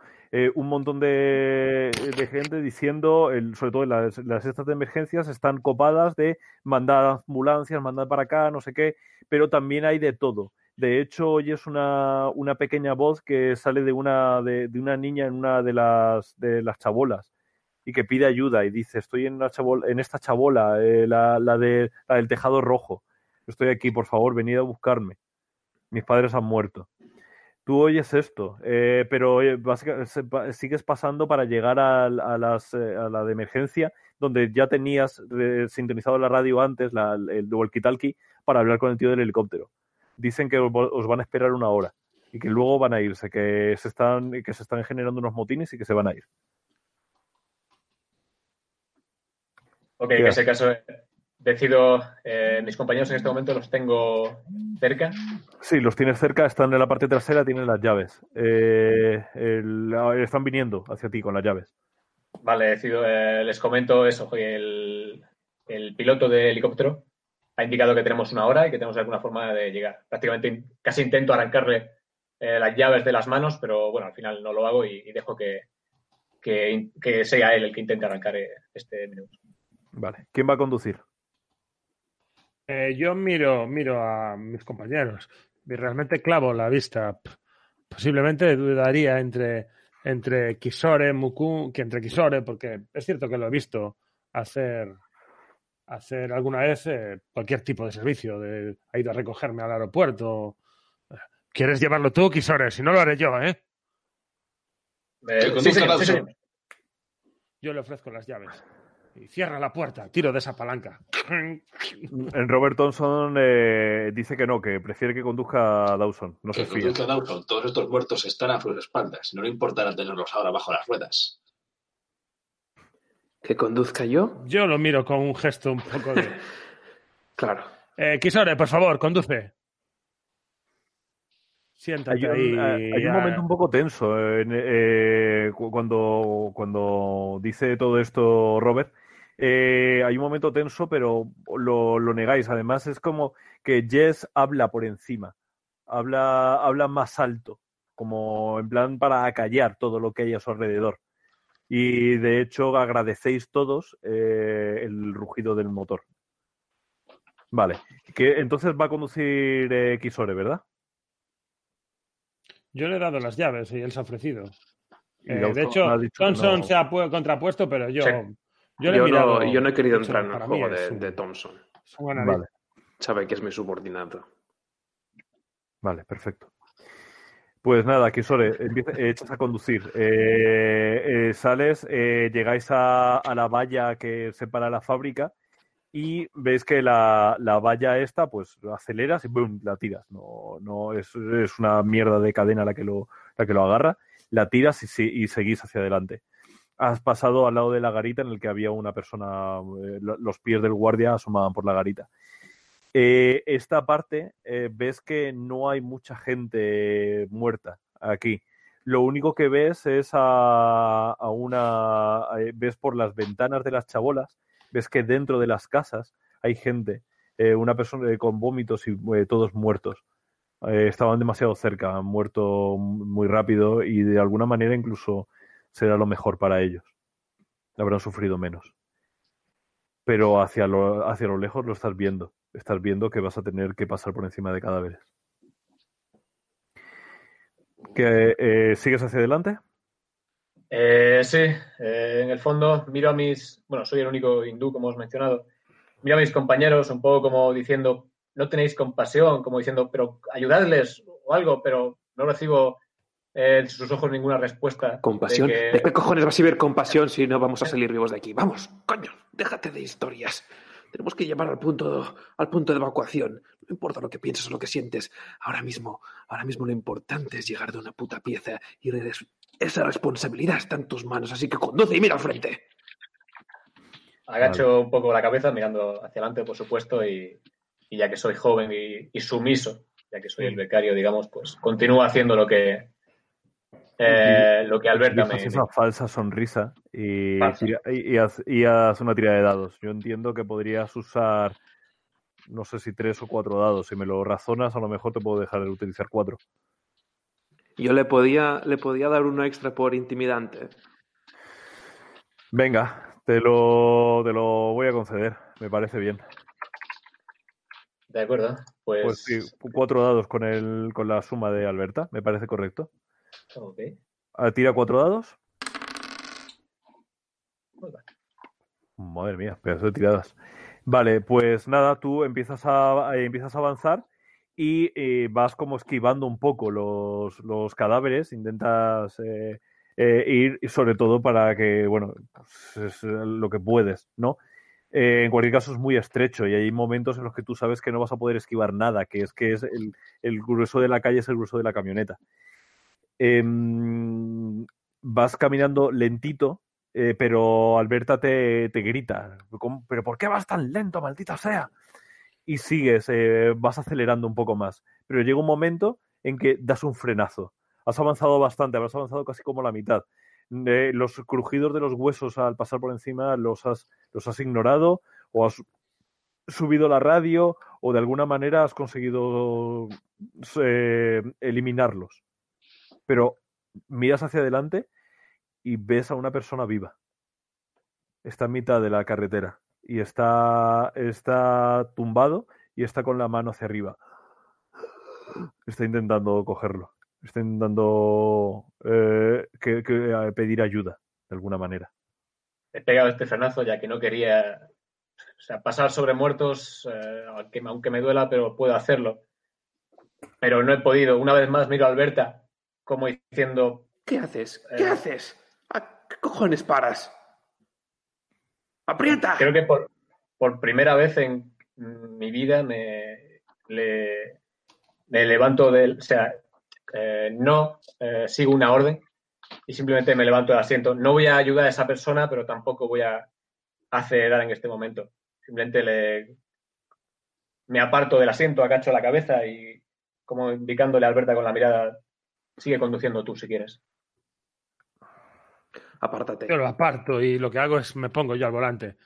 un montón de, de gente diciendo, el, sobre todo las, las estas de emergencias, están copadas de mandar ambulancias, mandar para acá, no sé qué, pero también hay de todo. De hecho, oyes una, una pequeña voz que sale de una, de, de una niña en una de las, de las chabolas y que pide ayuda y dice, estoy en, una chabola, en esta chabola, eh, la, la, de, la del tejado rojo, estoy aquí, por favor, venid a buscarme mis padres han muerto. Tú oyes esto, eh, pero pa- sigues pasando para llegar a, a las, eh, a la de emergencia, donde ya tenías eh, sintonizado la radio antes, la, el walkie-talkie, para hablar con el tío del helicóptero. Dicen que os, van a esperar una hora y que luego van a irse, que se están, que se están generando unos motines y que se van a ir. Ok, ¿Qué en haces? ese caso eh, decido, eh, mis compañeros en este momento los tengo cerca. Sí, los tienes cerca, están en la parte trasera, tienen las llaves. Eh, el- están viniendo hacia ti con las llaves. Vale, decido, eh, les comento eso. El, el piloto de helicóptero ha indicado que tenemos una hora y que tenemos alguna forma de llegar. Prácticamente casi intento arrancarle eh, las llaves de las manos, pero bueno, al final no lo hago y, y dejo que, que, que sea él el que intente arrancar eh, este minuto. Vale. ¿Quién va a conducir? Eh, yo miro, miro a mis compañeros y realmente clavo la vista. Posiblemente dudaría entre, entre Kisore, Muku, que entre Kisore, porque es cierto que lo he visto hacer, hacer alguna vez eh, cualquier tipo de servicio. De, ha ido a recogerme al aeropuerto. ¿Quieres llevarlo tú, Kisore? Si no lo haré yo, ¿eh? Eh, Que sí, conduzca señor, sí, Dawson. señor. Yo le ofrezco las llaves. Y cierra la puerta, tiro de esa palanca. En Robert Thompson eh, dice que no, que prefiere que conduzca a Dawson. No se que fía. conduzca Dawson. Todos estos muertos están a sus espaldas. No le importará tenerlos ahora bajo las ruedas. ¿Que conduzca yo? Yo lo miro con un gesto un poco de. Claro. Eh, Kisore, por favor, conduce. Siéntate Hay un, ahí. hay un momento un poco tenso en, eh, cu- cuando, cuando dice todo esto Robert. Eh, hay un momento tenso, pero lo, lo negáis. Además, es como que Jess habla por encima, habla, habla más alto, como en plan para acallar todo lo que hay a su alrededor. Y de hecho, agradecéis todos eh, el rugido del motor. Vale, que entonces va a conducir eh, Kisore, ¿verdad? Yo le he dado las llaves y él se ha ofrecido. Eh, de hecho, Thompson no. se ha pu- contrapuesto, pero yo, Sí. yo le he Yo mirado. no, yo no he querido entrar en el juego de, un- de Thompson. Vale. Sabe que es mi subordinado. Vale, perfecto. Pues nada, Kisore, empieza- eh, echas a conducir. Eh, eh, sales, eh, llegáis a, la valla que separa la fábrica y veis que la, la valla esta, pues aceleras y ¡boom! la tiras. No, no es, una mierda de cadena la que lo, la que lo agarra. La tiras y, y seguís hacia adelante. Has pasado al lado de la garita en el que había una persona, eh, lo- los pies del guardia asomaban por la garita. Eh, esta parte eh, ves que no hay mucha gente muerta aquí. Lo único que ves es a, una. eh, ves por las ventanas de las chabolas, ves que dentro de las casas hay gente, una persona con vómitos y todos muertos. Estaban demasiado cerca, han muerto muy rápido y de alguna manera incluso será lo mejor para ellos. Habrán sufrido menos. Pero hacia lo, hacia lo lejos lo estás viendo. Estás viendo que vas a tener que pasar por encima de cadáveres. ¿Que, eh, ¿Sigues hacia adelante? Eh, sí, eh, en el fondo miro a mis, bueno, soy el único hindú, como os he mencionado, miro a mis compañeros un poco como diciendo, no tenéis compasión, como diciendo, pero ayudadles o algo, pero no recibo eh, en sus ojos ninguna respuesta. ¿Compasión? de ¿De, que- qué cojones vas a ver compasión si no vamos a salir vivos de aquí? Vamos, coño, déjate de historias. Tenemos que llevar al punto, al punto de evacuación. No importa lo que pienses o lo que sientes. Ahora mismo, ahora mismo lo importante es llegar de una puta pieza y res- esa responsabilidad está en tus manos. Así que conduce y mira al frente. Agacho un poco la cabeza mirando hacia adelante, por supuesto, y, y ya que soy joven y, y sumiso, ya que soy el becario, digamos, pues continúo haciendo lo que eh, lo que Alberta me, me- esa falsa sonrisa y, tira- y, y haz, y haz una tirada de dados. Yo entiendo que podrías usar, no sé si tres o cuatro dados. Si me lo razonas, a lo mejor te puedo dejar de utilizar cuatro. Yo le podía, le podía dar uno extra por intimidante. Venga, te lo, te lo voy a conceder. Me parece bien. De acuerdo, pues, Pues sí, cuatro dados con, el, con la suma de Alberta. Me parece correcto. Ok. Ah, Tira cuatro dados. Madre mía, pedazo de tiradas. Vale, pues nada, tú empiezas a, eh, empiezas a avanzar y eh, vas como esquivando un poco los, los cadáveres, intentas eh, ir sobre todo para que, bueno, pues es lo que puedes, ¿no? En cualquier caso es muy estrecho y hay momentos en los que tú sabes que no vas a poder esquivar nada, que es que es el, el grueso de la calle es el grueso de la camioneta. Em, vas caminando lentito, eh, pero Alberta te, te grita, "¿Cómo- ¿pero por qué vas tan lento, maldita sea? Y sigues, eh, vas acelerando un poco más, pero llega un momento en que das un frenazo. Has avanzado bastante, habrás avanzado casi como la mitad. Eh, los crujidos de los huesos al pasar por encima los has, los has ignorado o has subido la radio o de alguna manera has conseguido eliminarlos. Pero miras hacia adelante y ves a una persona viva. Está en mitad de la carretera y está, está tumbado y está con la mano hacia arriba. Está intentando cogerlo. Está intentando eh, que- pedir ayuda de alguna manera. He pegado este frenazo ya que no quería pasar sobre muertos, eh, aunque, aunque me duela, pero puedo hacerlo. Pero no he podido. Una vez más miro a Alberta como diciendo, ¿Qué haces? ¿Qué Eh. haces? ¿A qué cojones paras? ¡Aprieta! Creo que por, por primera vez en mi vida me, le- me levanto del. O sea, eh, no eh, sigo una orden y simplemente me levanto del asiento. No voy a ayudar a esa persona, pero tampoco voy a acelerar en este momento. Simplemente le, me aparto del asiento, agacho la cabeza y, como indicándole a Alberta con la mirada, sigue conduciendo tú si quieres. Apártate. Yo lo aparto y lo que hago es me pongo yo al volante.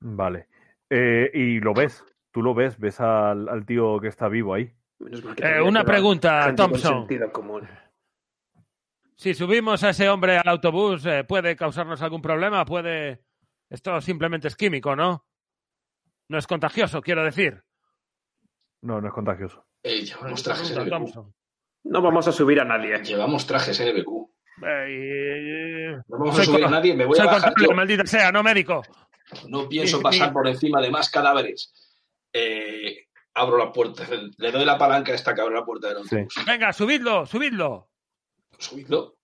Vale. Eh, y lo ves, tú lo ves, ves al, al tío que está vivo ahí. Menos mal que Eh, una pregunta, Thompson. común. Si subimos a ese hombre al autobús, eh, ¿puede causarnos algún problema? ¿Puede...? Esto simplemente es químico, ¿no? No es contagioso, quiero decir. No, no es contagioso. Eh, trajes. Thompson. No vamos a subir a nadie. Llevamos trajes NBQ. Eh, No vamos a subir a nadie. Me voy a bajar contable, yo. maldita sea, no médico. No pienso pasar por encima de más cadáveres. Eh, abro la puerta. Le doy la palanca a esta que abre la puerta del Sí. autobús. Venga, subidlo, subidlo. Subidlo.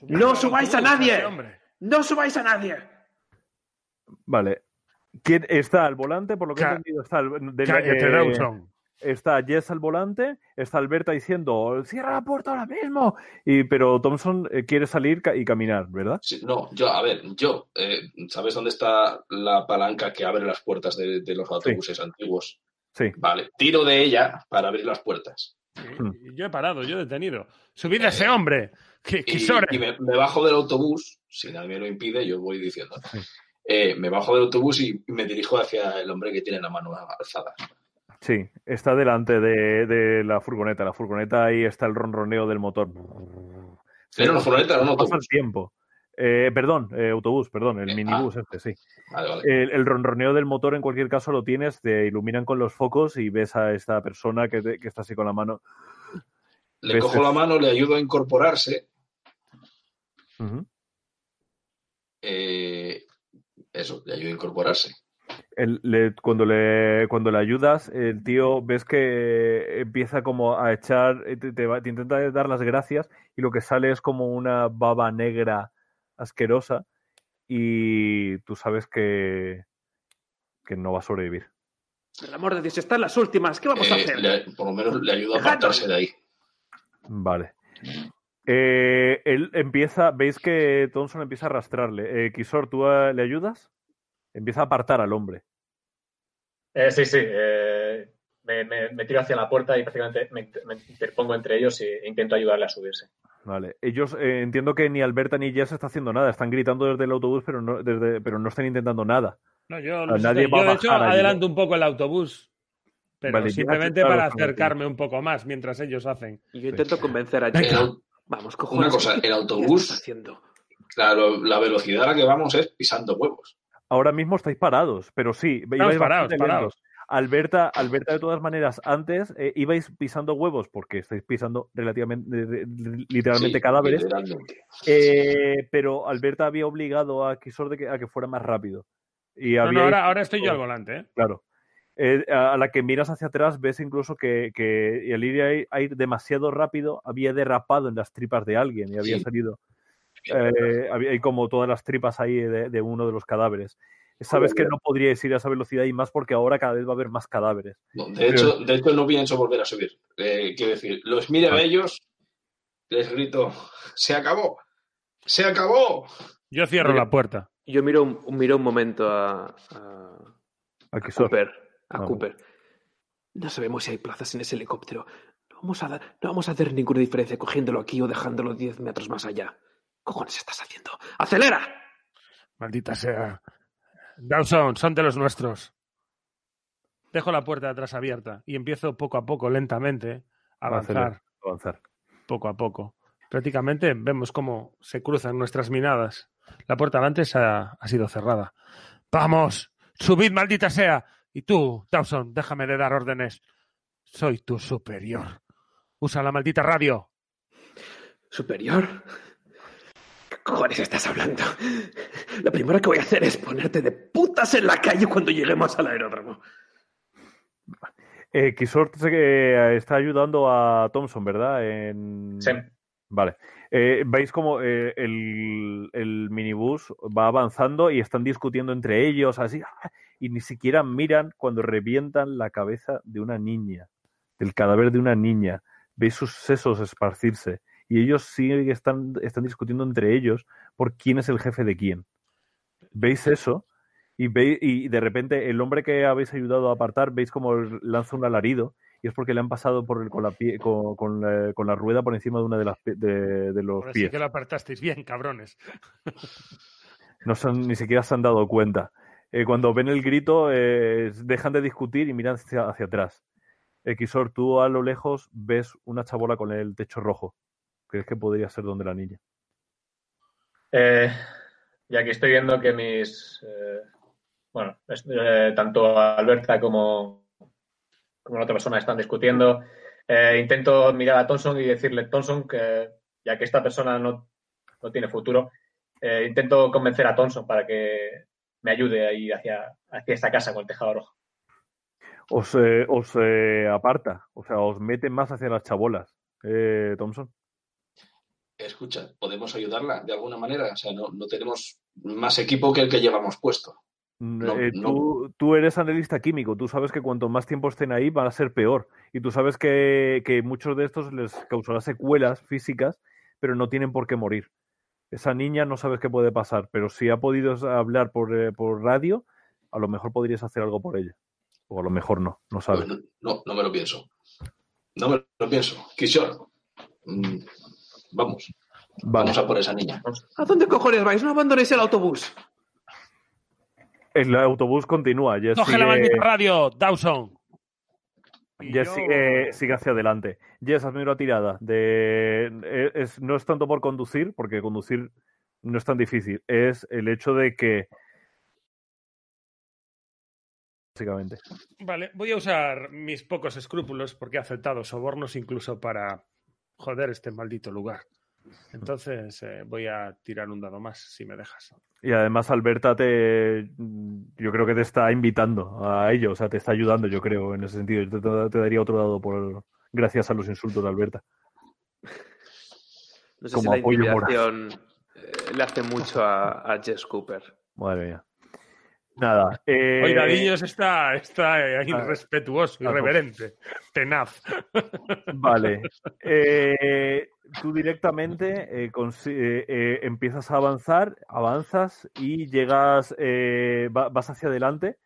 ¡No subáis a nadie! ¡No subáis a nadie! Vale. ¿Quién está al volante? Por lo que he entendido, está, al- Cállate, eh. Está Jess al volante, está Alberta diciendo, cierra la puerta ahora mismo. Y, pero Thompson eh, quiere salir ca- y caminar, ¿verdad? Sí, no, yo, a ver, yo, eh, ¿sabes dónde está la palanca que abre las puertas de, de los autobuses antiguos? Sí. Vale, tiro de ella para abrir las puertas. Y- y Yo he parado, yo he detenido. Subid a ese hombre. Que, Y, me, me bajo del autobús, si nadie me lo impide, yo voy diciendo. Eh, me bajo del autobús y me dirijo hacia el hombre que tiene la mano alzada. Sí, está delante de, de la furgoneta. La furgoneta ahí está el ronroneo del motor. ¿Era una furgoneta o un Pasa el tiempo. Eh, perdón, eh, autobús, perdón, el Eh, minibús este, sí. Vale, vale. El, el ronroneo del motor en cualquier caso lo tienes, te iluminan con los focos y ves a esta persona que, te- que está así con la mano. Le ves cojo la mano, le ayudo a incorporarse. Eh, eso, le ayudo a incorporarse. El- le- cuando, le, cuando le ayudas, el tío ves que empieza como a echar, eh, te, te va- te intenta dar las gracias y lo que sale es como una baba negra asquerosa y tú sabes que, que no va a sobrevivir. Por el amor de Dios, están las últimas. ¿Qué vamos a Eh, hacer? le- por lo menos le ayudo a apartarse de ahí. Vale. Eh, él empieza, veis que Thompson empieza a arrastrarle. Eh, Kisor, ¿tú le ayudas? Empieza a apartar al hombre. Eh, sí, sí. eh, me, me- me tiro hacia la puerta y prácticamente me, me interpongo entre ellos e intento ayudarle a subirse. Vale. Ellos eh, entiendo que ni Alberta ni Jess está haciendo nada. Están gritando desde el autobús, pero no, desde, pero no están intentando nada. No, yo, los nadie estoy- va a yo, de hecho, allí. adelanto un poco el autobús. Pero Vale, simplemente para acercarme un poco más mientras ellos hacen. Y yo intento convencer a Jess. Vamos, cojones. Una cosa, el ¿qué autobús-? Claro, la velocidad a la que vamos es pisando huevos. Ahora mismo estáis parados, pero sí, ibais parados, parados. Alberta, Alberta, de todas maneras, antes eh, ibais pisando huevos porque estáis pisando relativamente, de- de- literalmente Sí, cadáveres. literalmente. Eh, pero Alberta había obligado a Kisor de que, a que fuera más rápido. Y No, no, había ahora, ahora estoy yo al volante, ¿eh? Claro. Eh, a a la que miras hacia atrás ves incluso que, que el ir, a- a ir demasiado rápido había derrapado en las tripas de alguien y había Sí. salido. Eh, hay como todas las tripas ahí de, de uno de los cadáveres. Sabes que no podríais ir a esa velocidad y más porque ahora cada vez va a haber más cadáveres. No, de, hecho, de hecho, no pienso volver a subir. Eh, quiero decir, los miro a Vale. ellos, les grito, ¡se acabó! ¡Se acabó! Yo cierro Mira. la puerta. Yo miro un, miro un momento a, a A Kisor. Cooper. A Ah, Cooper. No sabemos si hay plazas en ese helicóptero. No vamos, a, dar- no vamos a hacer ninguna diferencia cogiéndolo aquí o dejándolo 10 metros más allá. ¿Qué cojones estás haciendo? ¡Acelera! Maldita sea. Dawson, son de los nuestros. Dejo la puerta de atrás abierta y empiezo poco a poco, lentamente, a avanzar. Avanzar. poco a poco. Prácticamente vemos cómo se cruzan nuestras minadas. La puerta delante se ha, ha sido cerrada. ¡Vamos! ¡Subid, maldita sea! Y tú, Dawson, déjame de dar órdenes. Soy tu superior. Usa la maldita radio. ¿Superior? ¿Qué cojones estás hablando? Lo primero que voy a hacer es ponerte de putas en la calle cuando lleguemos al aeródromo. Eh, Kisor sé que está ayudando a Thompson, ¿verdad? En... Sí. Vale. Eh, Veis como eh, el, el minibús va avanzando y están discutiendo entre ellos, así, ¡ah! y ni siquiera miran cuando revientan la cabeza de una niña, del cadáver de una niña. Veis sus sesos esparcirse y ellos siguen están, están discutiendo entre ellos por quién es el jefe de quién. ¿Veis eso? Y, veis, y de repente el hombre que habéis ayudado a apartar, veis como lanza un alarido y es porque le han pasado por el- con, la pie- con, con la, con la rueda por encima de una de, las, de, de los Ahora sí pies. que lo apartasteis bien, cabrones. No han- ni siquiera se han dado cuenta. Eh, cuando ven el grito, eh, dejan de discutir y miran hacia, hacia atrás. Xor, tú a lo lejos ves una chabola con el techo rojo. ¿Crees que podría ser donde la niña? Eh, ya que estoy viendo que mis. eh, bueno, eh, tanto Alberta como, como la otra persona están discutiendo, eh, intento mirar a Thompson y decirle, Thompson, que ya que esta persona no, no tiene futuro, eh, intento convencer a Thompson para que me ayude a ir hacia, hacia esta casa con el tejado rojo. Os, os aparta, o sea, os mete más hacia las chabolas, eh, Thompson. Escucha, ¿podemos ayudarla de alguna manera? O sea, no, no tenemos más equipo que el que llevamos puesto. No, Eh, no. tú, tú eres analista químico, tú sabes que cuanto más tiempo estén ahí van a ser peor. Y tú sabes que, que muchos de estos les causará secuelas físicas, pero no tienen por qué morir. Esa niña no sabes qué puede pasar, pero si ha podido hablar por, eh, por radio, a lo mejor podrías hacer algo por ella. O a lo mejor no, no sabes. Pues no, no, no me lo pienso. No me lo pienso. Kishore, mm, vamos, Vale. vamos a por esa niña. ¿A dónde cojones vais? No abandonéis el autobús. El autobús continúa. Jess Coge la sigue- maldita radio, Dawson. Y Jess yo- sigue, sigue hacia adelante. Jess, hazme una tirada. De, eh, es, no es tanto por conducir, porque conducir no es tan difícil. Es el hecho de que. Básicamente. Vale, voy a usar mis pocos escrúpulos porque he aceptado sobornos incluso para joder este maldito lugar. Entonces eh, voy a tirar un dado más, si me dejas. Y además, Alberta te. Yo creo que te está invitando a ello. O sea, te está ayudando, yo creo, en ese sentido. Yo te, te daría otro dado por. Gracias a los insultos de Alberta. No sé Como si la apoyo moral. eh, le hace mucho a, a Jess Cooper. Madre mía. Nada. eh, Dadillos está, está Ah, irrespetuoso, ah, irreverente, tenaz. Vale. Eh, tú directamente eh, eh, eh, empiezas a avanzar, avanzas y llegas, eh, va- vas hacia adelante.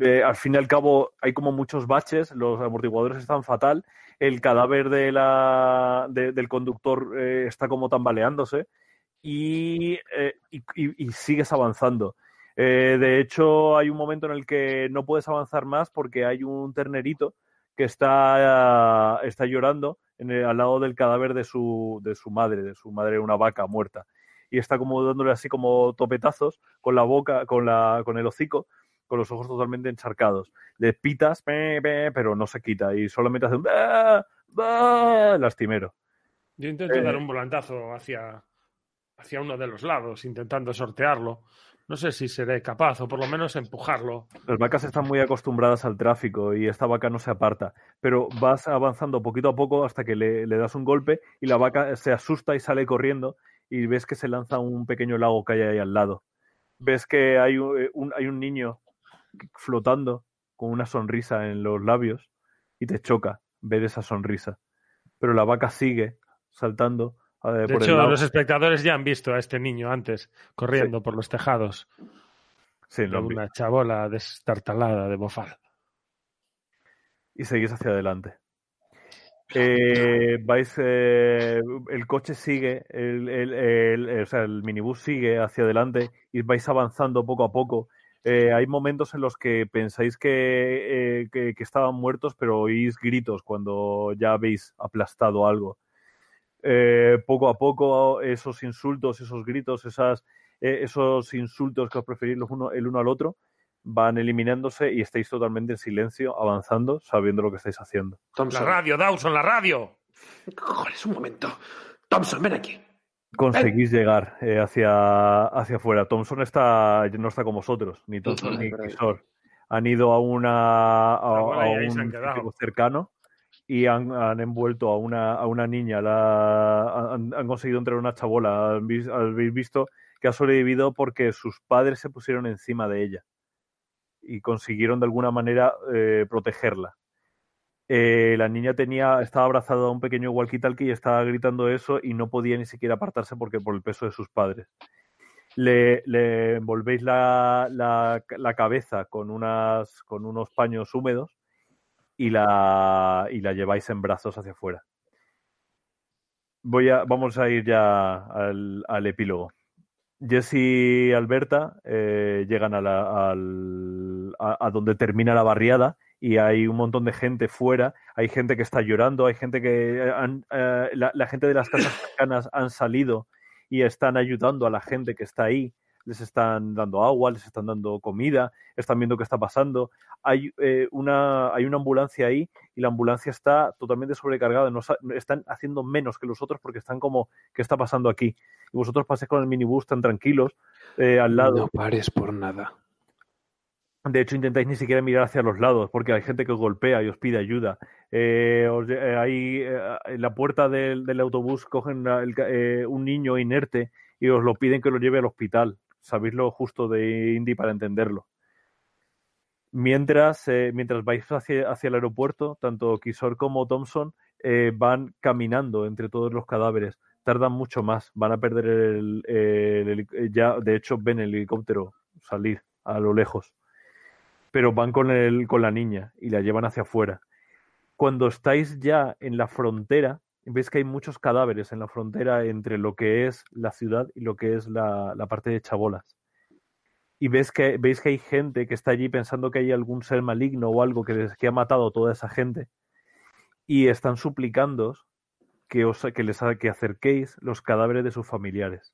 Eh, al fin y al cabo hay como muchos baches, los amortiguadores están fatal, el cadáver de la, de- del conductor eh, está como tambaleándose y, eh, y- y- y sigues avanzando. Eh, de hecho, hay un momento en el que no puedes avanzar más porque hay un ternerito que está, está llorando en el- al lado del cadáver de su, de su madre, de su madre, una vaca muerta. Y está como dándole así como topetazos con la boca, con, la, con el hocico, con los ojos totalmente encharcados. Le pitas, pe, pe, pero no se quita y solamente hace un "Bah, bah", lastimero. Yo intento Eh. dar un volantazo hacia, hacia uno de los lados, intentando sortearlo. No sé si seré capaz, o por lo menos empujarlo. Las vacas están muy acostumbradas al tráfico y esta vaca no se aparta, pero vas avanzando poquito a poco hasta que le, das un golpe y la vaca se asusta y sale corriendo y ves que se lanza un pequeño lago que hay ahí al lado. Ves que hay un, eh, un- hay un niño flotando con una sonrisa en los labios y te choca ver esa sonrisa. Pero la vaca sigue saltando De por hecho, los espectadores ya han visto a este niño antes corriendo por los tejados Sí, lo una chabola destartalada de bofal. y seguís hacia adelante. Eh, vais, eh, el coche sigue, el, el- el- el- o sea, el minibús sigue hacia adelante y vais avanzando poco a poco. Eh, hay momentos en los que pensáis que, eh, que, que estaban muertos, pero oís gritos cuando ya habéis aplastado algo. Eh, poco a poco esos insultos, esos gritos, esas, eh, esos insultos que os preferís los uno, el uno al otro van eliminándose y estáis totalmente en silencio, avanzando, sabiendo lo que estáis haciendo. La Thompson. radio, Dawson, la radio. Cojones, un momento. Thompson, ven aquí. Conseguís llegar eh, hacia, hacia afuera. Thompson está, no está con vosotros, ni Thompson ni Kisor. Han ido a una a, un sitio cercano y han, envuelto a una, a una niña, la, han, conseguido entrar una chabola. Habéis visto que ha sobrevivido porque sus padres se pusieron encima de ella y consiguieron de alguna manera eh, protegerla. Eh, la niña tenía, estaba abrazada a un pequeño walkie-talkie y estaba gritando eso y no podía ni siquiera apartarse porque por el peso de sus padres. Le, le envolvéis la, la- la cabeza con, unas, con unos paños húmedos y la, y la lleváis en brazos hacia afuera. Voy a, vamos a ir ya al, al epílogo. Jesse y Alberta eh, llegan a, la- al- a- donde termina la barriada y hay un montón de gente fuera. Hay gente que está llorando, hay gente que han- eh, la, la gente de las casas cercanas han salido y están ayudando a la gente que está ahí. Les están dando agua, les están dando comida, están viendo qué está pasando. Hay, eh, una, hay una ambulancia ahí y la ambulancia está totalmente sobrecargada. No, están haciendo menos que los otros porque están como, ¿qué está pasando aquí? Y vosotros pasáis con el minibús tan tranquilos eh, al lado. No pares por nada. De hecho, intentáis ni siquiera mirar hacia los lados, porque hay gente que os golpea y os pide ayuda. Eh, os- eh, ahí, eh, en la puerta del, del autobús cogen el eh, un niño inerte y os lo piden que lo lleve al hospital. Sabéis lo justo de Indy para entenderlo. Mientras, eh, mientras vais hacia, hacia el aeropuerto, tanto Kisor como Thompson eh, van caminando entre todos los cadáveres. Tardan mucho más, van a perder el, eh, ya, de hecho, ven el helicóptero salir a lo lejos pero van con, el, con la niña y la llevan hacia afuera. Cuando estáis ya en la frontera, veis que hay muchos cadáveres en la frontera entre lo que es la ciudad y lo que es la, la parte de Chabolas. Y ves que, veis que hay gente que está allí pensando que hay algún ser maligno o algo que, les- que ha matado a toda esa gente. Y están suplicando que, os, que les que acerquéis los cadáveres de sus familiares.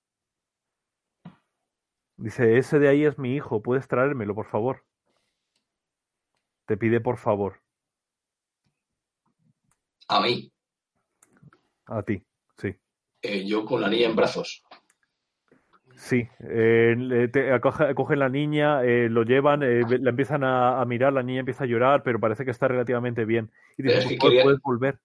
Dice, ese de ahí es mi hijo, puedes traérmelo, por favor. Te pide por favor, A mí, a ti, sí. eh, yo con la niña en brazos. Sí, eh, te- acoge- cogen la niña, eh, lo llevan, eh, la empiezan a, a mirar, la niña empieza a llorar, pero parece que está relativamente bien. Y dice, Es "Por que favor, quería- puedes volver.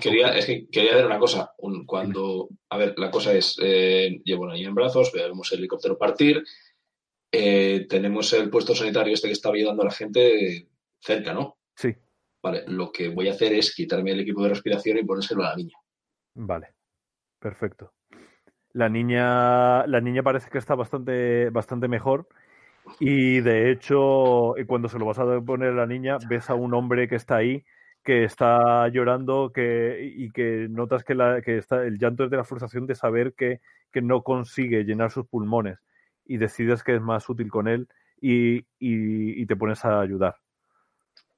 Quería, es que quería ver una cosa. Un- cuando, a ver, la cosa es, llevo a la niña en brazos, vemos el helicóptero partir, tenemos el puesto sanitario este que está ayudando a la gente cerca, ¿no? Sí, Vale, lo que voy a hacer es quitarme el equipo de respiración y ponérselo a la niña. Vale, perfecto. La niña, la niña parece que está bastante, bastante mejor. Y de hecho, cuando se lo vas a poner a la niña, ves a un hombre que está ahí, que está llorando que, y que notas que, la, que está, el llanto es de la frustración de saber que, que no consigue llenar sus pulmones. Y decides que es más útil con él y, y- y te pones a ayudar.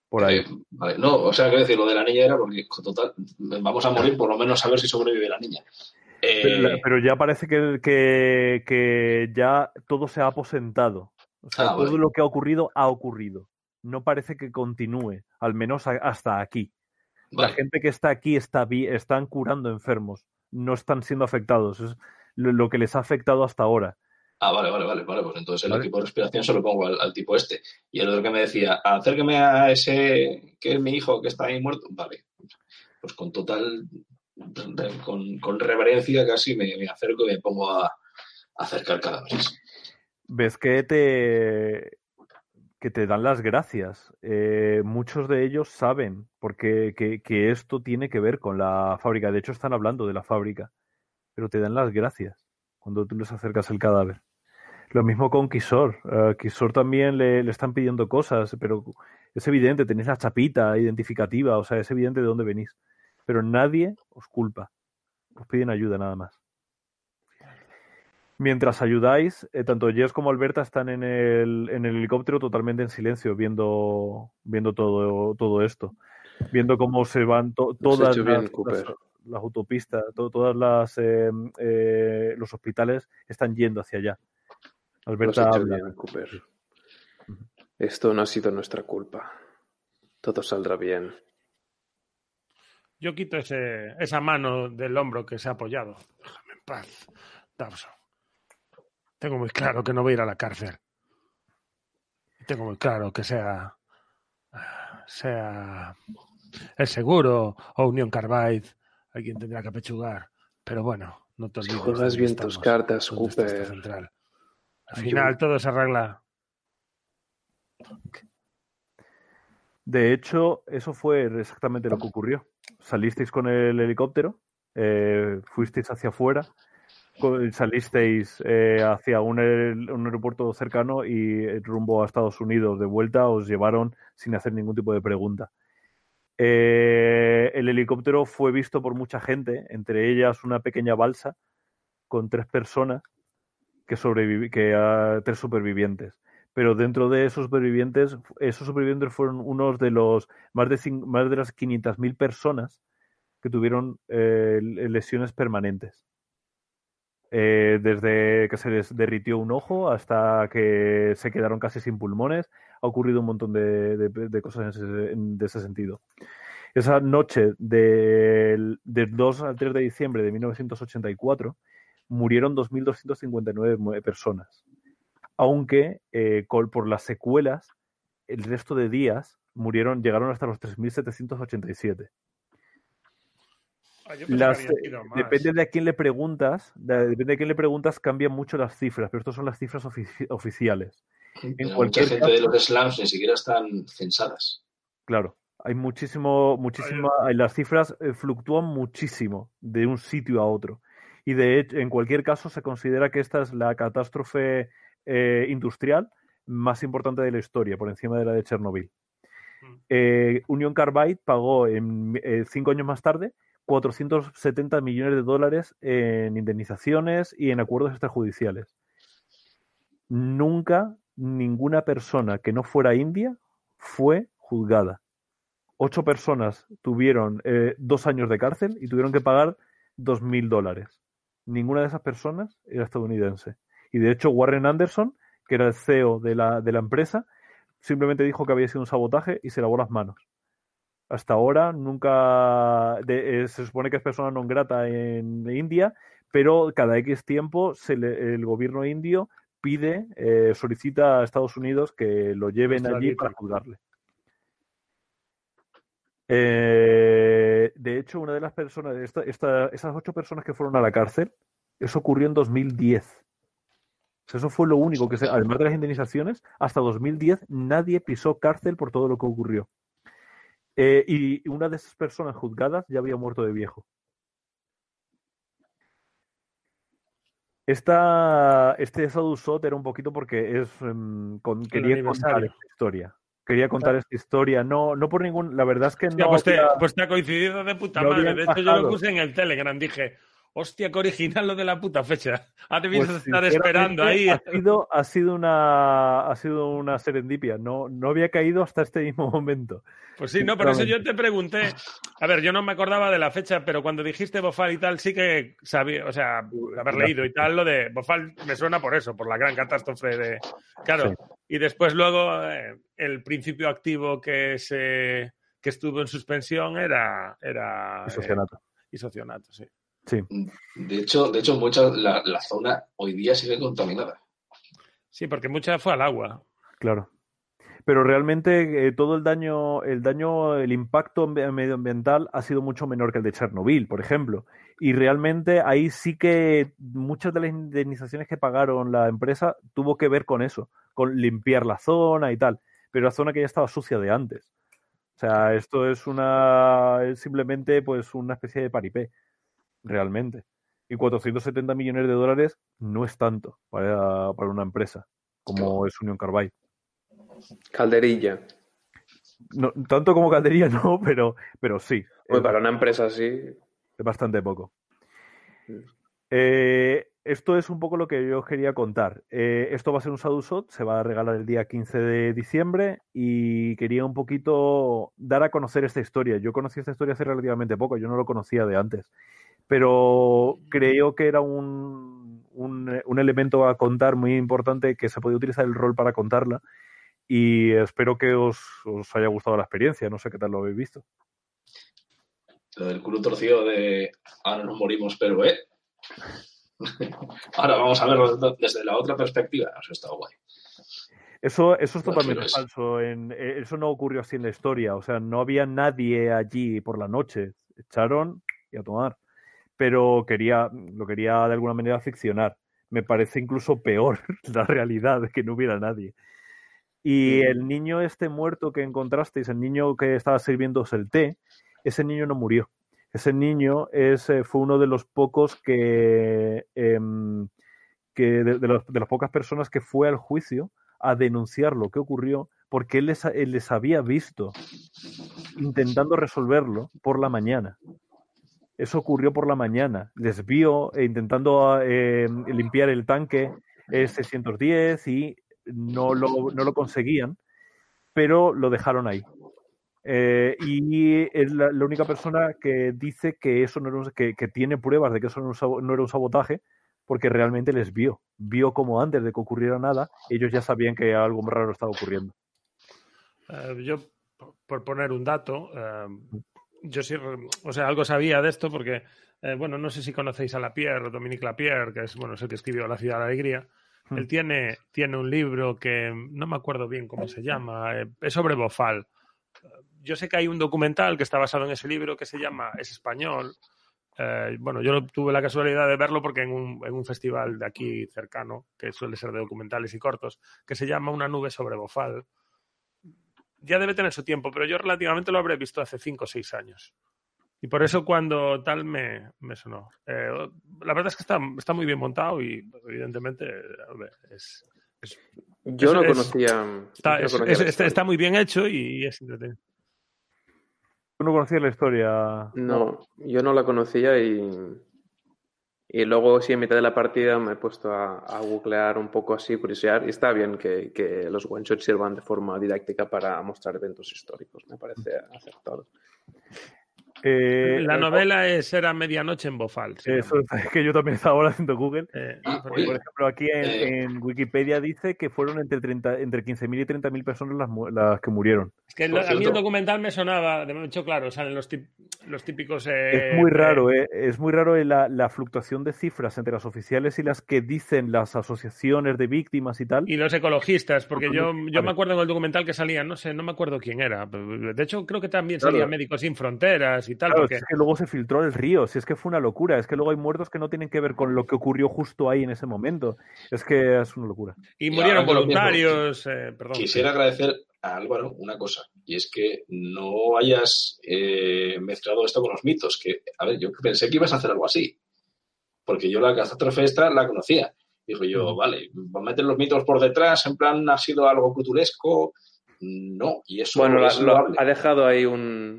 Por ahí. Eh, vale, no, o sea, quiero decir, lo de la niña era porque, total, vamos a morir por lo menos a ver si sobrevive la niña. Eh, Pero, ya parece que, que, que ya todo se ha aposentado. O sea, Ah, todo vale. lo que ha ocurrido ha ocurrido. No parece que continúe, al menos a- hasta aquí. La gente que está aquí está están curando enfermos, no están siendo afectados. Es lo, lo que les ha afectado hasta ahora. Ah, vale, vale, vale, vale. Pues entonces el Vale. equipo de respiración se lo pongo al, al tipo este. Y el otro que me decía, acérqueme a ese que es mi hijo que está ahí muerto. Vale. Pues con total, con, con reverencia casi me, me acerco y me pongo a, a acercar cadáveres. Ves que te que te dan las gracias. Eh, muchos de ellos saben porque que, que esto tiene que ver con la fábrica. De hecho, están hablando de la fábrica, pero te dan las gracias cuando tú les acercas el cadáver. Lo mismo con Kisor. Eh, Kisor también le, le están pidiendo cosas, pero es evidente, tenéis la chapita identificativa, o sea, es evidente de dónde venís. Pero nadie os culpa. Os piden ayuda nada más. Mientras ayudáis, eh, tanto Jess como Alberta están en el, en el helicóptero totalmente en silencio, viendo, viendo todo, todo esto. Viendo cómo se van to- todas bien, las, Cooper. las- las autopistas, to- todas las eh, eh, los hospitales están yendo hacia allá. Alberta habla. bien, Cooper. Esto no ha sido nuestra culpa. Todo saldrá bien. Yo quito ese, esa mano del hombro que se ha apoyado. Déjame en paz, Dawson. Tengo muy claro que no voy a ir a la cárcel. Tengo muy claro que sea. sea Es seguro, o Unión Carbide, alguien tendrá que apechugar. Pero bueno, no te Si olvides. juegas dónde bien tus cartas, Cooper. Al final yo- todo se arregla. De hecho, eso fue exactamente lo que ocurrió. Salisteis con el helicóptero, eh, fuisteis hacia afuera, salisteis eh, hacia un, aer- un aeropuerto cercano y eh, rumbo a Estados Unidos de vuelta os llevaron sin hacer ningún tipo de pregunta. Eh, el helicóptero fue visto por mucha gente, entre ellas una pequeña balsa con tres personas que que ah, tres supervivientes. Pero dentro de esos supervivientes, esos supervivientes fueron unos de los más de, más de las 500.000 personas que tuvieron eh, lesiones permanentes. Eh, desde que se les derritió un ojo hasta que se quedaron casi sin pulmones, ha ocurrido un montón de, de- cosas en ese, ese sentido. Esa noche del, del 2 al 3 de diciembre de 1984 murieron 2.259 mu- personas. Aunque eh, por las secuelas, el resto de días murieron, llegaron hasta los 3.787. Ah, Las, eh, depende de a quién le preguntas, de- depende de quién le preguntas, cambian mucho las cifras, pero estas son las cifras ofici- oficiales. En Pero mucha cualquier gente caso- de los slums ni siquiera están censadas. Claro, hay muchísimo, muchísima, las cifras eh, fluctúan muchísimo de un sitio a otro. Y de hecho, en cualquier caso, se considera que esta es la catástrofe eh, industrial más importante de la historia, por encima de la de Chernobyl. Mm. Eh, Union Carbide pagó en, eh, cinco años más tarde 470 millones de dólares en indemnizaciones y en acuerdos extrajudiciales. Nunca ninguna persona que no fuera india fue juzgada. Ocho personas tuvieron eh, dos años de cárcel y tuvieron que pagar dos mil dólares. Ninguna de esas personas era estadounidense. Y de hecho, Warren Anderson, que era el CEO de la, de la empresa, simplemente dijo que había sido un sabotaje y se lavó las manos. Hasta ahora nunca de- eh, se supone que es persona non grata en India, pero cada X tiempo se le- el gobierno indio pide, eh, solicita a Estados Unidos que lo lleven allí para juzgarle. Eh, de hecho, una de las personas, esta- esta- esas ocho personas que fueron a la cárcel, eso ocurrió en 2010. O sea, eso fue lo único que se, además de las indemnizaciones, hasta 2010 nadie pisó cárcel por todo lo que ocurrió. Eh, y una de esas personas juzgadas ya había muerto de viejo. Esta, este Sadusot era un poquito porque es em, con- quería contar esta historia. Quería contar esta historia. No, no por ningún. La verdad es que no. pues, te, había- pues te ha coincidido de puta no madre. De hecho, yo lo puse en el Telegram. Dije, hostia, qué original lo de la puta fecha. Ahora te Pues, estar esperando ahí. Ha sido, ha sido una, ha sido una serendipia. No, no había caído hasta este mismo momento. Pues sí, no, por eso yo te pregunté. A ver, yo no me acordaba de la fecha, pero cuando dijiste Bofal y tal, sí que sabía, o sea, haber leído y tal, lo de Bofal me suena por eso, por la gran catástrofe de. Claro. Sí. Y después, luego, eh, el principio activo que se que estuvo en suspensión era. era eh, Isocianato. isocionato, sí. Sí. De hecho, de hecho mucha, la, la zona hoy día sigue contaminada. Sí, porque mucha fue al agua. Claro. Pero realmente eh, todo el daño, el daño, el impacto ambi- medioambiental ha sido mucho menor que el de Chernobyl, por ejemplo. Y realmente ahí sí que muchas de las indemnizaciones que pagaron la empresa tuvo que ver con eso, con limpiar la zona y tal. Pero la zona que ya estaba sucia de antes. O sea, esto es una es simplemente pues una especie de paripé, realmente. Y 470 millones de dólares no es tanto para, para una empresa como es Union Carbide. Calderilla. No, tanto como caldería no, pero, pero sí. Pues para una empresa así, es bastante poco. Eh, esto es un poco lo que yo quería contar. Eh, esto va a ser un Sadusot, se va a regalar el día 15 de diciembre y quería un poquito dar a conocer esta historia. Yo conocí esta historia hace relativamente poco, yo no lo conocía de antes, pero creo que era un, un, un elemento a contar muy importante que se podía utilizar el rol para contarla y espero que os, os haya gustado la experiencia. No sé qué tal lo habéis visto. Lo del culo torcido de ahora nos morimos, pero eh. Ahora vamos a verlo desde la otra perspectiva. Eso está guay. Eso, eso es totalmente sí, falso. En, eh, eso no ocurrió así en la historia. O sea, no había nadie allí por la noche. Echaron y a tomar. Pero quería, lo quería de alguna manera ficcionar. Me parece incluso peor la realidad de que no hubiera nadie. Y el niño este muerto que encontrasteis, el niño que estaba sirviéndose el té, ese niño no murió. Ese niño es, eh, fue uno de los pocos que, em, que de, de los- de las pocas personas que fue al juicio a denunciar lo que ocurrió porque él les, él les había visto intentando resolverlo por la mañana. Eso ocurrió por la mañana. Les vio eh, intentando eh, limpiar el tanque eh, 610 y no lo, no lo conseguían, pero lo dejaron ahí. Eh, y es la, la única persona que dice que eso no era un- que, que tiene pruebas de que eso no, era un sabo- no era un sabotaje, porque realmente les vio. Vio como antes de que ocurriera nada, ellos ya sabían que algo raro estaba ocurriendo. Yo, por- poner un dato, eh, yo sí, o sea, algo sabía de esto porque, eh, bueno, no sé si conocéis a Lapierre, Dominique Lapierre, que es, bueno, es el que escribió La ciudad de la alegría. Hmm. Él tiene, tiene un libro que no me acuerdo bien cómo se llama, eh, es sobre Bofal. Yo sé que hay un documental que está basado en ese libro que se llama, es español. Eh, bueno, yo tuve la casualidad de verlo porque en un, en un festival de aquí cercano, que suele ser de documentales y cortos, que se llama Una nube sobre Bofal ya debe tener su tiempo, pero yo relativamente lo habré visto hace 5 o 6 años. Y por eso cuando tal me, me sonó. Eh, la verdad es que está, está muy bien montado y evidentemente a ver, es, es- Yo Es- no conocía. está, no conocía está, está muy bien hecho y es entretenido. ¿Tú no conocías la historia? No, yo no la conocía y, y luego sí en mitad de la partida me he puesto a, a googlear un poco así, curiosear, y está bien que, que los one shots sirvan de forma didáctica para mostrar eventos históricos, me parece acertado. Eh, La eh, novela es Era medianoche en Bofal. Eso es que yo también estaba ahora haciendo Google. Eh, Ah, Por ejemplo, aquí en, Eh. en Wikipedia dice que fueron entre, 30, entre 15.000 y 30.000 personas las, que murieron. es que lo- a mí el documental me sonaba, de hecho, claro, salen los, tip- los típicos... eh, es muy raro, ¿eh? Es muy raro la, la fluctuación de cifras entre las oficiales y las que dicen las asociaciones de víctimas y tal. Y los ecologistas, porque yo, yo me acuerdo en el documental que salían, no sé, no me acuerdo quién era. De hecho, creo que también Claro. salían Médicos Sin Fronteras y tal, Claro, porque es que luego se filtró el río, si es que fue una locura, es que luego hay muertos que no tienen que ver con lo que ocurrió justo ahí en ese momento. Es que es una locura. y murieron voluntarios. eh, perdón. Quisiera agradecer a Álvaro una cosa, y es que no hayas eh, mezclado esto con los mitos, que, a ver, yo pensé que ibas a hacer algo así, porque yo la catástrofe esta la conocía. Dijo yo, vale, va a meter los mitos por detrás, en plan, ha sido algo culturesco. No, y eso Bueno, es lo- ha dejado ahí un,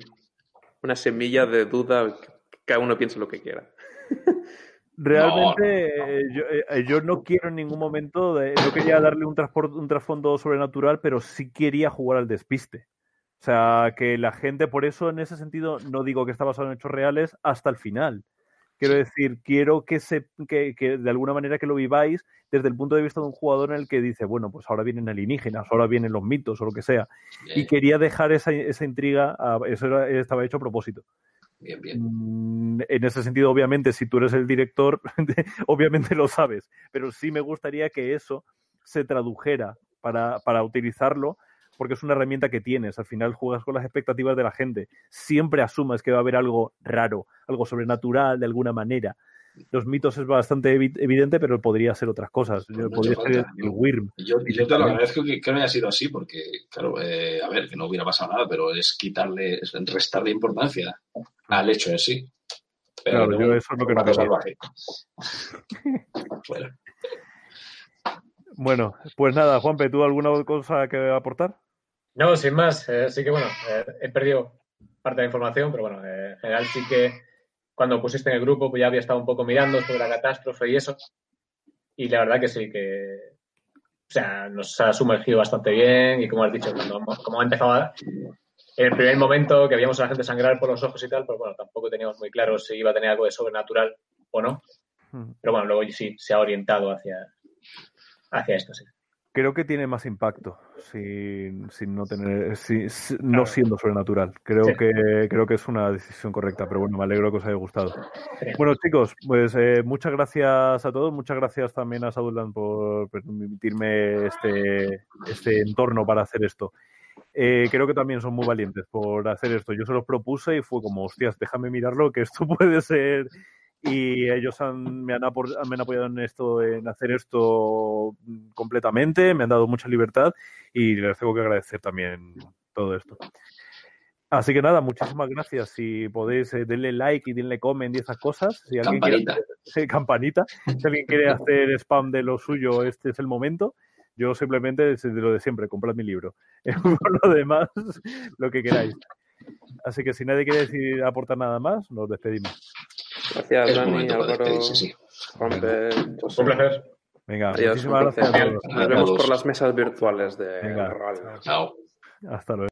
una semilla de duda, que cada uno piense lo que quiera. Realmente No, no, no. eh, yo, eh, yo no quiero en ningún momento, de- no quería darle un, un trasfondo sobrenatural, pero sí quería jugar al despiste. O sea, que la gente, por eso en ese sentido, no digo que está basado en hechos reales hasta el final. Quiero decir, quiero que, se, que, que de alguna manera que lo viváis desde el punto de vista de un jugador en el que dice, bueno, pues ahora vienen alienígenas, ahora vienen los mitos o lo que sea. Y quería dejar esa, esa intriga, a- eso era- estaba hecho a propósito. bien, bien. Mm, En ese sentido, obviamente, si tú eres el director, obviamente lo sabes, pero sí me gustaría que eso se tradujera para, para utilizarlo, porque es una herramienta que tienes. Al final juegas con las expectativas de la gente. Siempre asumas que va a haber algo raro, algo sobrenatural de alguna manera. Los mitos es bastante evi- evidente, pero podría ser otras cosas. No podría ser falta, el Yo, y yo te lo agradezco que, que no haya sido así, porque, claro, eh, a ver, que no hubiera pasado nada, pero es quitarle, es restarle importancia al hecho en sí. Pero Claro, no, yo eso es lo que no salvaje. Fuera. Bueno, pues nada, Juanpe, ¿tú alguna cosa que aportar? No, sin más. eh, sí que bueno, eh, he perdido parte de la información, pero bueno, eh, en general sí que cuando pusiste en el grupo pues ya había estado un poco mirando sobre la catástrofe y eso. Y la verdad que sí que, o sea, nos ha sumergido bastante bien y como has dicho, cuando hemos- como ha empezado a- en el primer momento que veíamos a la gente sangrar por los ojos y tal, pues bueno, tampoco teníamos muy claro si iba a tener algo de sobrenatural o no. Mm. Pero bueno, luego sí se ha orientado hacia, hacia esto, sí. Creo que tiene más impacto sin, sin no tener, sin- si- no siendo sobrenatural. Creo Sí. que creo que es una decisión correcta, pero bueno, me alegro que os haya gustado. Sí. Bueno, chicos, pues eh, muchas gracias a todos, muchas gracias también a Sadulan por permitirme este, este entorno para hacer esto. Eh, creo que también son muy valientes por hacer esto. Yo se los propuse y fue como, hostias, déjame mirarlo, que esto puede ser. Y ellos han, me, han me han apoyado en esto, en hacer esto completamente, me han dado mucha libertad y les tengo que agradecer también todo esto. Así que nada, muchísimas gracias. Si podéis, eh, denle like y denle comment y esas cosas. Si alguien quiere Campanita. Sí, campanita. Si alguien quiere hacer spam de lo suyo, este es el momento. Yo simplemente de lo de siempre, comprad mi libro. Por lo demás, lo que queráis. Así que si nadie quiere decir aportar nada más, nos despedimos. Gracias, Es Dani, Álvaro, sí. José. Un placer. Venga, Adiós, muchísimas gracias. Nos vemos por las mesas virtuales de Venga. Roll. Chao. Hasta luego.